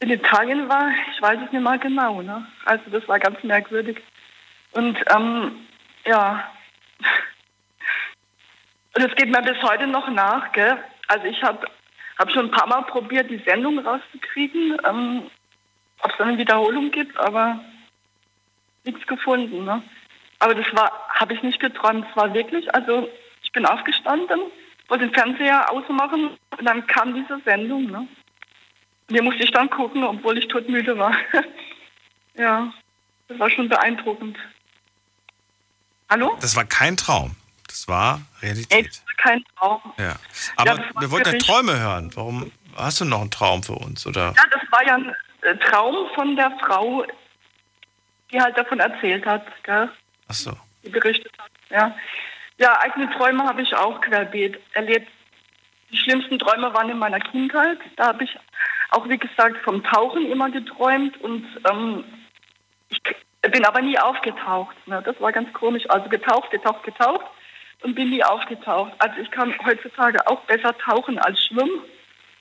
in Italien war. Ich weiß es nicht mal genau. Ne? Also das war ganz merkwürdig. Und ähm, ja, es geht mir bis heute noch nach. Gell? Also ich habe hab schon ein paar Mal probiert, die Sendung rauszukriegen, ähm, ob es eine Wiederholung gibt, aber nichts gefunden. Ne? Aber das war, habe ich nicht geträumt. Es war wirklich, also ich bin aufgestanden, wollte den Fernseher ausmachen und dann kam diese Sendung. Ne? Die musste ich dann gucken, obwohl ich todmüde war. ja, das war schon beeindruckend. Hallo? Das war kein Traum. Das war Realität. Ey, das war kein Traum. Ja. Aber Ja, wir wollten ja Träume hören. Warum hast du noch einen Traum für uns? Oder? Ja, das war ja ein äh, Traum von der Frau, die halt davon erzählt hat, gell? Ach so. die berichtet hat. Ja, ja eigene Träume habe ich auch querbeet erlebt. Die schlimmsten Träume waren in meiner Kindheit. Da habe ich auch, wie gesagt, vom Tauchen immer geträumt und ähm, ich bin aber nie aufgetaucht. Ne? Das war ganz komisch. Also getaucht, getaucht, getaucht und bin nie aufgetaucht. Also ich kann heutzutage auch besser tauchen als schwimmen.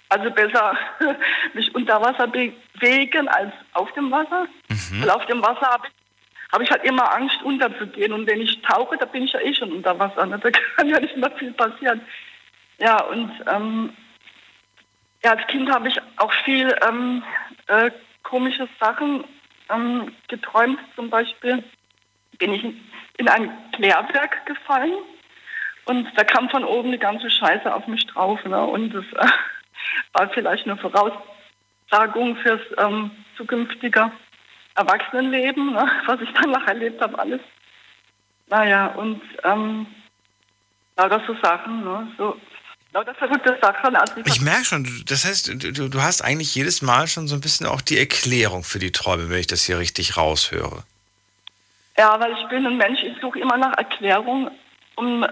Also besser mich unter Wasser bewegen als auf dem Wasser. Weil auf dem Wasser habe ich, hab ich halt immer Angst, unterzugehen. Und wenn ich tauche, da bin ich ja eh schon unter Wasser. Ne? Da kann ja nicht mehr viel passieren. Ja, und ähm, ja, als Kind habe ich auch viel ähm, äh, komische Sachen ähm, geträumt. Zum Beispiel bin ich in ein Klärwerk gefallen und da kam von oben eine ganze Scheiße auf mich drauf. Ne? Und das äh, war vielleicht eine Voraussagung fürs ähm, zukünftige Erwachsenenleben, ne? was ich danach erlebt habe, alles. Naja, und ähm, lauter so Sachen, ne? so Also ich merke schon, das heißt, du, du hast eigentlich jedes Mal schon so ein bisschen auch die Erklärung für die Träume, wenn ich das hier richtig raushöre. Ja, weil ich bin ein Mensch, ich suche immer nach Erklärung, um,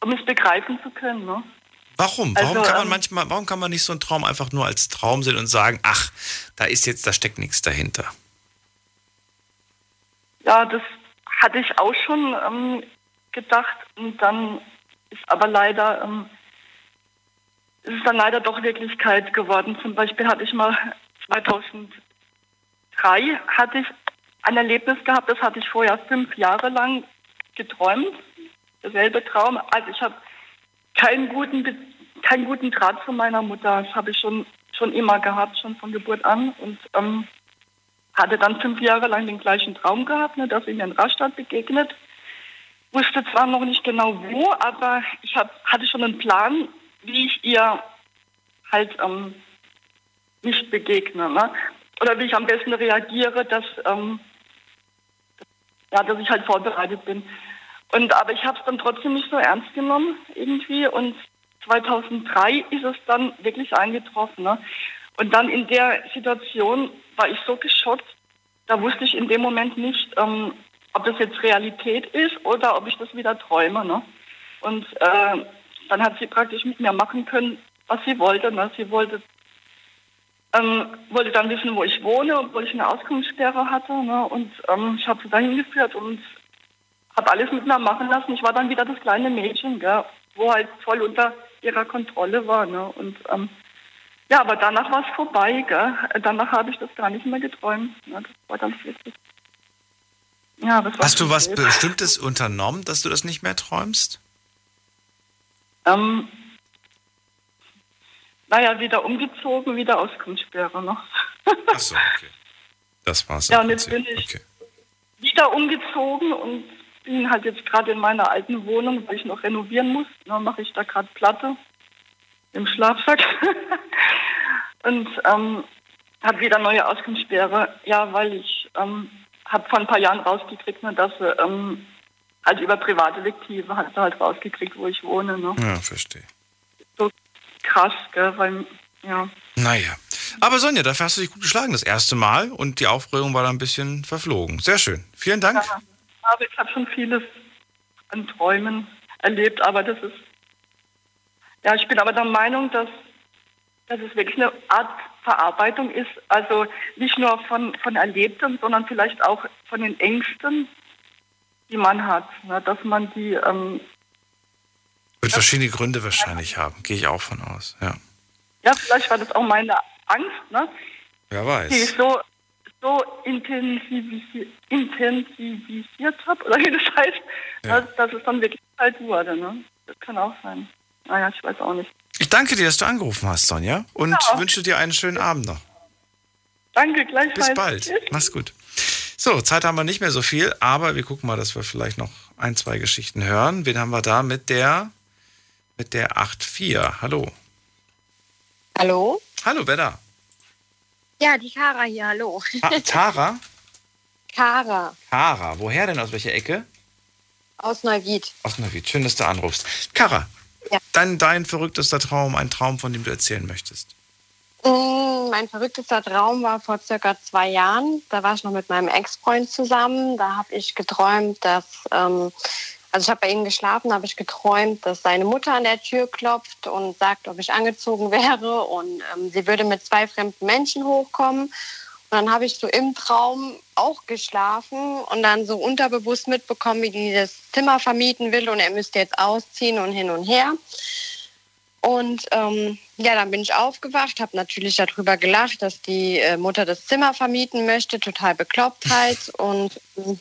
um es begreifen zu können. Ne? Warum? Warum Also, kann man ähm, manchmal, warum kann man nicht so einen Traum einfach nur als Traum sehen und sagen, ach, da ist jetzt, da steckt nichts dahinter? Ja, das hatte ich auch schon ähm, gedacht und dann ist aber leider, ähm, ist es dann leider doch Wirklichkeit geworden. Zum Beispiel hatte ich mal 2003 hatte ich ein Erlebnis gehabt, das hatte ich vorher fünf Jahre lang geträumt, derselbe Traum. Also ich habe keinen guten, keinen guten Draht zu meiner Mutter. Das habe ich schon, schon immer gehabt, schon von Geburt an. Und ähm, hatte dann fünf Jahre lang den gleichen Traum gehabt, ne, dass sie mir in Rastatt begegnet. Wusste zwar noch nicht genau wo, aber ich hab, hatte schon einen Plan, wie ich ihr halt ähm, nicht begegne. Ne? Oder wie ich am besten reagiere, dass, ähm, ja, dass ich halt vorbereitet bin. Und aber ich habe es dann trotzdem nicht so ernst genommen irgendwie und 2003 ist es dann wirklich eingetroffen. Ne? Und dann in der Situation war ich so geschockt, da wusste ich in dem Moment nicht, ähm, ob das jetzt Realität ist oder ob ich das wieder träume. Ne? Und äh, dann hat sie praktisch mit mir machen können, was sie wollte. Ne? Sie wollte, ähm, wollte dann wissen, wo ich wohne, obwohl ich eine Auskunftssperre hatte. Ne? Und ähm, ich habe sie dahin geführt und habe alles mit mir machen lassen. Ich war dann wieder das kleine Mädchen, gell, wo halt voll unter ihrer Kontrolle war. Ne? Und ähm, ja, aber danach war es vorbei. Gell? Danach habe ich das gar nicht mehr geträumt. Ne? Das war dann wirklich. Ja, das war Hast du was. Bestimmtes unternommen, dass du das nicht mehr träumst? Ähm, naja, wieder umgezogen, wieder Auskunftssperre noch. Ach so, okay. Das war's. Ja, und jetzt bin ich wieder umgezogen und bin halt jetzt gerade in meiner alten Wohnung, weil ich noch renovieren muss. Da mache ich da gerade Platte im Schlafsack. und ähm, habe wieder neue Auskunftssperre. Ja, weil ich ähm, habe vor ein paar Jahren rausgekriegt, ne, dass sie ähm, halt über private Lektive hat sie halt rausgekriegt, wo ich wohne. Ne? Ja, verstehe. So krass, gell, weil, ja. Naja. Aber Sonja, dafür hast du dich gut geschlagen das erste Mal und die Aufregung war da ein bisschen verflogen. Sehr schön. Vielen Dank. Ja, aber ich habe schon vieles an Träumen erlebt, aber das ist, ja, ich bin aber der Meinung, dass, dass es wirklich eine Art Verarbeitung ist, also nicht nur von, von Erlebtem, sondern vielleicht auch von den Ängsten, die man hat, ne, dass man die, ähm, Wird verschiedene Gründe wahrscheinlich haben, gehe ich auch von aus. Ja. ja, vielleicht war das auch meine Angst, ne, Wer die weiß. ich so, so intensivisiert, intensivisiert habe, oder wie das heißt, Ja. dass, dass es dann wirklich kalt wurde. Ne? Das kann auch sein. Naja, ich weiß auch nicht. Ich danke dir, dass du angerufen hast, Sonja, und Ja. wünsche dir einen schönen Abend noch. Danke, gleichfalls. Bis bald. Mach's gut. So, Zeit haben wir nicht mehr so viel, aber wir gucken mal, dass wir vielleicht noch ein, zwei Geschichten hören. Wen haben wir da mit der mit der 8.4? Hallo. Hallo? Hallo, wer da? Ja, die Kara hier, hallo. Ta Tara? Kara Kara. Woher denn? Aus welcher Ecke? aus Neuwied. Aus Neuwied. Schön, dass du anrufst. Kara, dein, dein verrücktester Traum, ein Traum, von dem du erzählen möchtest. Mm, Mein verrücktester Traum war vor circa zwei Jahren. Da war ich noch mit meinem Ex-Freund zusammen. Da habe ich geträumt, dass, ähm, also ich habe bei ihm geschlafen, habe ich geträumt, dass seine Mutter an der Tür klopft und sagt, ob ich angezogen wäre und ähm, sie würde mit zwei fremden Menschen hochkommen. Und dann habe ich so im Traum auch geschlafen und dann so unterbewusst mitbekommen, wie die das Zimmer vermieten will und er müsste jetzt ausziehen und hin und her. Und ähm, ja, dann bin ich aufgewacht, habe natürlich darüber gelacht, dass die äh, Mutter das Zimmer vermieten möchte, total bekloppt halt. Und ähm,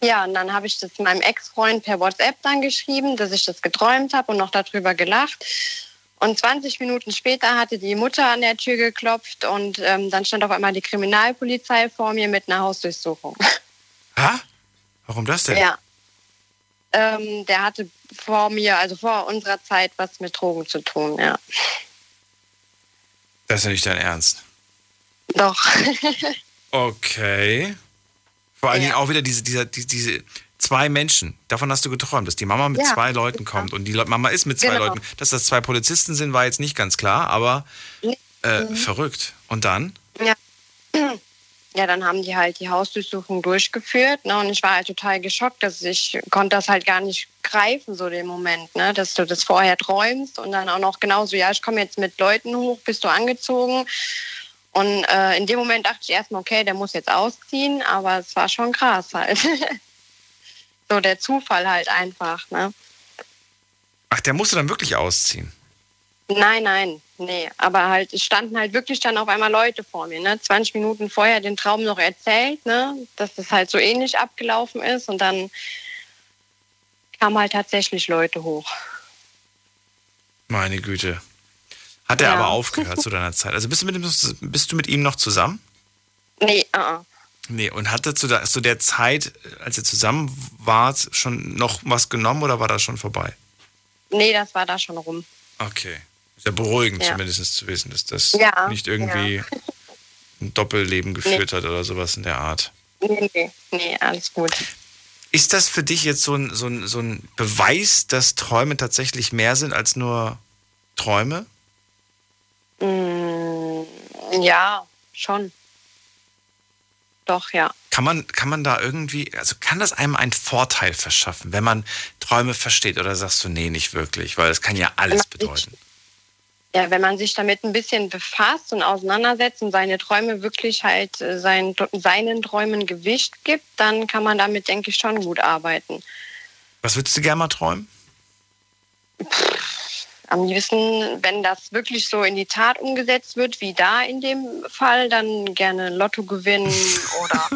ja, und dann habe ich das meinem Ex-Freund per WhatsApp dann geschrieben, dass ich das geträumt habe und noch darüber gelacht. Und 20 Minuten später hatte die Mutter an der Tür geklopft und ähm, dann stand auf einmal die Kriminalpolizei vor mir mit einer Hausdurchsuchung. Warum das denn? Ja. Ähm, der hatte vor mir, also vor unserer Zeit, was mit Drogen zu tun, ja. Das ist ja nicht dein Ernst. Doch. Okay. Vor allen Dingen auch wieder diese, diese, diese, diese zwei Menschen. Davon hast du geträumt, dass die Mama mit Ja. zwei Leuten kommt. Und die Le Mama ist mit zwei Genau. Leuten. Dass das zwei Polizisten sind, war jetzt nicht ganz klar, aber äh, Mhm. verrückt. Und dann? Ja. Ja, dann haben die halt die Hausdurchsuchung durchgeführt. Ne? Und ich war halt total geschockt, dass ich konnte das halt gar nicht greifen, so den Moment, ne? dass du das vorher träumst und dann auch noch genauso, ja, ich komme jetzt mit Leuten hoch, bist du angezogen. Und äh, in dem Moment dachte ich erstmal, okay, der muss jetzt ausziehen, aber es war schon krass halt. so der Zufall halt einfach, ne? Ach, der musste dann wirklich ausziehen. Nein, nein, nee. Aber halt, es standen halt wirklich dann auf einmal Leute vor mir, ne? 20 Minuten vorher den Traum noch erzählt, ne? Dass das halt so ähnlich abgelaufen ist und dann kamen halt tatsächlich Leute hoch. Meine Güte. Hat er Ja. aber aufgehört zu deiner Zeit? Also bist du mit ihm, bist du mit ihm noch zusammen? Nee, uh Nee, und hat er zu der, zu der Zeit, als ihr zusammen wart, schon noch was genommen oder war das schon vorbei? nee, das war da schon rum. Okay. Ja beruhigend Ja. zumindest zu wissen, dass das Ja, nicht irgendwie ein Doppelleben geführt hat oder sowas in der Art. Nee, nee, nee, alles gut. Ist das für dich jetzt so ein, so, ein, so ein Beweis, dass Träume tatsächlich mehr sind als nur Träume? Mm, ja, schon. Doch, ja. Kann man, kann man da irgendwie, also kann das einem einen Vorteil verschaffen, wenn man Träume versteht? Oder sagst du, nee, nicht wirklich, weil das kann ja alles bedeuten. Ja, wenn man sich damit ein bisschen befasst und auseinandersetzt und seine Träume wirklich halt äh, seinen, seinen Träumen Gewicht gibt, dann kann man damit, denke ich, schon gut arbeiten. Was würdest du gerne mal träumen? Am liebsten, wenn das wirklich so in die Tat umgesetzt wird, wie da in dem Fall, dann gerne Lotto gewinnen oder.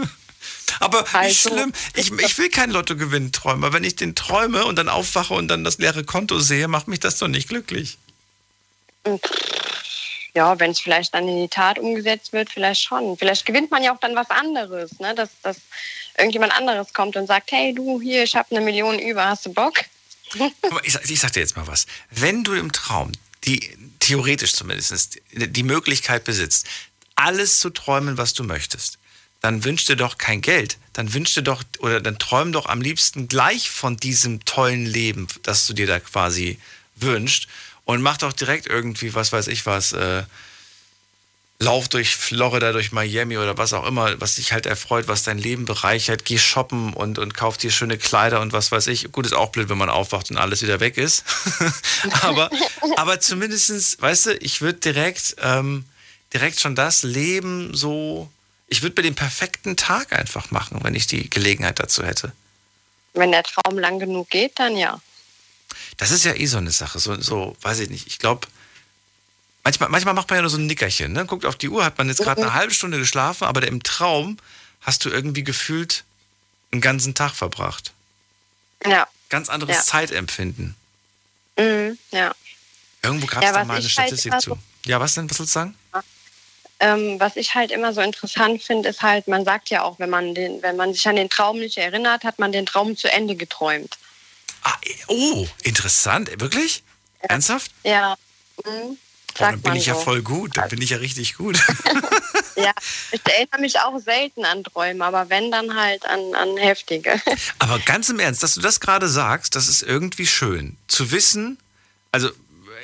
Aber Also, nicht schlimm. Ich, ich will kein Lottogewinn träumen. Aber wenn ich den träume und dann aufwache und dann das leere Konto sehe, macht mich das doch nicht glücklich. Ja, wenn es vielleicht dann in die Tat umgesetzt wird, vielleicht schon. Vielleicht gewinnt man ja auch dann was anderes, ne? dass, dass irgendjemand anderes kommt und sagt, hey du, hier, ich habe eine Million über, hast du Bock? Ich, ich sag dir jetzt mal was. Wenn du im Traum, die theoretisch zumindest, die Möglichkeit besitzt, alles zu träumen, was du möchtest, dann wünsch dir doch kein Geld. Dann wünsch dir doch oder dann träum doch am liebsten gleich von diesem tollen Leben, das du dir da quasi wünscht. Und mach doch direkt irgendwie, was weiß ich was, äh, Lauf durch Florida, durch Miami oder was auch immer, was dich halt erfreut, was dein Leben bereichert. Geh shoppen und, und kauf dir schöne Kleider und was weiß ich. Gut, ist auch blöd, wenn man aufwacht und alles wieder weg ist. aber, aber zumindestens, weißt du, ich würde direkt, ähm, direkt schon das Leben so, ich würde mir den perfekten Tag einfach machen, wenn ich die Gelegenheit dazu hätte. Wenn der Traum lang genug geht, dann ja. Das ist ja eh so eine Sache. So, so weiß ich nicht. Ich glaube, manchmal, manchmal macht man ja nur so ein Nickerchen. Ne? Guckt auf die Uhr, hat man jetzt gerade eine halbe Stunde geschlafen, aber im Traum hast du irgendwie gefühlt einen ganzen Tag verbracht. Ja. Ganz anderes Ja. Zeitempfinden. Mhm, ja. Irgendwo gab es Ja, da mal eine halt Statistik immer zu. so- Ja, was denn? Was sollst du sagen? Ähm, was ich halt immer so interessant finde, ist halt, man sagt ja auch, wenn man, den, wenn man sich an den Traum nicht erinnert, hat man den Traum zu Ende geträumt. Oh, interessant. Wirklich? Ernsthaft? Ja. Mhm. Oh, dann bin ich ja so. voll gut. Dann bin ich ja richtig gut. Ja, ich erinnere mich auch selten an Träume, aber wenn, dann halt an, an heftige. Aber ganz im Ernst, dass du das gerade sagst, das ist irgendwie schön. Zu wissen, also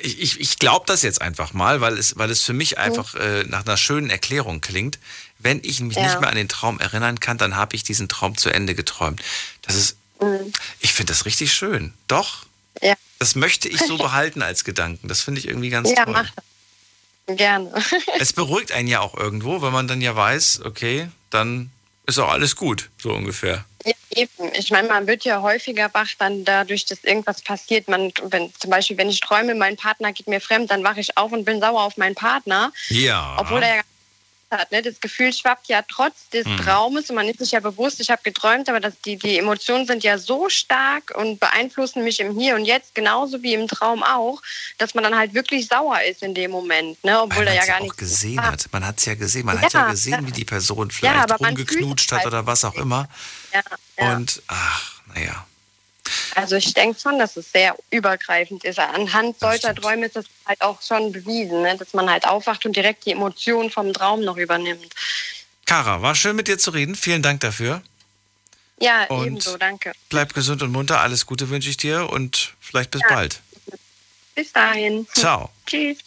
ich, ich, ich glaube das jetzt einfach mal, weil es, weil es für mich einfach äh, nach einer schönen Erklärung klingt. Wenn ich mich Ja. nicht mehr an den Traum erinnern kann, dann habe ich diesen Traum zu Ende geträumt. Das ist, Mhm. ich finde das richtig schön. Doch, Ja. das möchte ich so behalten als Gedanken. Das finde ich irgendwie ganz ja, toll. mach das. Gerne. Es beruhigt einen ja auch irgendwo, wenn man dann ja weiß, okay, dann ist auch alles gut, so ungefähr. Ja, eben. Ich meine, man wird ja häufiger wach, dann dadurch, dass irgendwas passiert. Man, wenn, zum Beispiel, wenn ich träume, mein Partner geht mir fremd, dann wache ich auf und bin sauer auf meinen Partner. Ja. Obwohl er ja hat. Ne? Das Gefühl schwappt ja trotz des Mhm. Traumes und man ist sich ja bewusst, ich habe geträumt, aber das, die, die Emotionen sind ja so stark und beeinflussen mich im Hier und Jetzt genauso wie im Traum auch, dass man dann halt wirklich sauer ist in dem Moment, ne? obwohl er ja gar nicht gesehen hat. Man hat es ja gesehen. Man hat Ja, ja gesehen, ja. wie die Person vielleicht fühlt rumgeknutscht hat halt. oder was auch immer. Ja, ja. Und ach, naja. Also ich denke schon, dass es sehr übergreifend ist. Anhand solcher Träume ist es halt auch schon bewiesen, ne? dass man halt aufwacht und direkt die Emotionen vom Traum noch übernimmt. Kara, war schön mit dir zu reden. Vielen Dank dafür. Ja, Und- ebenso, danke. Bleib gesund und munter. Alles Gute wünsche ich dir und vielleicht bis Ja. bald. Bis dahin. Ciao. Tschüss.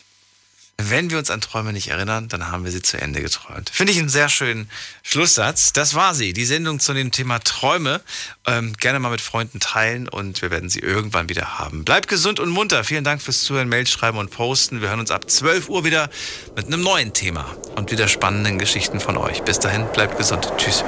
Wenn wir uns an Träume nicht erinnern, dann haben wir sie zu Ende geträumt. Finde ich einen sehr schönen Schlusssatz. Das war sie, die Sendung zu dem Thema Träume. Ähm, gerne mal mit Freunden teilen und wir werden sie irgendwann wieder haben. Bleibt gesund und munter. Vielen Dank fürs Zuhören, Mail schreiben und posten. Wir hören uns ab 12 Uhr wieder mit einem neuen Thema und wieder spannenden Geschichten von euch. Bis dahin, bleibt gesund. Tschüss.